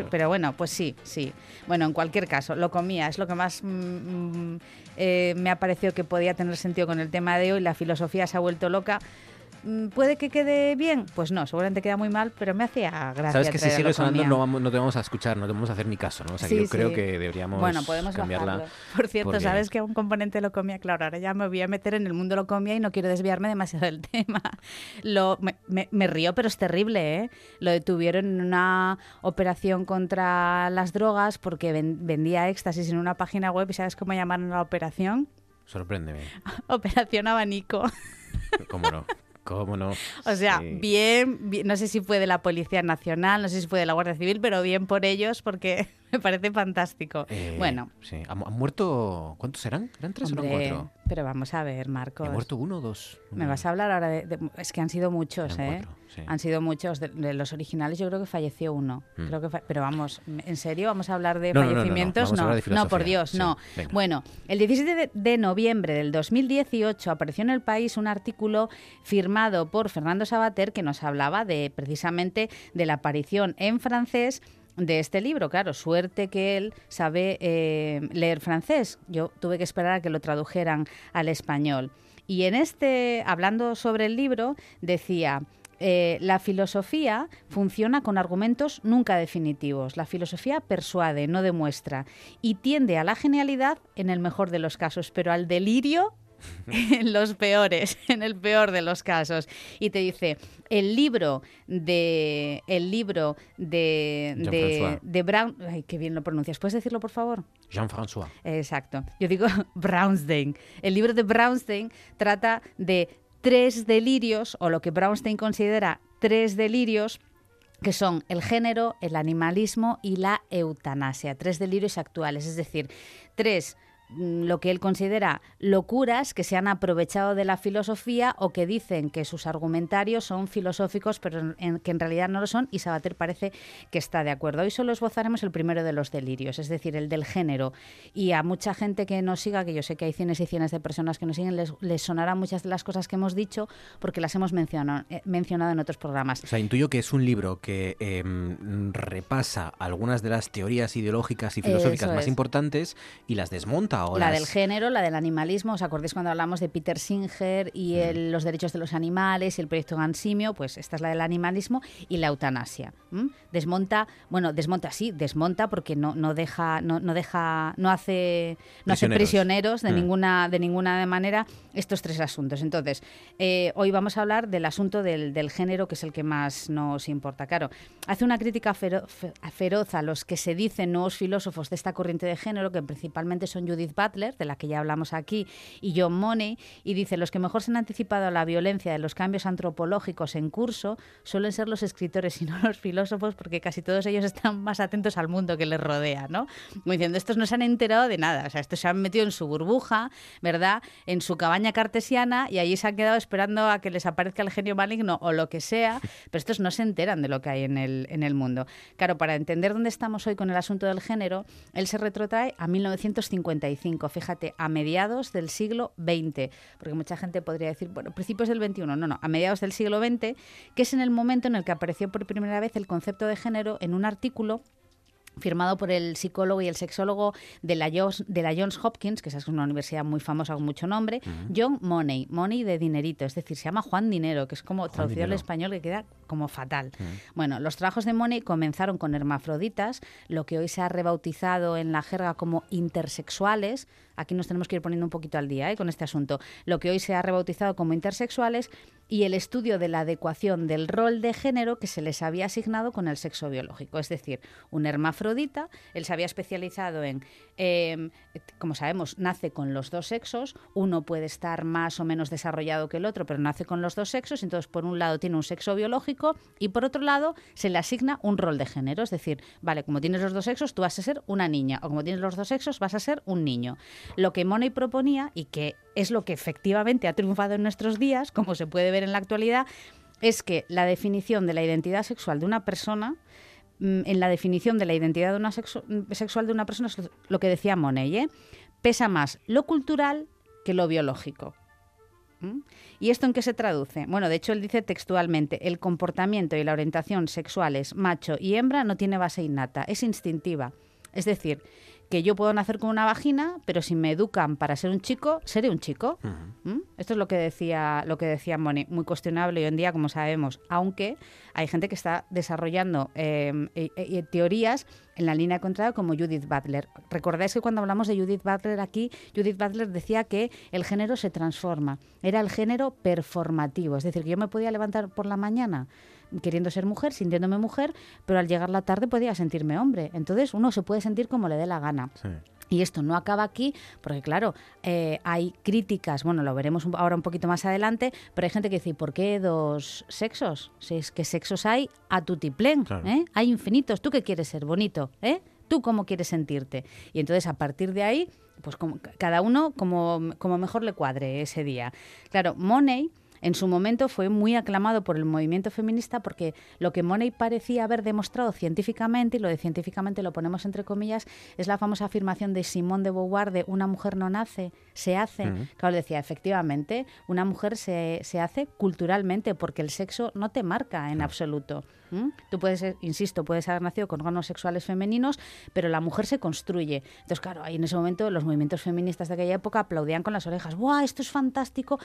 Speaker 15: pero bueno, pues sí, sí. Bueno, en cualquier caso, lo comía, es lo que más. Mm, mm, eh, me ha parecido que podía tener sentido con el tema de hoy. La filosofía se ha vuelto loca. Mm, ¿Puede que quede bien? Pues no, seguramente queda muy mal, pero me hacía gracia.
Speaker 1: Sabes que si sigue sonando no, vamos, no te vamos a escuchar, no te vamos a hacer ni caso, ¿no? O sea, que yo creo que deberíamos bueno, podemos cambiarla.
Speaker 15: Por cierto, ¿sabes que un componente lo comía? Claro, ahora ya me voy a meter en el mundo lo comía y no quiero desviarme demasiado del tema. Lo, me, me, río, pero es terrible, ¿eh? Lo detuvieron en una operación contra las drogas porque vendía éxtasis en una página web y ¿sabes cómo llamaron a la operación?
Speaker 1: Sorpréndeme.
Speaker 15: Operación Abanico.
Speaker 1: ¿Cómo no? ¿Cómo no?
Speaker 15: O sea, bien, no sé si fue de la Policía Nacional, no sé si fue de la Guardia Civil, pero bien por ellos porque me parece fantástico. Eh, bueno.
Speaker 1: Sí, ¿Han, muerto, ¿cuántos eran? ¿Eran tres o cuatro?
Speaker 15: Pero vamos a ver, Marcos.
Speaker 1: ¿Han muerto uno o dos?
Speaker 15: Me vas a hablar ahora de... es que han sido muchos, ¿eh? Han sido muchos. De, los originales yo creo que falleció uno. Mm. Creo que pero vamos, ¿en serio vamos a hablar de fallecimientos? No, no, por Dios, no. Bueno, el 17 de, noviembre del 2018 apareció en El País un artículo firmado por Fernando Sabater que nos hablaba de precisamente de la aparición en francés de este libro. Claro, suerte que él sabe eh, leer francés. Yo tuve que esperar a que lo tradujeran al español. Y en este, hablando sobre el libro, decía, eh, la filosofía funciona con argumentos nunca definitivos. La filosofía persuade, no demuestra, y tiende a la genialidad en el mejor de los casos, pero al delirio en los peores, en el peor de los casos. Y te dice, el libro de el libro de, de, de, Brown, ay, qué bien lo pronuncias. ¿Puedes decirlo, por favor?
Speaker 1: Jean-François.
Speaker 15: Exacto. Yo digo Brownstein. El libro de Brownstein trata de tres delirios, o lo que Brownstein considera tres delirios, que son el género, el animalismo y la eutanasia. Tres delirios actuales, es decir, tres lo que él considera locuras que se han aprovechado de la filosofía o que dicen que sus argumentarios son filosóficos, pero que en realidad no lo son, y Sabater parece que está de acuerdo. Hoy solo esbozaremos el primero de los delirios, es decir, el del género. Y a mucha gente que nos siga, que yo sé que hay cienes y cienes de personas que nos siguen, les, les sonarán muchas de las cosas que hemos dicho porque las hemos mencionado, eh, mencionado en otros programas.
Speaker 1: O sea, intuyo que es un libro que em, repasa algunas de las teorías ideológicas y filosóficas más importantes y las desmonta
Speaker 15: la del género, la del animalismo. ¿Os acordáis cuando hablamos de Peter Singer y mm. los derechos de los animales y el proyecto Gansimio? Pues esta es la del animalismo y la eutanasia. Desmonta, bueno, desmonta sí, desmonta porque no, no deja, no, no deja, no hace, no hace prisioneros de mm. ninguna, de ninguna manera estos tres asuntos. Entonces, eh, hoy vamos a hablar del asunto del, del, género, que es el que más nos importa. Claro, hace una crítica feroz a los que se dicen nuevos filósofos de esta corriente de género, que principalmente son Judith Butler, de la que ya hablamos aquí, y John Money, y dice, los que mejor se han anticipado a la violencia de los cambios antropológicos en curso suelen ser los escritores y no los filósofos, porque casi todos ellos están más atentos al mundo que les rodea, ¿no? Como diciendo, estos no se han enterado de nada, o sea, estos se han metido en su burbuja, ¿verdad? En su cabaña cartesiana y allí se han quedado esperando a que les aparezca el genio maligno o lo que sea, pero estos no se enteran de lo que hay en el, en el mundo. Claro, para entender dónde estamos hoy con el asunto del género, él se retrotrae a 1955 fíjate, a mediados del siglo XX, porque mucha gente podría decir, bueno, principios del XXI, no, no, a mediados del siglo XX, que es en el momento en el que apareció por primera vez el concepto de género en un artículo firmado por el psicólogo y el sexólogo de la, Johns, de la Johns Hopkins, que es una universidad muy famosa con mucho nombre, John Money, Money de dinerito, es decir, se llama Juan Dinero, que es como traducido al español que queda como fatal. Bueno, los trabajos de Money comenzaron con hermafroditas, lo que hoy se ha rebautizado en la jerga como intersexuales, aquí nos tenemos que ir poniendo un poquito al día ¿eh? con este asunto, lo que hoy se ha rebautizado como intersexuales y el estudio de la adecuación del rol de género que se les había asignado con el sexo biológico. Es decir, un hermafrodita, él se había especializado en, em, como sabemos, nace con los dos sexos, uno puede estar más o menos desarrollado que el otro, pero nace con los dos sexos, entonces por un lado tiene un sexo biológico y por otro lado se le asigna un rol de género. Es decir, vale, como tienes los dos sexos, tú vas a ser una niña, o como tienes los dos sexos, vas a ser un niño. Lo que Money proponía, y que es lo que efectivamente ha triunfado en nuestros días, como se puede ver en la actualidad, es que la definición de la identidad sexual de una persona mm, en la definición de la identidad de una sexual de una persona es lo que decía Money, ¿eh? pesa más lo cultural que lo biológico. ¿Y esto en qué se traduce? Bueno, de hecho él dice textualmente, el comportamiento y la orientación sexuales macho y hembra no tiene base innata, es instintiva. Es decir, que yo puedo nacer con una vagina, pero si me educan para ser un chico, seré un chico. ¿Mm? Esto es lo que decía lo que decía Moni, muy cuestionable hoy en día, como sabemos, aunque hay gente que está desarrollando em, teorías en la línea contraria como Judith Butler. Recordáis que cuando hablamos de Judith Butler aquí, Judith Butler decía que el género se transforma, era el género performativo, es decir, que yo me podía levantar por la mañana queriendo ser mujer, sintiéndome mujer, pero al llegar la tarde podía sentirme hombre. Entonces uno se puede sentir como le dé la gana. Y esto no acaba aquí, porque claro, eh, hay críticas, bueno, lo veremos ahora un poquito más adelante, pero hay gente que dice, ¿por qué dos sexos? Si es que sexos hay a tutiplén, ¿eh? hay infinitos. ¿Tú qué quieres ser? Bonito, ¿eh? ¿Tú cómo quieres sentirte? Y entonces a partir de ahí, pues como, cada uno como, como mejor le cuadre ese día. Claro, Money en su momento fue muy aclamado por el movimiento feminista porque lo que Money parecía haber demostrado científicamente, y lo de científicamente lo ponemos entre comillas, es la famosa afirmación de Simone de Beauvoir de una mujer no nace, se hace. Claro, decía, efectivamente, una mujer se, se, hace culturalmente porque el sexo no te marca en absoluto. Tú puedes, insisto, puedes haber nacido con órganos sexuales femeninos, pero la mujer se construye. Entonces, claro, ahí en ese momento los movimientos feministas de aquella época aplaudían con las orejas. ¡Buah, esto es fantástico!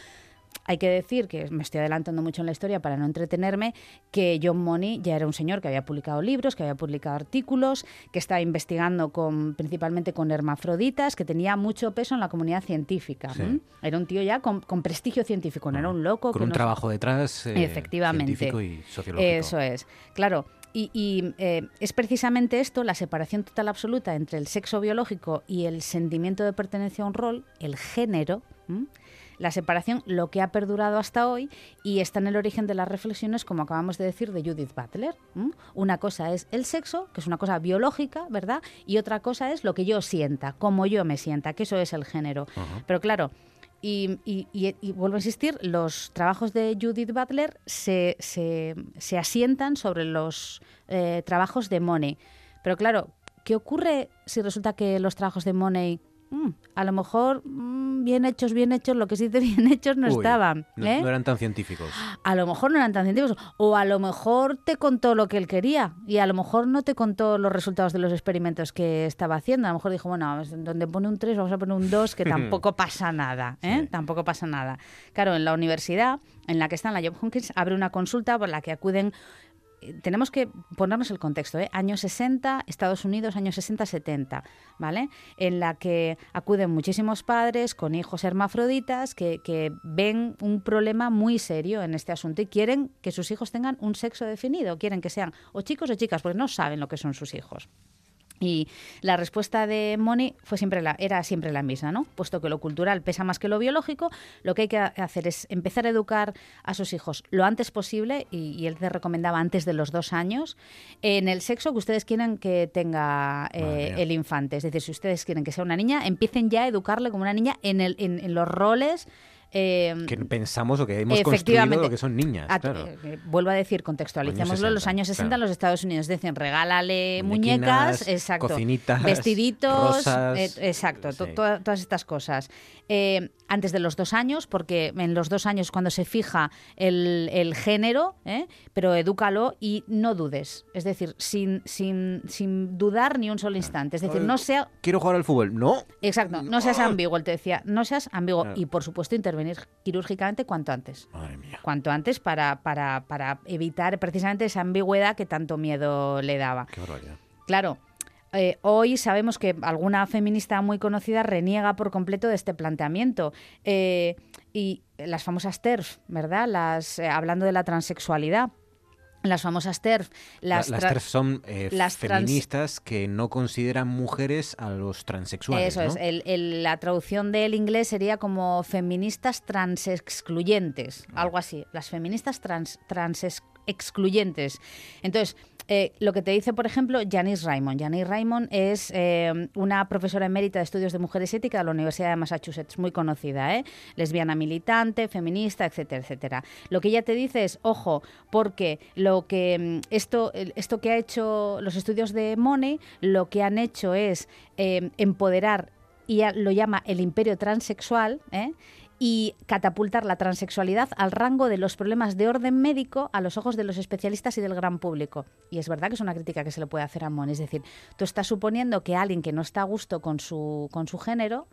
Speaker 15: hay que decir que me estoy adelantando mucho en la historia para no entretenerme, que John Money ya era un señor que había publicado libros, que había publicado artículos, que estaba investigando con, principalmente con hermafroditas, que tenía mucho peso en la comunidad científica. Era un tío ya con, prestigio científico, no era un loco.
Speaker 1: Con un trabajo detrás
Speaker 15: eh, Efectivamente.
Speaker 1: científico y sociológico.
Speaker 15: Eso es. Claro, y, eh, es precisamente esto, la separación total absoluta entre el sexo biológico y el sentimiento de pertenencia a un rol, el género, la separación, lo que ha perdurado hasta hoy y está en el origen de las reflexiones, como acabamos de decir, de Judith Butler. Una cosa es el sexo, que es una cosa biológica, ¿verdad? Y otra cosa es lo que yo sienta, como yo me sienta, que eso es el género. Pero claro, y, vuelvo a insistir, los trabajos de Judith Butler se, se, asientan sobre los eh, trabajos de Money. Pero claro, ¿qué ocurre si resulta que los trabajos de Money Mm, a lo mejor mm, bien hechos, bien hechos, lo que se dice bien hechos no estaban.
Speaker 1: ¿eh? No, eran tan científicos.
Speaker 15: A lo mejor no eran tan científicos. O a lo mejor te contó lo que él quería y a lo mejor no te contó los resultados de los experimentos que estaba haciendo. A lo mejor dijo, bueno, donde pone un 3 vamos a poner un 2, que tampoco pasa nada. ¿eh? Tampoco pasa nada. Claro, en la universidad en la que está en la Job Hopkins abre una consulta por la que acuden tenemos que ponernos el contexto, ¿eh? años 60, Estados Unidos, años 60-70, ¿vale? En la que acuden muchísimos padres con hijos hermafroditas que, que, ven un problema muy serio en este asunto y quieren que sus hijos tengan un sexo definido, quieren que sean o chicos o chicas, porque no saben lo que son sus hijos. Y la respuesta de Moni fue siempre la, era siempre la misma, ¿no? Puesto que lo cultural pesa más que lo biológico, lo que hay que hacer es empezar a educar a sus hijos lo antes posible, y, él te recomendaba antes de los dos años, en el sexo que ustedes quieren que tenga eh, el infante. Es decir, si ustedes quieren que sea una niña, empiecen ya a educarle como una niña en, el, en los roles
Speaker 1: Em, que pensamos o que hemos construido lo que son niñas. claro.
Speaker 15: Eh, vuelvo a decir, contextualicémoslo, los años 60 en los Estados Unidos decían, regálale muñecas, exacto,
Speaker 1: cocinitas,
Speaker 15: vestiditos, eh, exacto, todas estas cosas. Eh, antes de los dos años, porque en los dos años cuando se fija el, género, pero edúcalo y no dudes, es decir, sin, sin, sin dudar ni un solo instante, es decir, no sea...
Speaker 1: Quiero jugar al fútbol, no.
Speaker 15: Exacto, no seas ambiguo, él te decía, no seas ambiguo y por supuesto intervenir venir quirúrgicamente cuanto antes.
Speaker 1: Madre mía.
Speaker 15: Cuanto antes para, para, para evitar precisamente esa ambigüedad que tanto miedo le daba.
Speaker 1: Qué barbaridad.
Speaker 15: Claro, eh, hoy sabemos que alguna feminista muy conocida reniega por completo de este planteamiento. Eh, y las famosas TERF, ¿verdad? Las, eh, hablando de la transexualidad las famosas TERF.
Speaker 1: Las, TERF son eh, feministas que no consideran mujeres a los transexuales.
Speaker 15: Eso es. la traducción del inglés sería como feministas transexcluyentes, ah. algo así. Las feministas trans, transexcluyentes. Entonces, eh, lo que te dice, por ejemplo, Janice Raymond. Janice Raymond es eh, una profesora emérita de estudios de mujeres ética de la Universidad de Massachusetts, muy conocida, ¿eh? lesbiana militante, feminista, etcétera, etcétera. Lo que ella te dice es, ojo, porque lo que mm, esto, esto que ha hecho los estudios de Money, lo que han hecho es empoderar y lo llama el imperio transexual, ¿eh? Y catapultar la transexualidad al rango de los problemas de orden médico a los ojos de los especialistas y del gran público. Y es verdad que es una crítica que se le puede hacer a Mon. Es decir, tú estás suponiendo que alguien que no está a gusto con su, con su género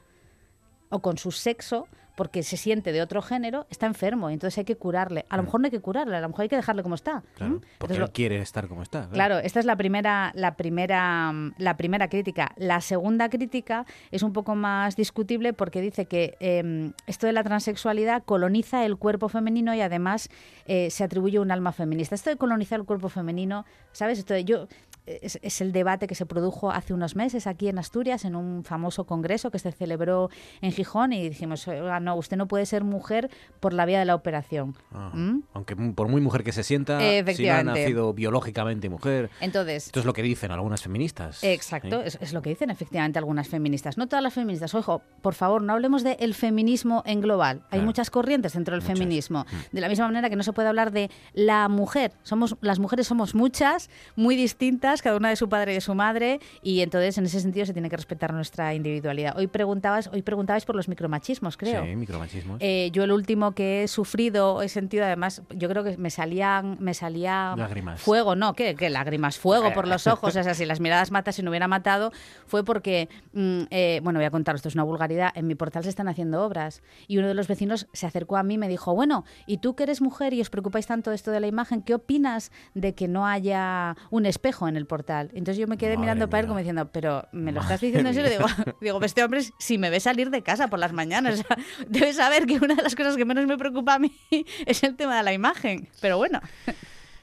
Speaker 15: o con su sexo porque se siente de otro género, está enfermo y entonces hay que curarle. A lo mejor no hay que curarle, a lo mejor hay que dejarle como está.
Speaker 1: Claro, porque él quiere estar como está.
Speaker 15: Claro. esta es la primera, la primera, la primera crítica. La segunda crítica es un poco más discutible porque dice que em, esto de la transexualidad coloniza el cuerpo femenino y además eh, se atribuye un alma feminista. Esto de colonizar el cuerpo femenino, ¿sabes? Esto de yo es, el debate que se produjo hace unos meses aquí en Asturias en un famoso congreso que se celebró en Gijón y dijimos, no, usted no puede ser mujer por la vía de la operación.
Speaker 1: ¿Mm? Aunque por muy mujer que se sienta, si ha nacido biológicamente mujer.
Speaker 15: Entonces,
Speaker 1: esto es lo que dicen algunas feministas.
Speaker 15: Exacto, es, lo que dicen efectivamente algunas feministas. No todas las feministas. Ojo, por favor, no hablemos del el feminismo en global. Hay muchas corrientes dentro del feminismo. Mm. De la misma manera que no se puede hablar de la mujer. Somos, las mujeres somos muchas, muy distintas cada una de su padre y de su madre, y entonces en ese sentido se tiene que respetar nuestra individualidad. Hoy preguntabas, hoy preguntabais por los micromachismos, creo.
Speaker 1: Sí, micromachismos.
Speaker 15: Eh, yo el último que he sufrido, he sentido además, yo creo que me salían, me salía
Speaker 1: lágrimas.
Speaker 15: fuego, no, ¿qué? ¿Qué? Lágrimas, fuego por los ojos, es así, las miradas matas si no hubiera matado, fue porque, mm, eh, bueno, voy a contar, esto es una vulgaridad, en mi portal se están haciendo obras y uno de los vecinos se acercó a mí y me dijo, bueno, ¿y tú que eres mujer y os preocupáis tanto de esto de la imagen, qué opinas de que no haya un espejo en el portal? Entonces yo me quedé mirando para él como diciendo, pero ¿me lo estás diciendo en serio? Digo, digo, este hombre si me ve salir de casa por las mañanas, debes saber que una de las cosas que menos me preocupa a mí es el tema de la imagen, pero bueno.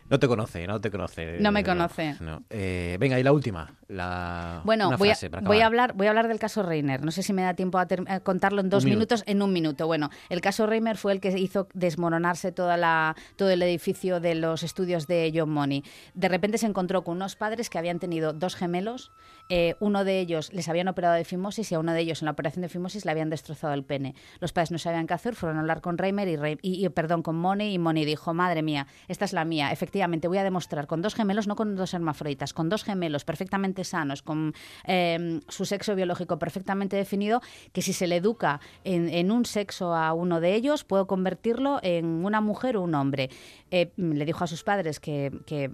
Speaker 1: No te conoce, no te conoce.
Speaker 15: No me conoce.
Speaker 1: Eh, venga, y la última. La,
Speaker 15: bueno, voy, a, voy, a, hablar, voy a hablar del caso Reiner. No sé si me da tiempo a, contarlo en dos minutos, en un minuto. Bueno, el caso Reiner fue el que hizo desmoronarse toda la, todo el edificio de los estudios de John Money. De repente se encontró con unos padres que habían tenido dos gemelos. Eh, uno de ellos les habían operado de fimosis y a uno de ellos en la operación de fimosis le habían destrozado el pene. Los padres no sabían qué hacer, fueron a hablar con Reimer y, y, perdón, con Money y Money dijo, madre mía, esta es la mía. Efectivamente, voy a demostrar con dos gemelos, no con dos hermafroditas, con dos gemelos perfectamente sanos, con em, su sexo biológico perfectamente definido, que si se le educa en, un sexo a uno de ellos, puedo convertirlo en una mujer o un hombre. Eh, le dijo a sus padres que,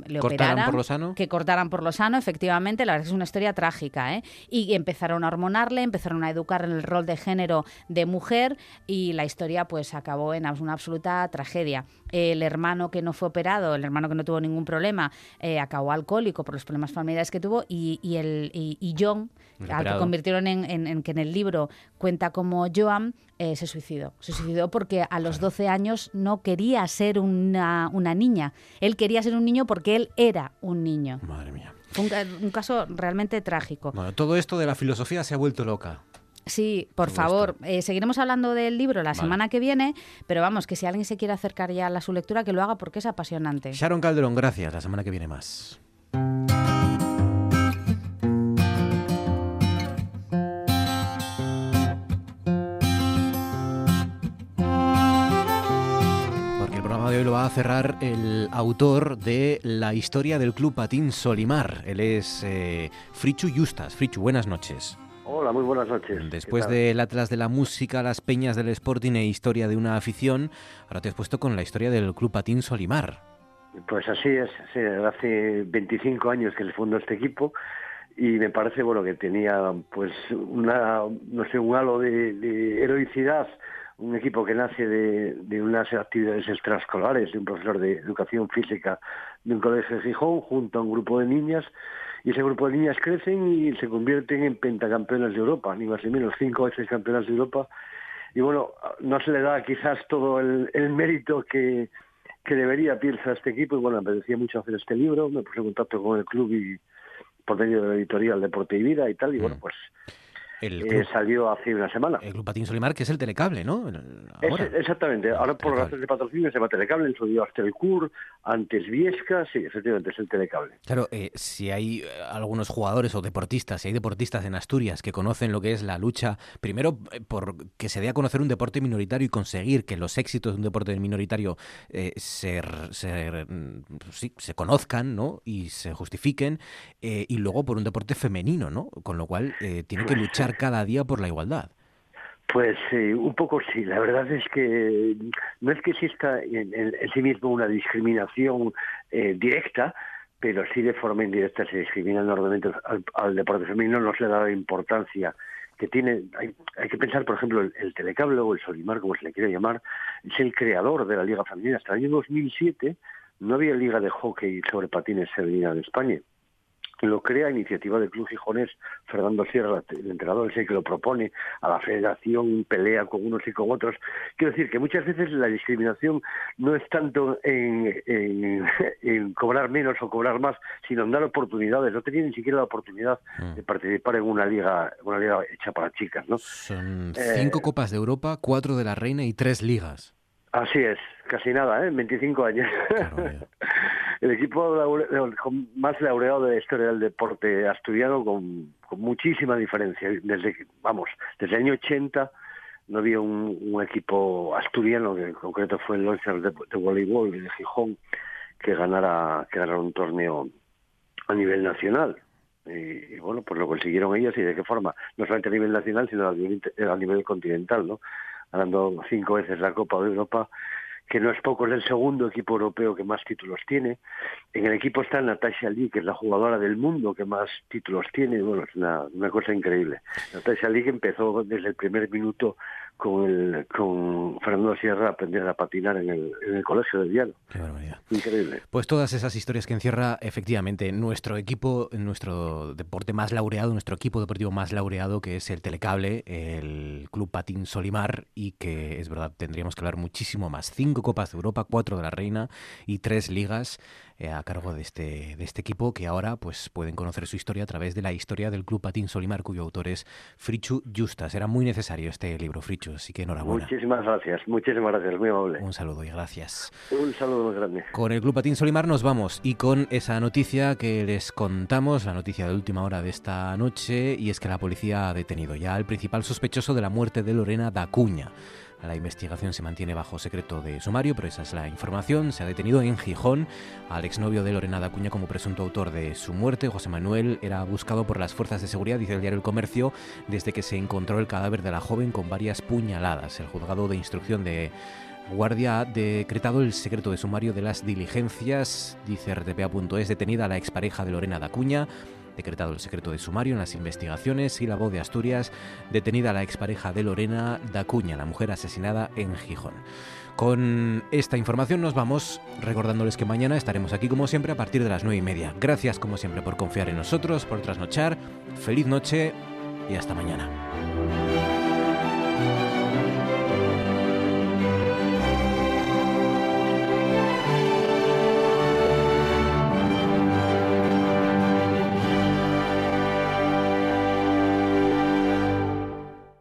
Speaker 15: le operaran,
Speaker 1: por lo sano?
Speaker 15: que cortaran por lo sano, efectivamente, la verdad es que es una historia trágica, ¿eh? y empezaron a hormonarle, empezaron a educar en el rol de género de mujer, y la historia pues acabó en una absoluta tragedia. El hermano que no fue operado, el hermano que no tuvo ningún problema, eh, acabó alcohólico por los problemas familiares que tuvo y, el, y, John, al que convirtieron en, que en el libro cuenta como Joan, eh, se suicidó. Se suicidó porque a los 12 años no quería ser una, una niña. Él quería ser un niño porque él era un niño.
Speaker 1: Madre mía.
Speaker 15: Fue un, caso realmente trágico.
Speaker 1: Bueno, todo esto de la filosofía se ha vuelto loca.
Speaker 15: Sí, por favor. Eh, seguiremos hablando del libro la semana que viene, pero vamos, que si alguien se quiere acercar ya a su lectura, que lo haga porque es apasionante.
Speaker 1: Sharon Calderón, gracias. La semana que viene más. Hoy lo va a cerrar el autor de la historia del Club Patín Solimar. Él es eh, Frichu Justas. Frichu, buenas noches.
Speaker 16: Hola, muy buenas noches.
Speaker 1: Después del Atlas de la Música, las Peñas del Sporting e Historia de una afición, ahora te has puesto con la historia del Club Patín Solimar.
Speaker 16: Pues así es, hace 25 años que se fundó este equipo y me parece bueno que tenía pues una no sé un halo de, heroicidad un equipo que nace de, de, unas actividades extraescolares de un profesor de educación física de un colegio de Gijón junto a un grupo de niñas y ese grupo de niñas crecen y se convierten en pentacampeonas de Europa, ni más ni menos, cinco veces campeonas de Europa. Y bueno, no se le da quizás todo el, mérito que, que debería Pierce a este equipo. Y bueno, me decía mucho hacer este libro, me puse en contacto con el club y por medio de la editorial Deporte y Vida y tal. Y bueno, mm. pues el eh, salió hace una semana.
Speaker 1: El Club Patín Solimar, que es el telecable, ¿no?
Speaker 16: exactamente. Ahora por razones de patrocinio se llama telecable, en su día Astelcur, antes Viesca, sí, efectivamente es el telecable.
Speaker 1: Claro, eh, si hay eh, algunos jugadores o deportistas, si hay deportistas en Asturias que conocen lo que es la lucha, primero por que se dé a conocer un deporte minoritario y conseguir que los éxitos de un deporte minoritario se, se, mm, sí, se, conozcan, ¿no? Y se justifiquen, y luego por un deporte femenino, ¿no? Con lo cual tiene que luchar cada día por la igualdad.
Speaker 16: Pues un poco sí, la verdad es que no es que exista en, sí mismo una discriminación eh, directa, pero sí de forma indirecta se discrimina enormemente al, deporte femenino, no se le da la importancia que tiene. Hay, que pensar, por ejemplo, el, telecable o el Solimar, como se le quiere llamar, es el creador de la Liga Femenina. Hasta el año 2007 no había liga de hockey sobre patines femenina en España lo crea iniciativa del Club Gijonés, Fernando Sierra, el entrenador, es el que lo propone a la federación, pelea con unos y con otros. Quiero decir que muchas veces la discriminación no es tanto en, en, cobrar menos o cobrar más, sino en dar oportunidades. No tenía ni siquiera la oportunidad mm. de participar en una liga, una liga hecha para chicas. ¿no?
Speaker 1: Son cinco eh, Copas de Europa, cuatro de la Reina y tres ligas.
Speaker 16: Así es, casi nada, ¿eh? 25 años. el equipo más laureado de la historia del deporte asturiano con, muchísima diferencia. Desde, vamos, desde el año 80 no había un, equipo asturiano, que en concreto fue el Leinster de, voleibol de Gijón, que ganara, que ganara un torneo a nivel nacional. Y, bueno, pues lo consiguieron ellos y de qué forma, no solamente a nivel nacional, sino a nivel, a nivel continental, ¿no? Ganando cinco veces la Copa de Europa que no es poco, es el segundo equipo europeo que más títulos tiene. En el equipo está Natasha Lee, que es la jugadora del mundo que más títulos tiene. Bueno, es una, cosa increíble. Natasha Lee empezó desde el primer minuto con, el, con Fernando Sierra aprender a patinar en el, en el colegio de Diano.
Speaker 1: Qué barbaridad.
Speaker 16: Increíble.
Speaker 1: Pues todas esas historias que encierra efectivamente nuestro equipo, nuestro deporte más laureado, nuestro equipo deportivo más laureado, que es el Telecable, el Club Patín Solimar, y que es verdad, tendríamos que hablar muchísimo más. Cinco Copas de Europa, cuatro de la Reina y tres ligas eh, a cargo de este, de este equipo que ahora pues pueden conocer su historia a través de la historia del Club Patín Solimar, cuyo autor es Frichu Justas. Era muy necesario este libro, Frichu, así que enhorabuena.
Speaker 16: Muchísimas gracias, muchísimas gracias, muy amable.
Speaker 1: Un saludo y gracias.
Speaker 16: Un saludo muy grande.
Speaker 1: Con el Club Patín Solimar nos vamos y con esa noticia que les contamos, la noticia de última hora de esta noche, y es que la policía ha detenido ya al principal sospechoso de la muerte de Lorena Dacuña. La investigación se mantiene bajo secreto de sumario, pero esa es la información. Se ha detenido en Gijón al exnovio de Lorena Dacuña como presunto autor de su muerte. José Manuel era buscado por las fuerzas de seguridad, dice el diario El Comercio, desde que se encontró el cadáver de la joven con varias puñaladas. El juzgado de instrucción de Guardia ha decretado el secreto de sumario de las diligencias, dice rtpa.es, detenida la expareja de Lorena Dacuña, decretado el secreto de sumario en las investigaciones y la voz de Asturias, detenida la expareja de Lorena Dacuña, la mujer asesinada en Gijón. Con esta información nos vamos, recordándoles que mañana estaremos aquí como siempre a partir de las nueve y media. Gracias como siempre por confiar en nosotros, por trasnochar. Feliz noche y hasta mañana.